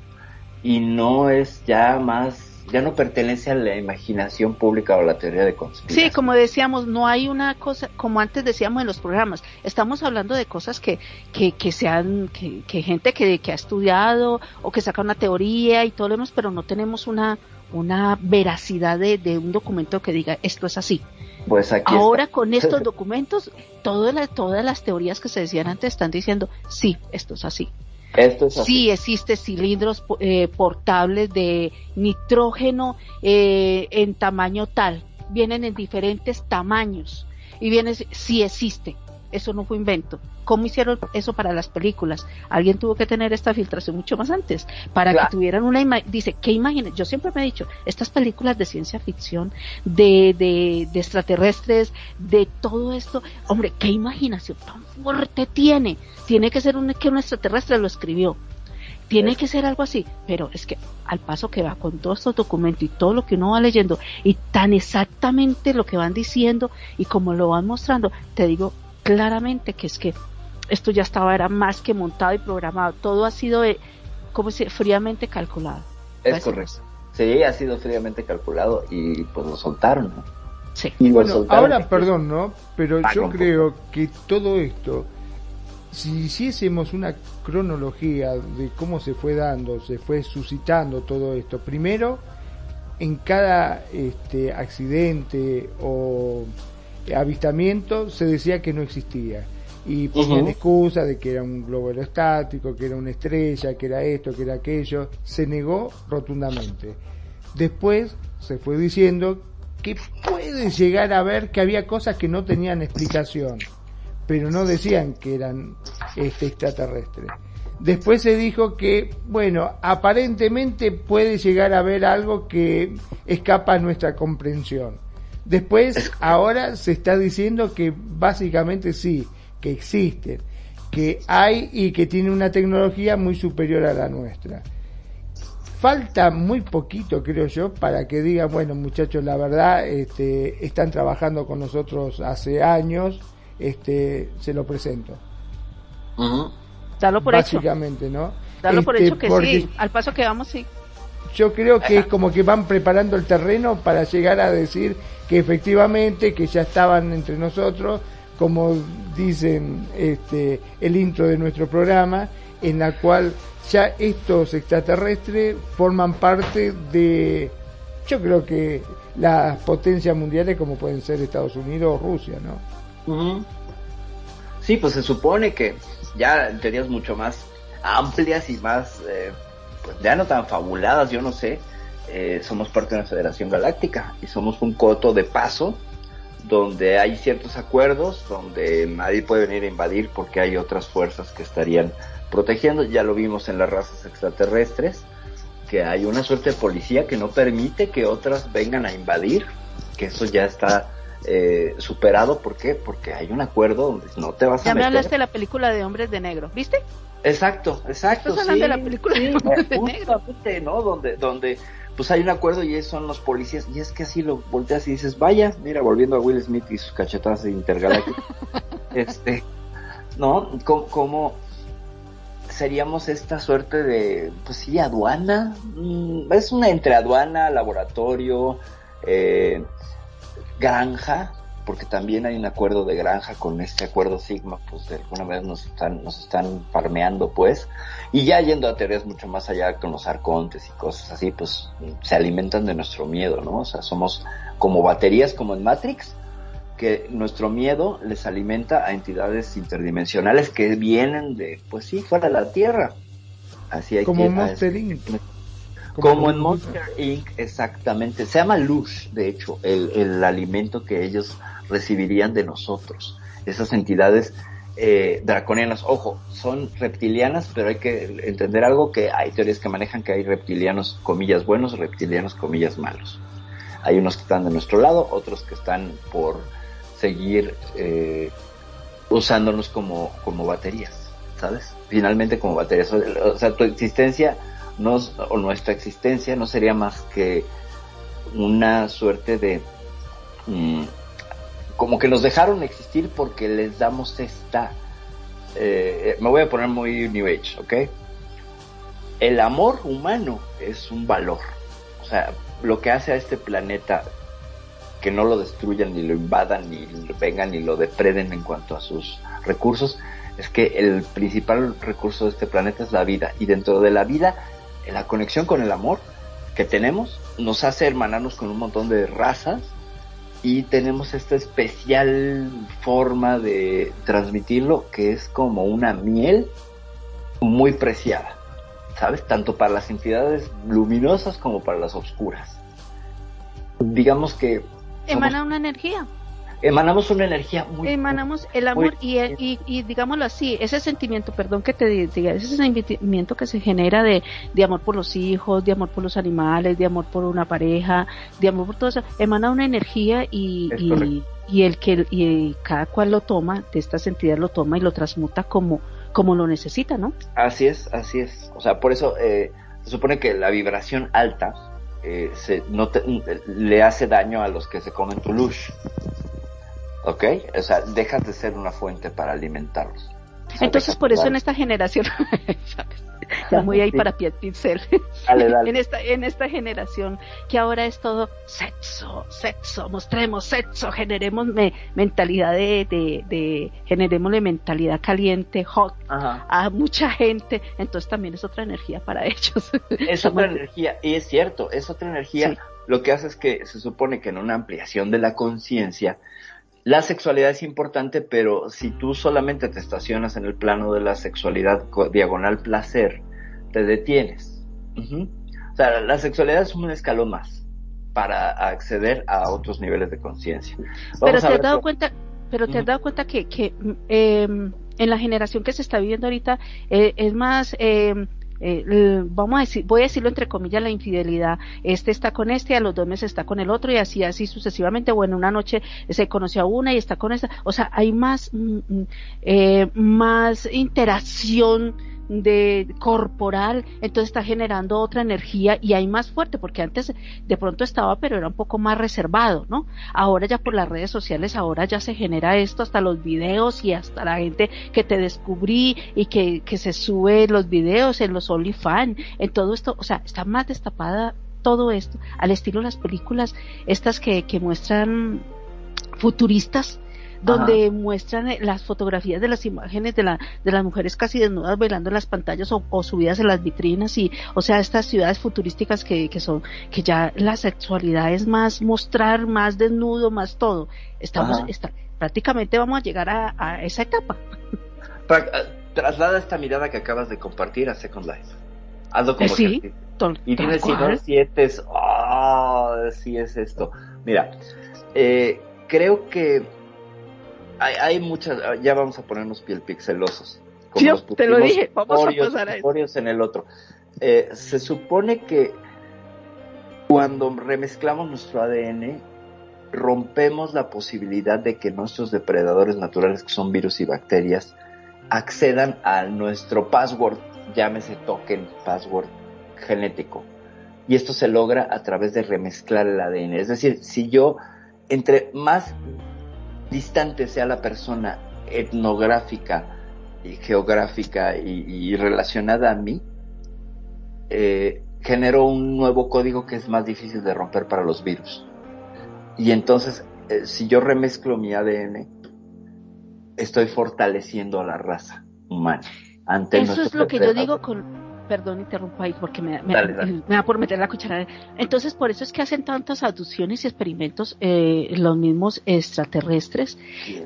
y no es ya más, ya no pertenece a la imaginación pública o a la teoría de conspiración. Sí, como decíamos, no hay una cosa, como antes decíamos en los programas, estamos hablando de cosas que, que, que sean, que, que gente que, que ha estudiado o que saca una teoría y todo lo demás, pero no tenemos una, una veracidad de, de un documento que diga esto es así. Pues aquí Ahora está. con estos documentos, todas las, todas las teorías que se decían antes están diciendo, sí, esto es así. Sí existe cilindros eh, portables de nitrógeno eh, en tamaño tal. Vienen en diferentes tamaños. Y viene, sí existe. Eso no fue invento. ¿Cómo hicieron eso para las películas? Alguien tuvo que tener esta filtración mucho más antes para Claro. que tuvieran una imagen. Dice, ¿qué imágenes? Yo siempre me he dicho, estas películas de ciencia ficción, de, de, de extraterrestres, de todo esto, hombre, ¿qué imaginación tan fuerte tiene? Tiene que ser un, que un extraterrestre lo escribió. Tiene que ser algo así, pero es que al paso que va con todos estos documentos y todo lo que uno va leyendo y tan exactamente lo que van diciendo y como lo van mostrando, te digo claramente que es que esto ya estaba, era más que montado y programado, todo ha sido, eh, como se fríamente calculado. Es correcto. Sí, ha sido fríamente calculado y pues lo soltaron, ¿no? Sí. Y lo Bueno, soltaron. ahora, perdón, ¿no? Pero Ah, yo no. creo que todo esto, si hiciésemos una cronología de cómo se fue dando, se fue suscitando todo esto, primero, en cada este, accidente o avistamiento se decía que no existía. Y ponían Ujú. excusa de que era un globo aerostático, que era una estrella, que era esto, que era aquello. Se negó rotundamente. Después se fue diciendo que puede llegar a ver que había cosas que no tenían explicación, pero no decían que eran este extraterrestres. Después se dijo que, bueno, aparentemente puede llegar a ver algo que escapa a nuestra comprensión. Después, ahora se está diciendo que básicamente sí, que existen, que hay y que tiene una tecnología muy superior a la nuestra. Falta muy poquito, creo yo, para que digan, bueno, muchachos, la verdad, este, están trabajando con nosotros hace años, este, se lo presento. Dalo por hecho. Básicamente, ¿no? Dalo por Este, hecho que porque sí. Al paso que vamos, sí. Yo creo que es como que van preparando el terreno para llegar a decir que efectivamente, que ya estaban entre nosotros, como dicen este, el intro de nuestro programa, en la cual ya estos extraterrestres forman parte de, yo creo que las potencias mundiales como pueden ser Estados Unidos o Rusia, ¿no? Ujú. Sí, pues se supone que ya teorías mucho más amplias y más, eh, pues ya no tan fabuladas, yo no sé, eh, somos parte de una federación galáctica y somos un coto de paso donde hay ciertos acuerdos, donde nadie puede venir a invadir porque hay otras fuerzas que estarían protegiendo, ya lo vimos en las razas extraterrestres, que hay una suerte de policía que no permite que otras vengan a invadir, que eso ya está eh, superado, ¿por qué? Porque hay un acuerdo donde no te vas a Ya me meter. hablaste de la película de Hombres de Negro, ¿viste? Exacto, exacto. Estás hablando sí, de la película sí, de Hombres de Negro. justamente, ¿no? Donde, donde, pues hay un acuerdo y son los policías, y es que así lo volteas y dices, vaya, mira, volviendo a Will Smith y sus cachetadas de intergalácticos, este, ¿no? ¿Cómo, cómo seríamos esta suerte de, pues sí, aduana? Mm, es una entre aduana, laboratorio, eh, granja, porque también hay un acuerdo de granja con este acuerdo Sigma, pues de alguna manera nos están, nos están farmeando, pues, y ya yendo a teorías mucho más allá con los arcontes y cosas así, pues se alimentan de nuestro miedo, ¿no? O sea, somos como baterías como en Matrix, que nuestro miedo les alimenta a entidades interdimensionales que vienen de, pues sí, fuera de la Tierra. Así hay Como que, Monster Inc. como en Monster Inc. exactamente. Se llama Lush, de hecho, el, el alimento que ellos recibirían de nosotros. Esas entidades eh, draconianas, ojo, son reptilianas, pero hay que entender algo que hay teorías que manejan que hay reptilianos comillas buenos, reptilianos comillas malos. Hay unos que están de nuestro lado, otros que están por seguir eh, usándonos como, como baterías, ¿sabes? Finalmente como baterías. O sea, tu existencia no, o nuestra existencia no sería más que una suerte de mm, como que nos dejaron existir porque les damos esta eh, me voy a poner muy New Age, ¿ok? El amor humano es un valor. O sea, lo que hace a este planeta que no lo destruyan, ni lo invadan, ni vengan, ni lo depreden en cuanto a sus recursos, es que el principal recurso de este planeta es la vida. Y dentro de la vida, la conexión con el amor que tenemos nos hace hermanarnos con un montón de razas y tenemos esta especial forma de transmitirlo que es como una miel muy preciada, ¿sabes? Tanto para las entidades luminosas como para las oscuras. Digamos que Emana una energía. Emanamos una energía muy... Emanamos el amor y, el- y, y digámoslo así, ese sentimiento, perdón que te diga, ese sentimiento que se genera de, de amor por los hijos, de amor por los animales, de amor por una pareja, de amor por todo eso, emana una energía y, y, y el que y cada cual lo toma, de estas entidades lo toma y lo transmuta como, como lo necesita, ¿no? Así es, así es. O sea, por eso eh, se supone que la vibración alta eh, se, no te- le hace daño a los que se comen tu lush. ¿Ok? O sea, dejas de ser una fuente para alimentarlos. O sea, Entonces por eso en esta generación, ¿sabes? ya muy ahí Sí. para Piet. Dale, dale. en esta, en esta generación que ahora es todo sexo, sexo, mostremos sexo, generemos me- mentalidad de, de, de, generémosle mentalidad caliente, hot, Ajá. a mucha gente, entonces también es otra energía para ellos. Es otra energía, y es cierto, es otra energía. Lo que hace es que se supone que en una ampliación de la conciencia, la sexualidad es importante, pero si tú solamente te estacionas en el plano de la sexualidad diagonal placer, te detienes. O sea, la sexualidad es un escalón más para acceder a otros niveles de conciencia. Pero te has dado cuenta, pero te has dado cuenta que, que em, en la generación que se está viviendo ahorita eh, es más, em, eh, vamos a decir, voy a decirlo entre comillas, la infidelidad. Este está con este, a los dos meses está con el otro y así, así sucesivamente. Bueno, una noche se conoció a una y está con esta. O sea, hay más, mm, mm, eh, más interacción de corporal, entonces está generando otra energía y hay más fuerte, porque antes de pronto estaba, pero era un poco más reservado, ¿no? Ahora ya por las redes sociales, ahora ya se genera esto, hasta los videos y hasta la gente que te descubrí y que, que se sube los videos en los OnlyFans, en todo esto, o sea, está más destapada todo esto, al estilo de las películas, estas que, que muestran futuristas, donde muestran eh, las fotografías de las imágenes de, la, de las mujeres casi desnudas bailando en las pantallas o, o subidas en las vitrinas y, o sea, estas ciudades futurísticas que, que son, que ya la sexualidad es más mostrar, más desnudo, más todo. Estamos, está, prácticamente vamos a llegar a, a esa etapa. Pra- eh, traslada esta mirada que acabas de compartir a Second Life. Hazlo como Eh, sí, Y dime si no sientes, ah, sí es esto. Mira, eh, creo que hay, hay muchas, ya vamos a ponernos piel pixelosos. como nos te lo dije, vamos a pasar a eso. En el otro. Eh, se supone que cuando remezclamos nuestro ADN, rompemos la posibilidad de que nuestros depredadores naturales, que son virus y bacterias, accedan a nuestro password, llámese token, password genético. Y esto se logra a través de remezclar el ADN. Es decir, si yo, entre más distante sea la persona etnográfica y geográfica y, y relacionada a mí, eh, genero un nuevo código que es más difícil de romper para los virus. Y entonces, eh, si yo remezclo mi ADN, estoy fortaleciendo a la raza humana. Ante Eso es lo que yo digo con, perdón, interrumpo ahí porque me, me, Dale, dale. me da por meter la cuchara. Entonces, por eso es que hacen tantas abducciones y experimentos eh, los mismos extraterrestres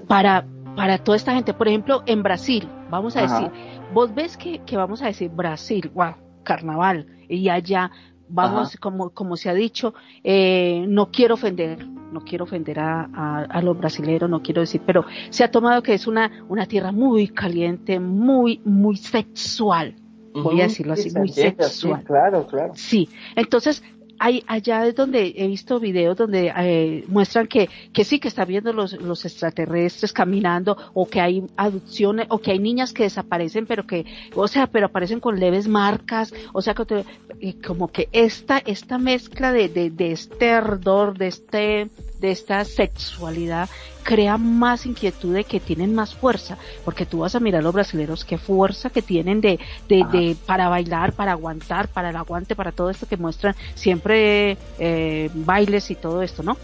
para, para toda esta gente. Por ejemplo, en Brasil, vamos a Ajá. decir, vos ves que, que vamos a decir Brasil, wow, carnaval, y allá vamos, Ajá. como, como se ha dicho, eh, no quiero ofender, no quiero ofender a, a, a los brasileños, no quiero decir, pero se ha tomado que es una, una tierra muy caliente, muy, muy sexual. Voy a decirlo sí, así, muy sexual. claro, claro. Sí, entonces hay, allá es donde he visto videos donde eh, muestran que, que sí que está viendo los, los extraterrestres caminando o que hay adopciones o que hay niñas que desaparecen pero que, o sea, pero aparecen con leves marcas, o sea, que como que esta, esta mezcla de, de, de este ardor, de este, de esta sexualidad crea más inquietud de que tienen más fuerza, porque tú vas a mirar a los brasileños qué fuerza que tienen de, de, de para bailar, para aguantar, para el aguante, para todo esto que muestran siempre eh, bailes y todo esto, ¿no?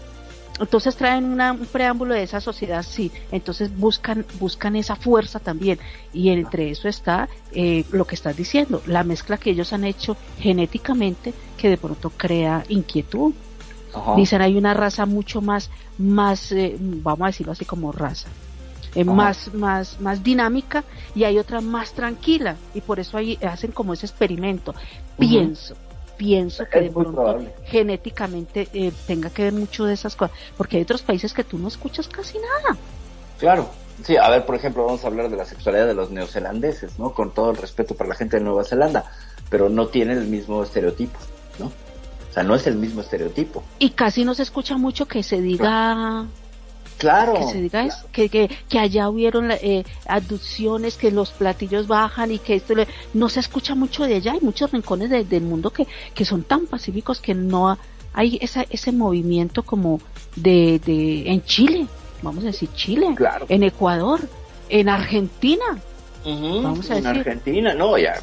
Entonces traen una- un preámbulo de esa sociedad, sí. Entonces buscan, buscan esa fuerza también. Y entre eso está eh, lo que estás diciendo, la mezcla que ellos han hecho genéticamente que de pronto crea inquietud. Ajá. Dicen hay una raza mucho más, más, eh, vamos a decirlo así como raza, eh, más, más, más dinámica y hay otra más tranquila y por eso ahí hacen como ese experimento. Pienso, pienso que Es de pronto probable. genéticamente eh, tenga que ver mucho de esas cosas, porque hay otros países que tú no escuchas casi nada. Claro. Sí, a ver, por ejemplo, vamos a hablar de la sexualidad de los neozelandeses, ¿no? Con todo el respeto para la gente de Nueva Zelanda, pero no tienen el mismo estereotipo, ¿no? O sea, no es el mismo estereotipo. Y casi no se escucha mucho que se diga Claro. que se diga eso, que, que, que allá hubieron eh, abducciones, que los platillos bajan y que esto le- no se escucha mucho de allá. Hay muchos rincones de- del mundo que, que son tan pacíficos que no ha- hay esa, ese movimiento como de, de en Chile, vamos a decir Chile, Claro. en Ecuador, en Argentina. Vamos a en decir. Argentina, no, ya,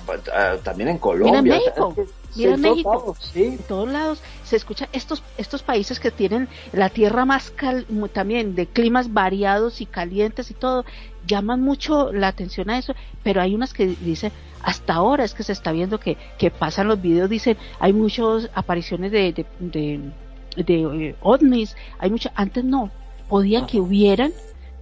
también en Colombia. en o sea, Mira en todos México, lados, sí. en todos lados se escucha estos estos países que tienen la tierra más cal, también de climas variados y calientes y todo llaman mucho la atención a eso, pero hay unas que dicen hasta ahora es que se está viendo que que pasan los videos dicen hay muchas apariciones de de, de, de, eh, ovnis, hay mucho antes no podía que hubieran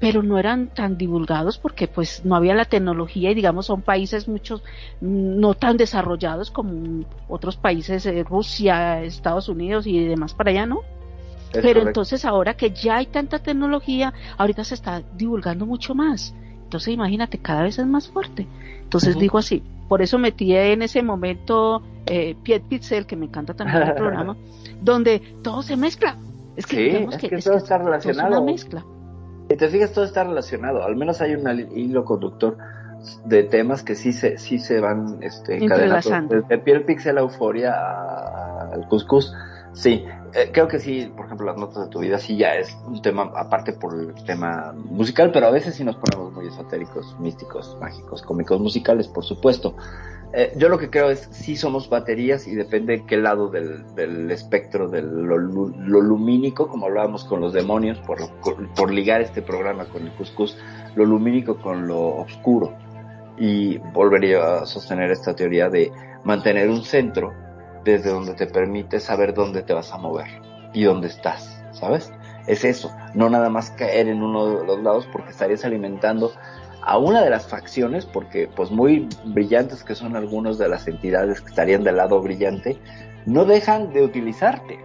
pero no eran tan divulgados porque pues no había la tecnología y digamos son países muchos mm, no tan desarrollados como otros países, eh, Rusia, Estados Unidos y demás para allá, ¿no? Es Pero correcto. entonces ahora que ya hay tanta tecnología, ahorita se está divulgando mucho más. Entonces imagínate, cada vez es más fuerte. Entonces digo así, por eso metí en ese momento eh, Piet Pixel, que me encanta también el programa, donde todo se mezcla. Es que, Sí, es que, que es todo que está todo es relacionado. una mezcla. Si te fijas, todo está relacionado. Al menos hay un hilo conductor de temas que sí se, sí se van este, encadenando. Desde piel pixel a euforia al cuscús. Sí, eh, creo que sí, por ejemplo, las notas de tu vida sí ya es un tema aparte por el tema musical, pero a veces sí nos ponemos muy esotéricos, místicos, mágicos, cómicos, musicales, por supuesto. Eh, yo lo que creo es sí somos baterías y depende en qué lado del, del espectro de lo lumínico, como hablábamos con los demonios, por, por ligar este programa con el cuscús, lo lumínico con lo oscuro. Y volvería a sostener esta teoría de mantener un centro desde donde te permite saber dónde te vas a mover y dónde estás, ¿sabes? Es eso, no nada más caer en uno de los lados porque estarías alimentando a una de las facciones, porque pues muy brillantes que son algunas de las entidades que estarían del lado brillante, no dejan de utilizarte,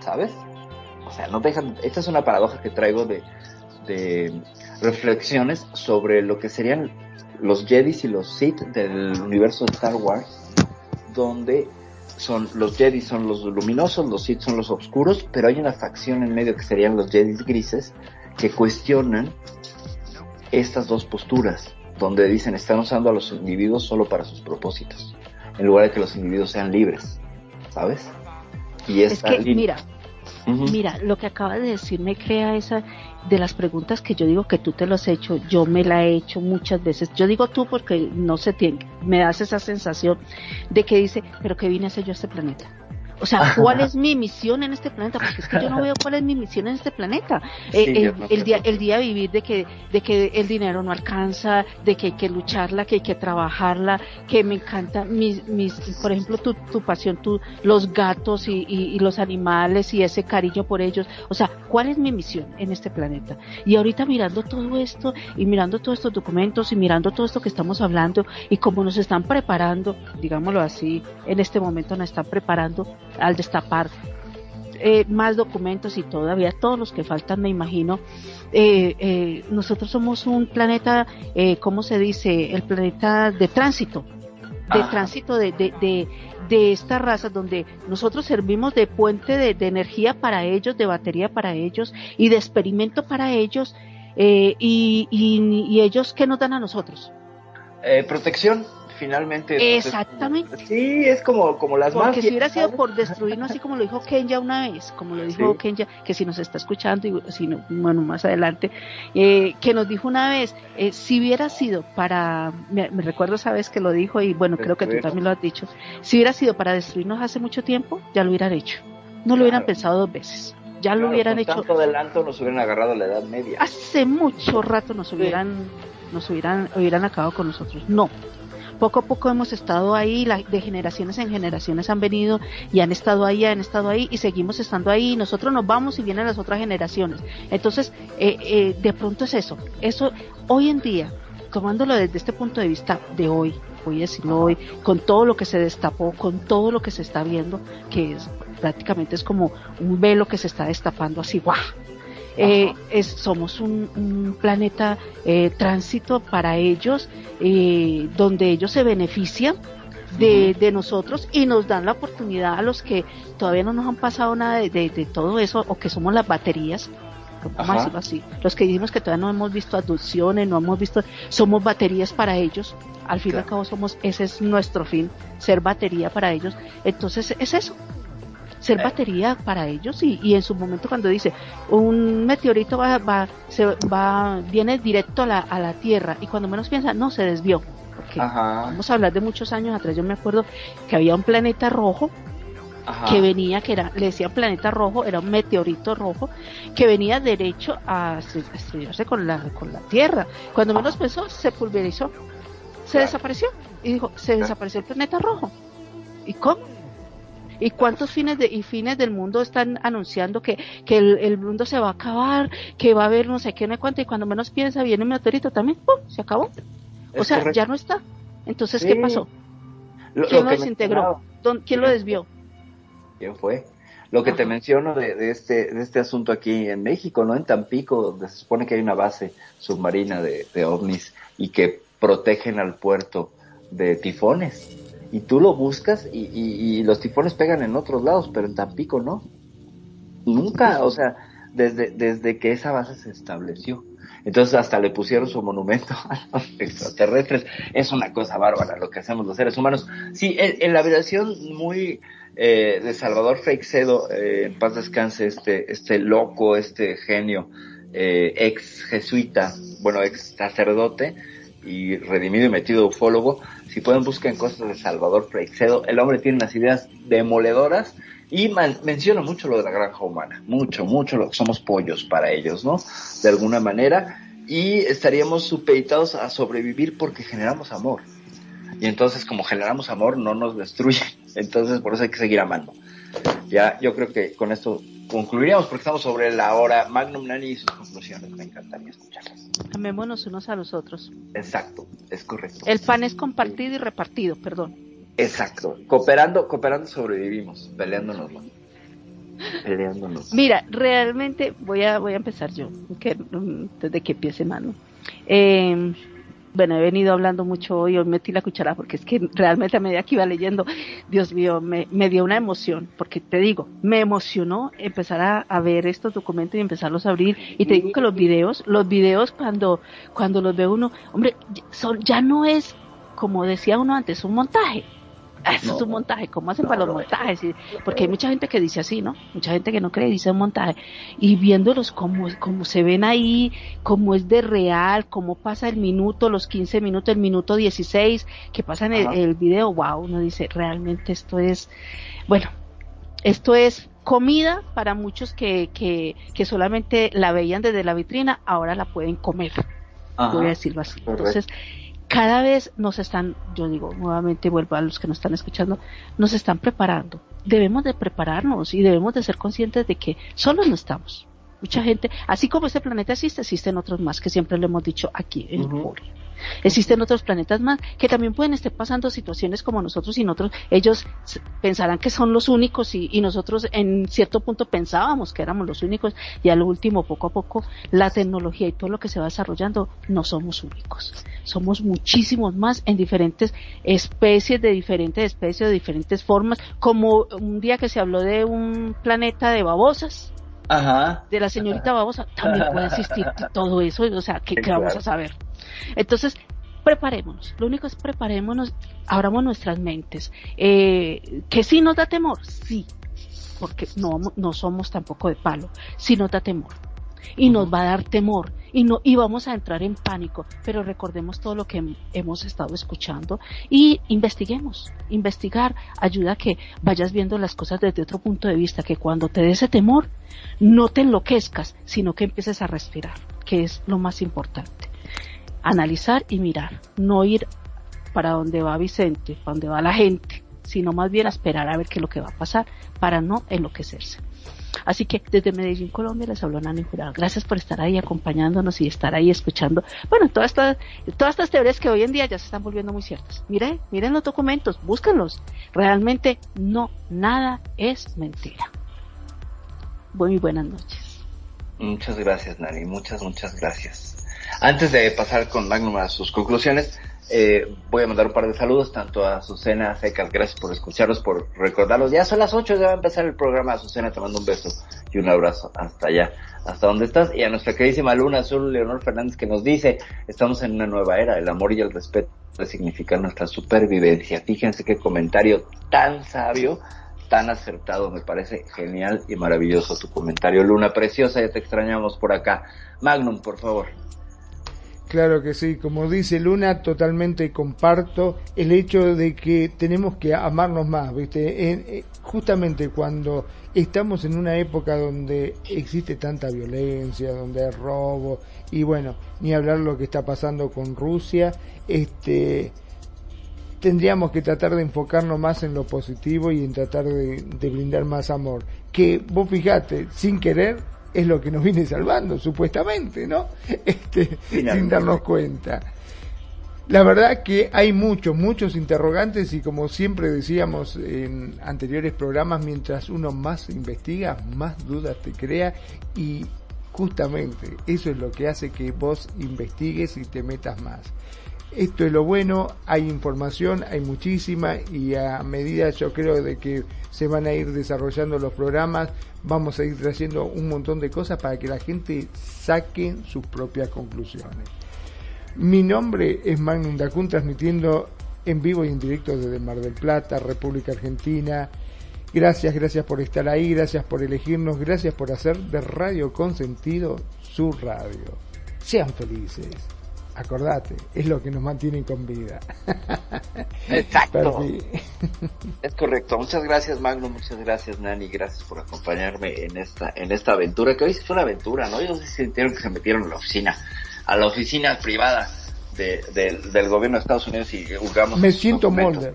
¿sabes? O sea, no dejan, esta es una paradoja que traigo de, de reflexiones sobre lo que serían los Jedis y los Sith del universo de Star Wars, donde son los Jedi son los luminosos, los Sith son los oscuros, pero hay una facción en medio que serían los Jedis grises que cuestionan estas dos posturas, donde dicen están usando a los individuos solo para sus propósitos, en lugar de que los individuos sean libres, ¿sabes? Y Es que, mira. Mira, lo que acabas de decir me crea esa de las preguntas que yo digo que tú te lo has hecho, yo me la he hecho muchas veces. Yo digo tú porque no se tiene, me das esa sensación de que dice, pero ¿qué vine a hacer yo a este planeta? O sea, ¿cuál es mi misión en este planeta? Porque es que yo no veo cuál es mi misión en este planeta. Eh, el, no día, el día de vivir de que, de que el dinero no alcanza, de que hay que lucharla, que hay que trabajarla, que me encanta mis, mis, por ejemplo, tu, tu pasión, tu, los gatos y, y, y los animales y ese cariño por ellos. O sea, ¿cuál es mi misión en este planeta? Y ahorita mirando todo esto y mirando todos estos documentos y mirando todo esto que estamos hablando y cómo nos están preparando, digámoslo así, en este momento nos están preparando al destapar eh, más documentos y todavía todos los que faltan, me imagino. Eh, eh, nosotros somos un planeta, eh, ¿cómo se dice? El planeta de tránsito, de Ajá. tránsito de, de, de, de estas razas donde nosotros servimos de puente de, de energía para ellos, de batería para ellos y de experimento para ellos. eh, y, y, y ellos, ¿qué nos dan a nosotros? Eh, protección, finalmente. entonces, Exactamente. Sí, es como, como las Porque mafias, si hubiera sido ¿sabes? por destruirnos, así como lo dijo Kenya una vez, como lo dijo Sí. Kenya, que si nos está escuchando, y si no, bueno, más adelante, eh, que nos dijo una vez, eh, si hubiera sido para, me, recuerdo esa vez que lo dijo, y bueno, creo que tú también lo has dicho, si hubiera sido para destruirnos hace mucho tiempo, ya lo hubieran hecho. No lo hubieran pensado dos veces. Ya lo hubieran con hecho tanto adelanto nos hubieran agarrado la Edad Media. hace mucho rato nos hubieran nos hubieran hubieran acabado con nosotros no poco a poco hemos estado ahí la- de generaciones en generaciones han venido y han estado ahí han estado ahí y seguimos estando ahí. Nosotros nos vamos y vienen las otras generaciones. Entonces eh, eh, de pronto es eso. Eso hoy en día tomándolo desde este punto de vista de hoy voy a decirlo hoy con todo lo que se destapó con todo lo que se está viendo que es prácticamente es como un velo que se está destapando así ¡guau! Eh, es, somos un, un planeta eh, tránsito para ellos, eh, donde ellos se benefician de, de nosotros y nos dan la oportunidad a los que todavía no nos han pasado nada de, de- de todo eso o que somos las baterías. Vamos a Ajá. decirlo así. Los que decimos que todavía no hemos visto abducciones, no hemos visto, somos baterías para ellos. Al fin y al cabo somos, ese es nuestro fin, ser batería para ellos. Entonces es eso. Ser batería para ellos y, y en su momento cuando dice un meteorito va, va, se va, viene directo a la, a la Tierra y cuando menos piensa, no, se desvió. Porque Ajá. vamos a hablar de muchos años atrás, yo me acuerdo que había un planeta rojo Ajá. que venía, que era, le decían planeta rojo, era un meteorito rojo, que venía derecho a estrellarse con la, con la Tierra. Cuando menos pensó, se pulverizó, se desapareció, y dijo, se desapareció el planeta rojo. ¿Y cómo? ¿Y cuántos fines de y fines del mundo están anunciando que, que el, el mundo se va a acabar, que va a haber no sé qué, no sé cuánto, y cuando menos piensa viene un meteorito también, ¡pum! se acabó. o Es sea, correcto. ya no está. Entonces, Sí. ¿qué pasó? Lo- ¿Quién lo lo desintegró? mencionaba. ¿Dónde- ¿Quién lo desvió? ¿Quién fue? Lo que te menciono de, de este de este asunto aquí en México, ¿no? En Tampico, donde se supone que hay una base submarina de, de ovnis y que protegen al puerto de tifones. Y tú lo buscas y, y- y los tifones pegan en otros lados, pero en Tampico no. Nunca, o sea, desde, desde que esa base se estableció. Entonces hasta le pusieron su monumento a los extraterrestres. Es una cosa bárbara lo que hacemos los seres humanos. Sí, en, en la versión muy eh, de Salvador Freixedo, eh, en paz descanse, este, este loco, este genio, eh, ex jesuita, bueno, ex sacerdote y redimido y metido ufólogo, si pueden buscar cosas de Salvador Freixedo, el hombre tiene unas ideas demoledoras y menciona mucho lo de la granja humana, mucho, mucho lo que somos pollos para ellos, ¿no? De alguna manera, y estaríamos supeditados a sobrevivir porque generamos amor. Y entonces, como generamos amor, no nos destruyen. Entonces, por eso hay que seguir amando. Ya, yo creo que con esto concluiríamos porque estamos sobre la hora. Magnum Nani y sus conclusiones, me encantaría escucharlas. Amémonos unos a los otros. Exacto, es correcto. El pan es compartido y repartido, perdón. Exacto. Cooperando, cooperando sobrevivimos, peleándonos. ¿no? Peleándonos. Mira, realmente voy a voy a empezar yo, que, mm, desde que empiece mano. Eh, bueno, he venido hablando mucho hoy, hoy metí la cuchara porque es que realmente a medida que iba leyendo, Dios mío, me, me dio una emoción, porque te digo, me emocionó empezar a, a ver estos documentos y empezarlos a abrir. Y te digo que los videos, los videos cuando, cuando los ve uno, hombre, son, ya no es como decía uno antes, un montaje. Es un montaje, ¿cómo hacen para los montajes? Porque hay mucha gente que dice así, ¿no? Mucha gente que no cree, dice un montaje. Y viéndolos como, como se ven ahí, cómo es de real, cómo pasa el minuto, los 15 minutos, el minuto 16, que pasa en el, video, wow, uno dice, realmente esto es, bueno, esto es comida para muchos que, que, que solamente la veían desde la vitrina, ahora la pueden comer. Ajá. Voy a decirlo así. Entonces, cada vez nos están, yo digo, nuevamente vuelvo a los que nos están escuchando, nos están preparando. Debemos de prepararnos y debemos de ser conscientes de que solos no estamos. Mucha gente, así como este planeta existe, existen otros más que siempre lo hemos dicho aquí en Euforia. Existen otros planetas más que también pueden estar pasando situaciones como nosotros y nosotros, ellos pensarán que son los únicos y, y nosotros en cierto punto pensábamos que éramos los únicos y a lo último, poco a poco, la tecnología y todo lo que se va desarrollando, no somos únicos. Somos muchísimos más en diferentes especies, de diferentes especies, de diferentes formas, como un día que se habló de un planeta de babosas, Ajá. de la señorita babosa, también puede existir todo eso, o sea, ¿qué, qué vamos a saber? Entonces, preparémonos, lo único es preparémonos, abramos nuestras mentes. Eh, ¿Que sí nos da temor? Sí, porque no, no somos tampoco de palo, sí nos da temor. Y nos va a dar temor y no y vamos a entrar en pánico, pero recordemos todo lo que hem- hemos estado escuchando y investiguemos. Investigar ayuda a que vayas viendo las cosas desde otro punto de vista, que cuando te dé ese temor no te enloquezcas, sino que empieces a respirar, que es lo más importante. Analizar y mirar, no ir para donde va Vicente, para donde va la gente, sino más bien esperar a ver qué es lo que va a pasar para no enloquecerse. Así que desde Medellín, Colombia, les habló Nani Jurado. Gracias por estar ahí acompañándonos y estar ahí escuchando. Bueno, todas estas, teorías que hoy en día ya se están volviendo muy ciertas. Miren, miren los documentos, búsquenlos. Realmente no, nada es mentira. Muy buenas noches. Muchas gracias, Nani. Muchas, muchas gracias. Antes de pasar con Magnum a sus conclusiones, eh, voy a mandar un par de saludos tanto a Azucena Secas, gracias por escucharlos, por recordarlos. Ya son las 8, ya va a empezar el programa. Azucena, te mando un beso y un abrazo hasta allá, hasta donde estás. Y a nuestra queridísima Luna Azul, Leonor Fernández, que nos dice, estamos en una nueva era, el amor y el respeto significar nuestra supervivencia. Fíjense qué comentario tan sabio tan acertado, me parece genial y maravilloso tu comentario. Luna preciosa, ya te extrañamos por acá. Magnum, por favor. Claro que sí, como dice Luna, totalmente comparto el hecho de que tenemos que amarnos más, ¿viste? Eh, justamente cuando estamos en una época donde existe tanta violencia, donde hay robo, y bueno, ni hablar lo que está pasando con Rusia, este, tendríamos que tratar de enfocarnos más en lo positivo y en tratar de, de brindar más amor. Que vos fijate, sin querer, es lo que nos viene salvando, supuestamente, ¿no? Este, sin darnos cuenta. La verdad que hay muchos, muchos interrogantes y como siempre decíamos en anteriores programas, mientras uno más investiga, más dudas te crea y justamente eso es lo que hace que vos investigues y te metas más. Esto es lo bueno, hay información, hay muchísima y a medida yo creo de que se van a ir desarrollando los programas, vamos a ir trayendo un montón de cosas para que la gente saque sus propias conclusiones. Mi nombre es Magnum Dacun transmitiendo en vivo y en directo desde Mar del Plata, República Argentina. Gracias, gracias por estar ahí, gracias por elegirnos, gracias por hacer de Radio Consentido su radio. Sean felices. Acordate, es lo que nos mantiene con vida. Exacto. Es correcto. Muchas gracias, Magno. Muchas gracias, Nani. Gracias por acompañarme en esta, en esta aventura, que hoy sí fue una aventura, ¿no? Sé si sintieron que se metieron a la oficina, a la oficina privada de, del- del gobierno de Estados Unidos y hurgamos. Me siento documentos.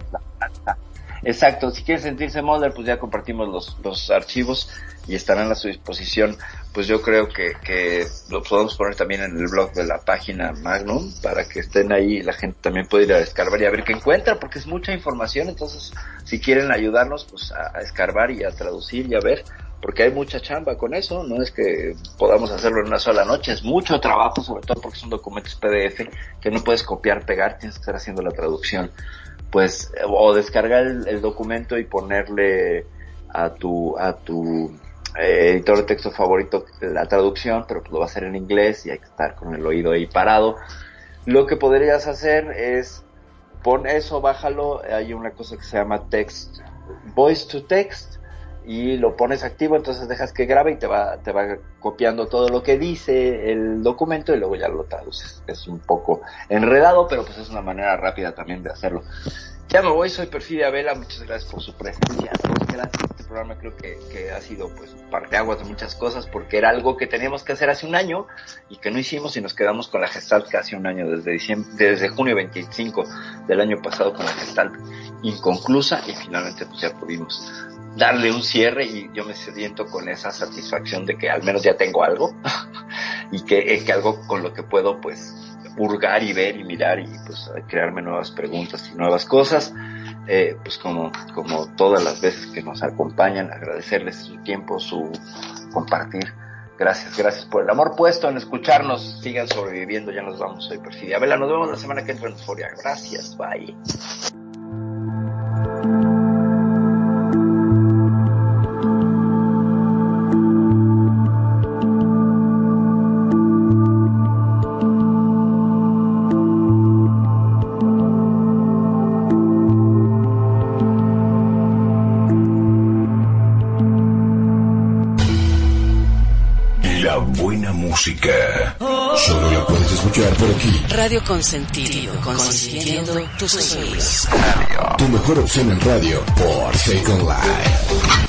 Exacto, si quieren sentirse Mulder, pues ya compartimos los, los archivos y estarán a su disposición. Pues yo creo que, que podemos poner también en el blog de la página Magnum para que estén ahí y la gente también puede ir a escarbar y a ver qué encuentra, porque es mucha información. Entonces, si quieren ayudarnos, pues a, a escarbar y a traducir y a ver, porque hay mucha chamba con eso. No es que podamos hacerlo en una sola noche, es mucho trabajo, sobre todo porque son documentos PDF que no puedes copiar, pegar, tienes que estar haciendo la traducción pues o descargar el, documento y ponerle a tu a tu eh, editor de texto favorito la traducción, pero pues lo va a hacer en inglés y hay que estar con el oído ahí parado. Lo que podrías hacer es pon eso, bájalo, hay una cosa que se llama text voice to text y lo pones activo, entonces dejas que grabe y te va te va copiando todo lo que dice el documento y luego ya lo traduces. Es un poco enredado, pero pues es una manera rápida también de hacerlo. Ya me voy, soy Perfidia Vela, muchas gracias por su presencia, gracias. Este programa creo que, que ha sido pues parteaguas de muchas cosas porque era algo que teníamos que hacer hace un año y que no hicimos y nos quedamos con la Gestalt casi un año, desde diciembre, desde junio 25 del año pasado con la Gestalt inconclusa y finalmente pues ya pudimos darle un cierre y yo me siento con esa satisfacción de que al menos ya tengo algo y que, eh, que algo con lo que puedo pues hurgar y ver y mirar y pues crearme nuevas preguntas y nuevas cosas. Eh, pues como como todas las veces que nos acompañan agradecerles su tiempo su compartir. Gracias gracias por el amor puesto en escucharnos. Sigan sobreviviendo ya nos vamos Perfidia. Vela nos vemos la semana que entra en Euforia. Gracias bye música. Solo la puedes escuchar por aquí. Radio Consentido, consintiendo tus oídos. Tu mejor opción en radio por Second Life.